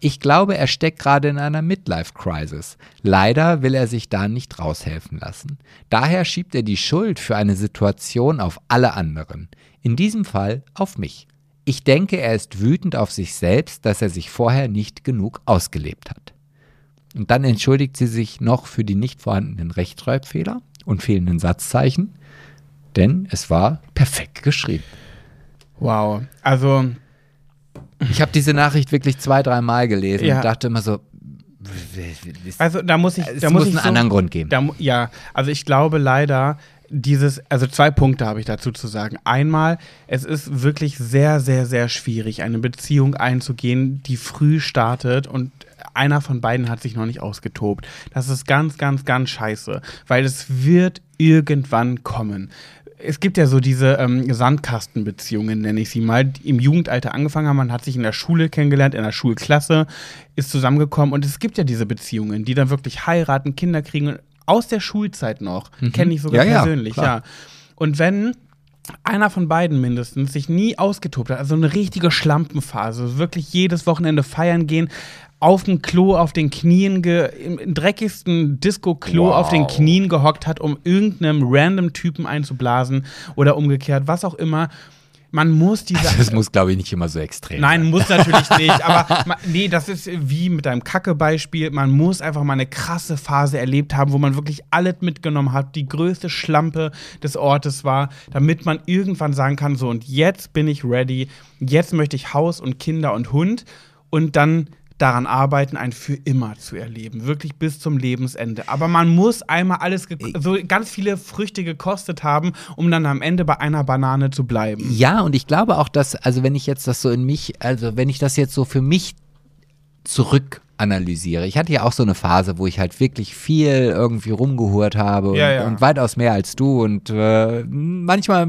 Ich glaube, er steckt gerade in einer Midlife-Crisis. Leider will er sich da nicht raushelfen lassen. Daher schiebt er die Schuld für eine Situation auf alle anderen. In diesem Fall auf mich. Ich denke, er ist wütend auf sich selbst, dass er sich vorher nicht genug ausgelebt hat. Und dann entschuldigt sie sich noch für die nicht vorhandenen Rechtschreibfehler und fehlenden Satzzeichen, denn es war perfekt geschrieben. Wow. Also, Ich habe diese Nachricht wirklich zwei, dreimal gelesen Ja. und dachte immer so, also da muss ich. es da muss muss ich einen so, anderen Grund geben. Da, ja, also ich glaube leider, dieses, also zwei Punkte habe ich dazu zu sagen. Einmal, es ist wirklich sehr, sehr, sehr schwierig, eine Beziehung einzugehen, die früh startet und einer von beiden hat sich noch nicht ausgetobt. Das ist ganz, ganz, ganz scheiße, weil es wird irgendwann kommen. Es gibt ja so diese ähm, Sandkastenbeziehungen, nenne ich sie mal, die im Jugendalter angefangen haben. Man hat sich in der Schule kennengelernt, in der Schulklasse, ist zusammengekommen und es gibt ja diese Beziehungen, die dann wirklich heiraten, Kinder kriegen, aus der Schulzeit noch. Kenne ich sogar Mhm. Ja, ja, persönlich, klar. ja. Und wenn einer von beiden mindestens sich nie ausgetobt hat, also eine richtige Schlampenphase, wirklich jedes Wochenende feiern gehen, auf dem Klo auf den Knien, im dreckigsten Disco-Klo Wow. auf den Knien gehockt hat, um irgendeinem random Typen einzublasen oder umgekehrt, was auch immer. Man muss diese. das muss, glaube ich, nicht immer so extrem Nein, sein. muss natürlich nicht. Aber nee, das ist wie mit deinem Kacke-Beispiel. Man muss einfach mal eine krasse Phase erlebt haben, wo man wirklich alles mitgenommen hat, die größte Schlampe des Ortes war, damit man irgendwann sagen kann: So, und jetzt bin ich ready. Jetzt möchte ich Haus und Kinder und Hund. Und dann daran arbeiten, ein für immer zu erleben. Wirklich bis zum Lebensende. Aber man muss einmal alles, so ganz viele Früchte gekostet haben, um dann am Ende bei einer Banane zu bleiben. Ja, und ich glaube auch, dass, also wenn ich jetzt das so in mich, also wenn ich das jetzt so für mich zurück analysiere. Ich hatte ja auch so eine Phase, wo ich halt wirklich viel irgendwie rumgehurt habe und, Ja, ja. und weitaus mehr als du und äh, manchmal,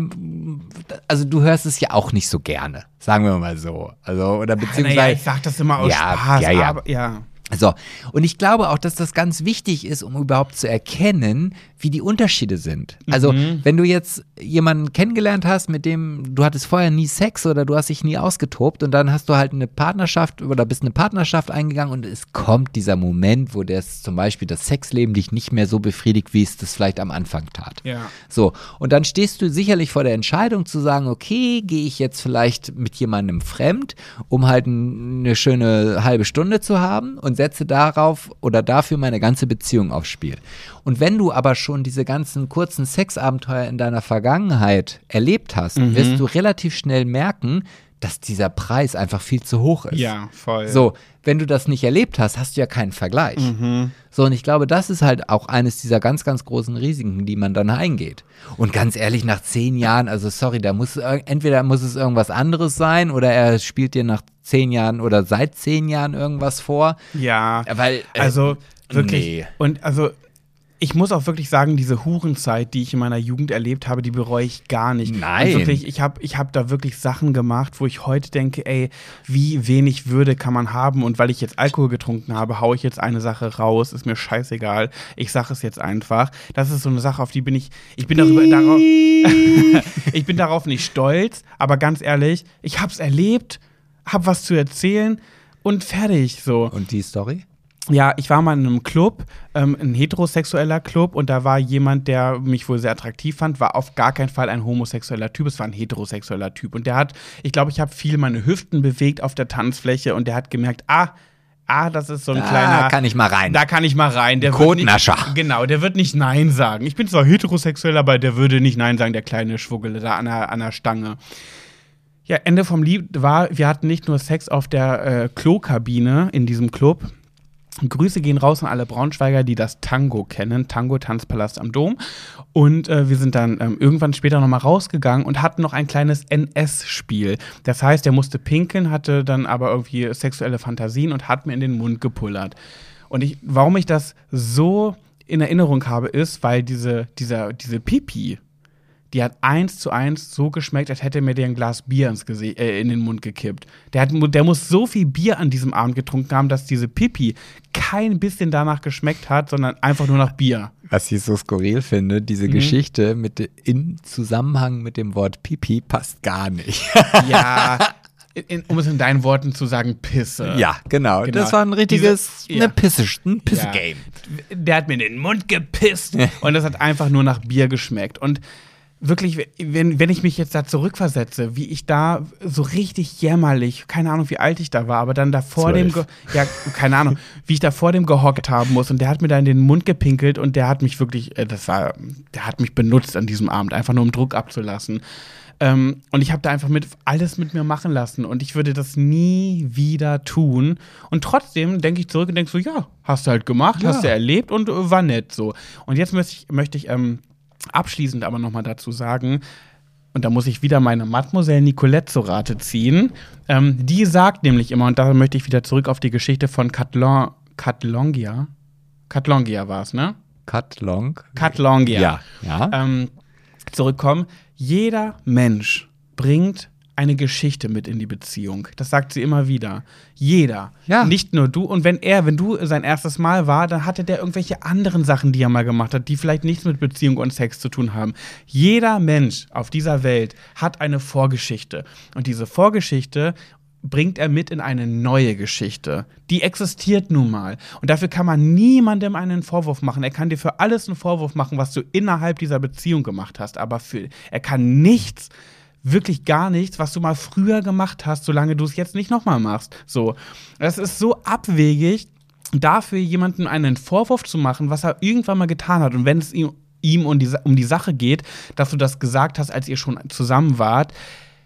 also du hörst es ja auch nicht so gerne, sagen wir mal so. Also oder beziehungsweise Naja, ich sag das immer aus Ja, Spaß, ja, ja. aber ja. So, und ich glaube auch, dass das ganz wichtig ist, um überhaupt zu erkennen, wie die Unterschiede sind. Also, Mhm. wenn du jetzt jemanden kennengelernt hast, mit dem du hattest vorher nie Sex oder du hast dich nie ausgetobt und dann hast du halt eine Partnerschaft oder bist eine Partnerschaft eingegangen und es kommt dieser Moment, wo das zum Beispiel das Sexleben dich nicht mehr so befriedigt, wie es das vielleicht am Anfang tat. Ja. So, und dann stehst du sicherlich vor der Entscheidung zu sagen, okay, gehe ich jetzt vielleicht mit jemandem fremd, um halt eine schöne halbe Stunde zu haben und setze darauf oder dafür meine ganze Beziehung aufs Spiel. Und wenn du aber schon diese ganzen kurzen Sexabenteuer in deiner Vergangenheit erlebt hast, wirst du relativ schnell merken, dass dieser Preis einfach viel zu hoch ist. Ja, voll. So, wenn du das nicht erlebt hast, hast du ja keinen Vergleich. Mhm. So, und ich glaube, das ist halt auch eines dieser ganz, ganz großen Risiken, die man dann eingeht. Und ganz ehrlich, nach zehn Jahren, also sorry, da muss entweder muss es irgendwas anderes sein oder er spielt dir nach zehn Jahren oder seit zehn Jahren irgendwas vor. Ja, Weil, äh, also wirklich. nee. Und also ich muss auch wirklich sagen, diese Hurenzeit, die ich in meiner Jugend erlebt habe, die bereue ich gar nicht. Nein. Und wirklich, ich habe ich hab da wirklich Sachen gemacht, wo ich heute denke, ey, wie wenig Würde kann man haben? Und weil ich jetzt Alkohol getrunken habe, haue ich jetzt eine Sache raus, ist mir scheißegal. Ich sage es jetzt einfach. Das ist so eine Sache, auf die bin ich, ich bin darüber, darauf, ich bin darauf nicht stolz, aber ganz ehrlich, ich hab's erlebt, hab was zu erzählen und fertig so. Und die Story? Ja, ich war mal in einem Club, ähm, ein heterosexueller Club, und da war jemand, der mich wohl sehr attraktiv fand, war auf gar keinen Fall ein homosexueller Typ, es war ein heterosexueller Typ. Und der hat, ich glaube, ich habe viel meine Hüften bewegt auf der Tanzfläche und der hat gemerkt, ah, ah, das ist so ein Da kleiner. kann ich mal rein. Da kann ich mal rein. Der Kotnascher. Nicht, genau, der wird nicht Nein sagen. Ich bin zwar heterosexuell, aber der würde nicht Nein sagen, der kleine Schwuggele da an der, an der Stange. Ja, Ende vom Lied war, wir hatten nicht nur Sex auf der äh, Klokabine in diesem Club. Grüße gehen raus an alle Braunschweiger, die das Tango kennen. Tango Tanzpalast am Dom. Und äh, wir sind dann ähm, irgendwann später nochmal rausgegangen und hatten noch ein kleines NS-Spiel. Das heißt, er musste pinkeln, hatte dann aber irgendwie sexuelle Fantasien und hat mir in den Mund gepullert. Und ich, warum ich das so in Erinnerung habe, ist, weil diese, dieser, diese Pipi, die hat eins zu eins so geschmeckt, als hätte mir der ein Glas Bier ins Gese äh, in den Mund gekippt. Der, hat, der muss so viel Bier an diesem Abend getrunken haben, dass diese Pipi kein bisschen danach geschmeckt hat, sondern einfach nur nach Bier. Was ich so skurril finde, diese Mhm. Geschichte mit in Zusammenhang mit dem Wort Pipi passt gar nicht. Ja, in, um es in deinen Worten zu sagen, Pisse. ja, genau. Genau. Das war ein richtiges, Diese- ja. eine Pisse, ein Ja. Pisse-Game. Der hat mir in den Mund gepisst und das hat einfach nur nach Bier geschmeckt. Und wirklich, wenn, wenn ich mich jetzt da zurückversetze, wie ich da so richtig jämmerlich, keine Ahnung, wie alt ich da war, aber dann da vor dem, ja, keine Ahnung, wie ich da vor dem gehockt haben muss und der hat mir da in den Mund gepinkelt und der hat mich wirklich, äh, das war, der hat mich benutzt an diesem Abend, einfach nur um Druck abzulassen. Ähm, und ich habe da einfach mit alles mit mir machen lassen und ich würde das nie wieder tun. Und trotzdem denke ich zurück und denke so, ja, hast du halt gemacht, Ja. hast du erlebt und war nett so. Und jetzt möchte ich, möchte ich ähm, abschließend aber nochmal dazu sagen, und da muss ich wieder meine Mademoiselle Nicolette zu Rate ziehen. Ähm, die sagt nämlich immer, und da möchte ich wieder zurück auf die Geschichte von Catlon, Catlongia. Catlongia war es, ne? Cut long. Catlongia Ja. Ja. ähm, zurückkommen. Jeder Mensch bringt eine Geschichte mit in die Beziehung. Das sagt sie immer wieder. Jeder. Ja. Nicht nur du. Und wenn er, wenn du sein erstes Mal war, dann hatte der irgendwelche anderen Sachen, die er mal gemacht hat, die vielleicht nichts mit Beziehung und Sex zu tun haben. Jeder Mensch auf dieser Welt hat eine Vorgeschichte. Und diese Vorgeschichte bringt er mit in eine neue Geschichte. Die existiert nun mal. Und dafür kann man niemandem einen Vorwurf machen. Er kann dir für alles einen Vorwurf machen, was du innerhalb dieser Beziehung gemacht hast. Aber für, er kann nichts, wirklich gar nichts, was du mal früher gemacht hast, solange du es jetzt nicht nochmal machst. So. Das ist so abwegig, dafür jemandem einen Vorwurf zu machen, was er irgendwann mal getan hat. Und wenn es ihm, ihm um, die, um die Sache geht, dass du das gesagt hast, als ihr schon zusammen wart,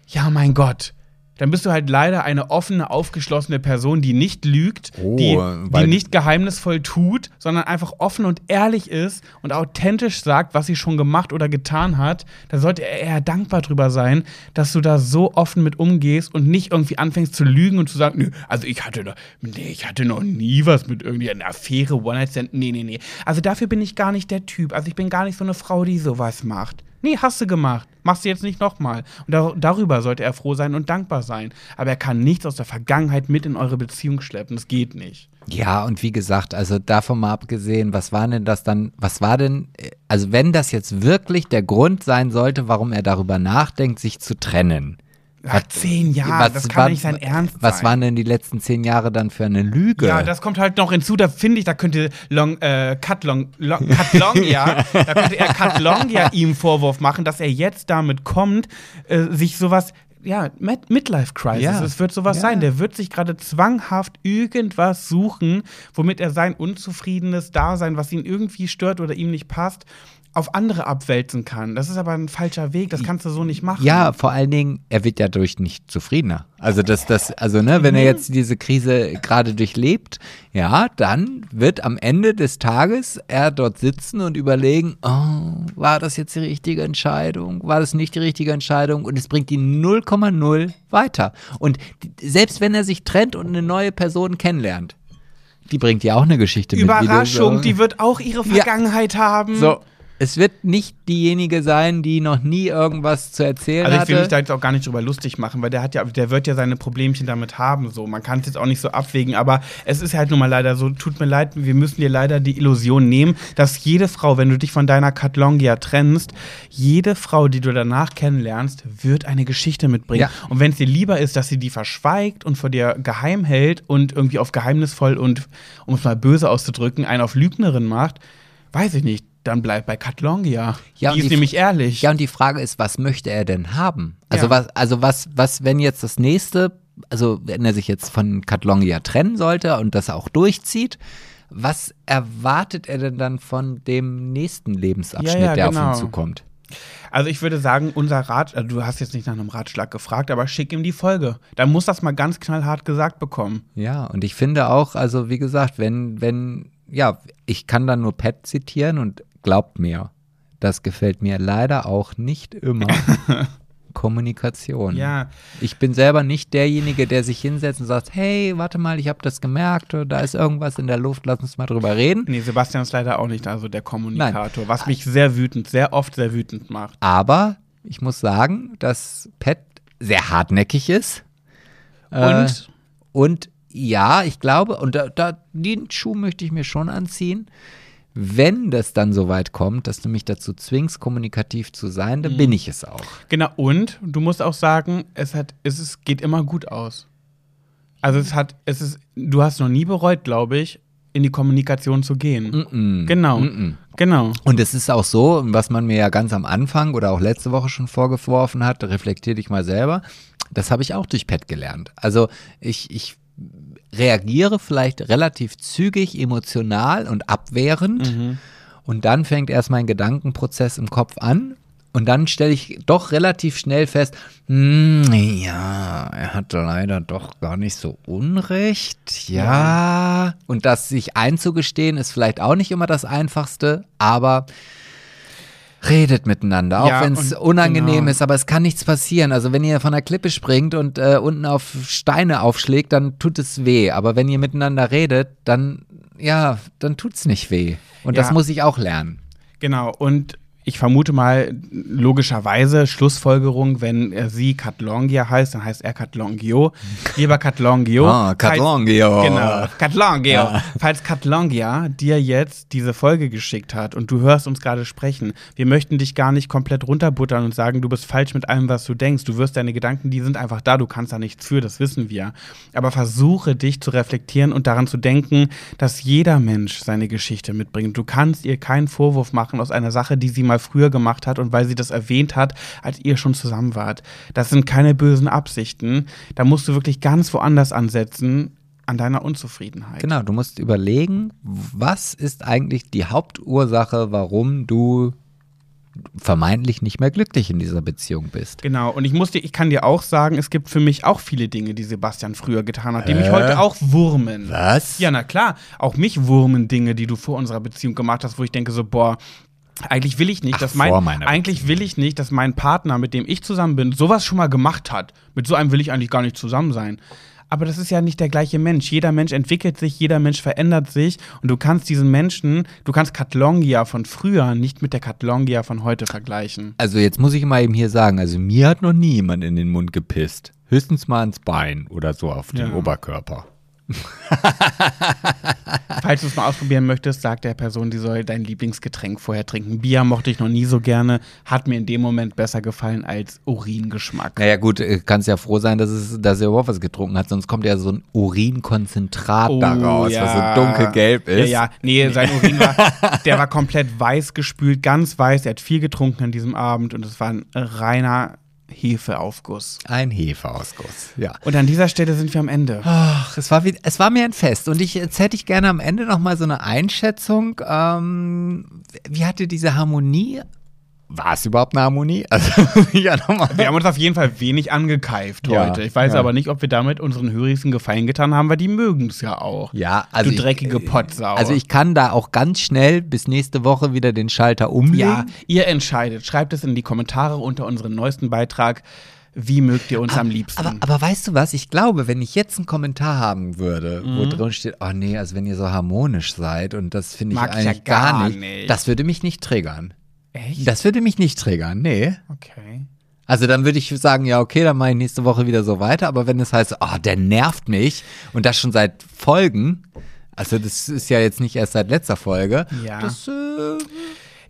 ja, mein Gott. Dann bist du halt leider eine offene, aufgeschlossene Person, die nicht lügt, Oh, die, die nicht geheimnisvoll tut, sondern einfach offen und ehrlich ist und authentisch sagt, was sie schon gemacht oder getan hat. Da sollte er eher dankbar drüber sein, dass du da so offen mit umgehst und nicht irgendwie anfängst zu lügen und zu sagen, nö, also ich hatte noch, nee, ich hatte noch nie was mit irgendwie einer Affäre, One-Night-Stand, nee, nee, nee. Also dafür bin ich gar nicht der Typ. Also ich bin gar nicht so eine Frau, die sowas macht. Nee, hast du gemacht. Machst du jetzt nicht nochmal. Und dar darüber sollte er froh sein und dankbar sein. Aber er kann nichts aus der Vergangenheit mit in eure Beziehung schleppen. Das geht nicht. Ja, und wie gesagt, also davon mal abgesehen, was war denn das dann, was war denn, äh, also wenn das jetzt wirklich der Grund sein sollte, warum er darüber nachdenkt, sich zu trennen. Nach zehn Jahren, das kann war- nicht sein Ernst Was sein. waren denn die letzten zehn Jahre dann für eine Lüge? Ja, das kommt halt noch hinzu. Da finde ich, da könnte Long, äh, Cut Long, Long, Cut Longia, da könnte er Cut Longia ihm Vorwurf machen, dass er jetzt damit kommt, äh, sich sowas, ja, Mid- Midlife Crisis. Ja. Es wird sowas Ja. sein. Der wird sich gerade zwanghaft irgendwas suchen, womit er sein unzufriedenes Dasein, was ihn irgendwie stört oder ihm nicht passt, auf andere abwälzen kann. Das ist aber ein falscher Weg, das kannst du so nicht machen. Ja, vor allen Dingen, er wird ja dadurch nicht zufriedener. Also das, das, also ne, wenn er Mhm. jetzt diese Krise gerade durchlebt, ja, dann wird am Ende des Tages er dort sitzen und überlegen, oh, war das jetzt die richtige Entscheidung? War das nicht die richtige Entscheidung? Und es bringt ihn 0,0 weiter. Und selbst wenn er sich trennt und eine neue Person kennenlernt, die bringt ja auch eine Geschichte mit. wie du Überraschung, die wird auch ihre Vergangenheit haben. so. Es wird nicht diejenige sein, die noch nie irgendwas zu erzählen Also ich hatte. will mich da jetzt auch gar nicht drüber lustig machen, weil der hat ja, der wird ja seine Problemchen damit haben. So, man kann es jetzt auch nicht so abwägen, aber es ist halt nun mal leider so. Tut mir leid, wir müssen dir leider die Illusion nehmen, dass jede Frau, wenn du dich von deiner Katlongia trennst, jede Frau, die du danach kennenlernst, wird eine Geschichte mitbringen. Ja. Und wenn es dir lieber ist, dass sie die verschweigt und vor dir geheim hält und irgendwie auf geheimnisvoll und, um es mal böse auszudrücken, einen auf Lügnerin macht, weiß ich nicht. Dann bleib bei Katlongia. Ja, die ist die- nämlich ehrlich. Ja, und die Frage ist, was möchte er denn haben? Also Ja. was, also was, was, wenn jetzt das nächste, also wenn er sich jetzt von Katlongia trennen sollte und das auch durchzieht, was erwartet er denn dann von dem nächsten Lebensabschnitt, Ja, ja, der genau. auf ihn zukommt? Also ich würde sagen, unser Rat, also du hast jetzt nicht nach einem Ratschlag gefragt, aber schick ihm die Folge. Da muss das mal ganz knallhart gesagt bekommen. Ja, und ich finde auch, also wie gesagt, wenn, wenn, ja, ich kann dann nur Pat zitieren und glaubt mir, das gefällt mir leider auch nicht immer. Kommunikation. Ja. Ich bin selber nicht derjenige, der sich hinsetzt und sagt, hey, warte mal, ich habe das gemerkt, da ist irgendwas in der Luft, lass uns mal drüber reden. Nee, Sebastian ist leider auch nicht also der Kommunikator, was mich sehr wütend, sehr oft sehr wütend macht. Aber ich muss sagen, dass Pat sehr hartnäckig ist. Äh, Und Und ja, ich glaube, und da, da, den Schuh möchte ich mir schon anziehen. Wenn das dann so weit kommt, dass du mich dazu zwingst, kommunikativ zu sein, Mhm. dann bin ich es auch. genau, und du musst auch sagen, es hat, es ist, geht immer gut aus. Also es hat, es ist, du hast noch nie bereut, glaube ich, in die Kommunikation zu gehen. Mm-mm. Genau. Mm-mm. Genau. Und es ist auch so, was man mir ja ganz am Anfang oder auch letzte Woche schon vorgeworfen hat, reflektier dich mal selber, das habe ich auch durch Pet gelernt. Also ich, ich reagiere vielleicht relativ zügig, emotional und abwehrend. Und dann fängt erst mein Gedankenprozess im Kopf an. Und dann stelle ich doch relativ schnell fest, hm, ja, er hat leider doch gar nicht so Unrecht, ja. Und das sich einzugestehen ist vielleicht auch nicht immer das Einfachste, aber redet miteinander, auch Ja, wenn es unangenehm genau. ist, aber es kann nichts passieren. Also wenn ihr von der Klippe springt und äh, unten auf Steine aufschlägt, dann tut es weh. Aber wenn ihr miteinander redet, dann, ja, dann tut's nicht weh. Und das Ja. muss ich auch lernen. Genau, und ich vermute mal, logischerweise, Schlussfolgerung, wenn er sie Katlongia heißt, dann heißt er Katlongio. Lieber Katlongio. Ah, Katlongio. Genau, Katlongio. Falls Katlongia dir jetzt diese Folge geschickt hat und du hörst uns gerade sprechen, wir möchten dich gar nicht komplett runterbuttern und sagen, du bist falsch mit allem, was du denkst. Du wirst deine Gedanken, die sind einfach da, du kannst da nichts für, das wissen wir. Aber versuche dich zu reflektieren und daran zu denken, dass jeder Mensch seine Geschichte mitbringt. Du kannst ihr keinen Vorwurf machen aus einer Sache, die sie mal früher gemacht hat und weil sie das erwähnt hat, als ihr schon zusammen wart. Das sind keine bösen Absichten. Da musst du wirklich ganz woanders ansetzen an deiner Unzufriedenheit. Genau, du musst überlegen, was ist eigentlich die Hauptursache, warum du vermeintlich nicht mehr glücklich in dieser Beziehung bist. Genau, und ich muss dir, ich kann dir auch sagen, es gibt für mich auch viele Dinge, die Sebastian früher getan hat, die mich Hä? heute auch wurmen. Was? Ja, na klar, auch mich wurmen Dinge, die du vor unserer Beziehung gemacht hast, wo ich denke so, boah, eigentlich will ich nicht, Ach, dass mein eigentlich will ich nicht, dass mein Partner, mit dem ich zusammen bin, sowas schon mal gemacht hat. Mit so einem will ich eigentlich gar nicht zusammen sein. Aber das ist ja nicht der gleiche Mensch. Jeder Mensch entwickelt sich, jeder Mensch verändert sich und du kannst diesen Menschen, du kannst Katlongia von früher nicht mit der Katlongia von heute vergleichen. Also jetzt muss ich mal eben hier sagen, also mir hat noch nie jemand in den Mund gepisst. Höchstens mal ins Bein oder so auf den Ja. Oberkörper. Falls du es mal ausprobieren möchtest, sag der Person, die soll dein Lieblingsgetränk vorher trinken. Bier mochte ich noch nie so gerne, hat mir in dem Moment besser gefallen als Uringeschmack. Naja gut, äh, kannst ja froh sein, dass, es, dass er überhaupt was getrunken hat, sonst kommt ja so ein Urinkonzentrat daraus, was so dunkelgelb ist. Oh, Ja, ja, nee, sein Urin war, der war komplett weiß gespült, ganz weiß. Er hat viel getrunken an diesem Abend und es war ein reiner Hefeaufguss. Ein Hefeausguss, ja. Und an dieser Stelle sind wir am Ende. Ach, es war, wie, es war mir ein Fest und ich, jetzt hätte ich gerne am Ende noch mal so eine Einschätzung. Ähm, wie hatte diese Harmonie? War es überhaupt eine Harmonie? Also, ja, nochmal. Wir haben uns auf jeden Fall wenig angekeift Ja, heute. Ich weiß ja. aber nicht, ob wir damit unseren Hörers einen Gefallen getan haben, weil die mögen es ja auch. Ja, also du ich- dreckige Pottsau. Also ich kann da auch ganz schnell bis nächste Woche wieder den Schalter umlegen. Ja, ihr entscheidet. Schreibt es in die Kommentare unter unseren neuesten Beitrag. Wie mögt ihr uns am liebsten? Aber, aber weißt du was? Ich glaube, wenn ich jetzt einen Kommentar haben würde, Mhm. wo drin steht, oh nee, also wenn ihr so harmonisch seid und das finde ich Mag ich ja eigentlich gar, gar nicht, nicht. das würde mich nicht triggern. Echt? Das würde mich nicht triggern, nee. Okay. Also dann würde ich sagen, ja, okay, dann mache ich nächste Woche wieder so weiter. Aber wenn es heißt, oh, der nervt mich und das schon seit Folgen, also das ist ja jetzt nicht erst seit letzter Folge, Ja. das, äh,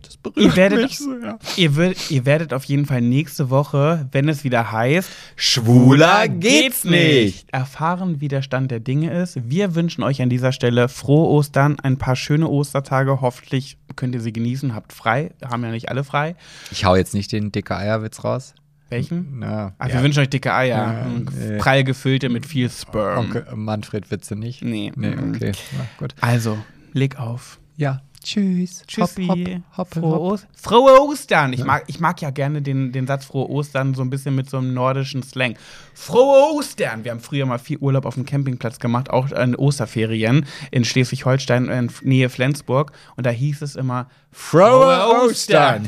das berührt Ihr werdet, mich so, ja. ihr, würd, ihr werdet auf jeden Fall nächste Woche, wenn es wieder heißt, Schwuler geht's nicht. erfahren, wie der Stand der Dinge ist. Wir wünschen euch an dieser Stelle frohe Ostern, ein paar schöne Ostertage. Hoffentlich könnt ihr sie genießen, habt frei. Haben ja nicht alle frei. Ich hau jetzt nicht den dicke Eierwitz raus. Welchen? Na, Ach, ja. wir wünschen euch dicke Eier. Ja. Prall gefüllte mit viel Sperm. Onkel Manfred Witze nicht? Nee. Nee, okay. Na, gut. Also, leg auf. Ja. Tschüss. Tschüssi. Hopp, hopp, hopp, frohe, hopp. Ost frohe Ostern. Ich, mag, ich mag ja gerne den, den Satz frohe Ostern so ein bisschen mit so einem nordischen Slang. Frohe Ostern. Wir haben früher mal viel Urlaub auf dem Campingplatz gemacht, auch in Osterferien in Schleswig-Holstein, in Nähe Flensburg. Und da hieß es immer Frohe Ostern.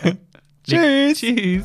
Tschüss. Tschüss.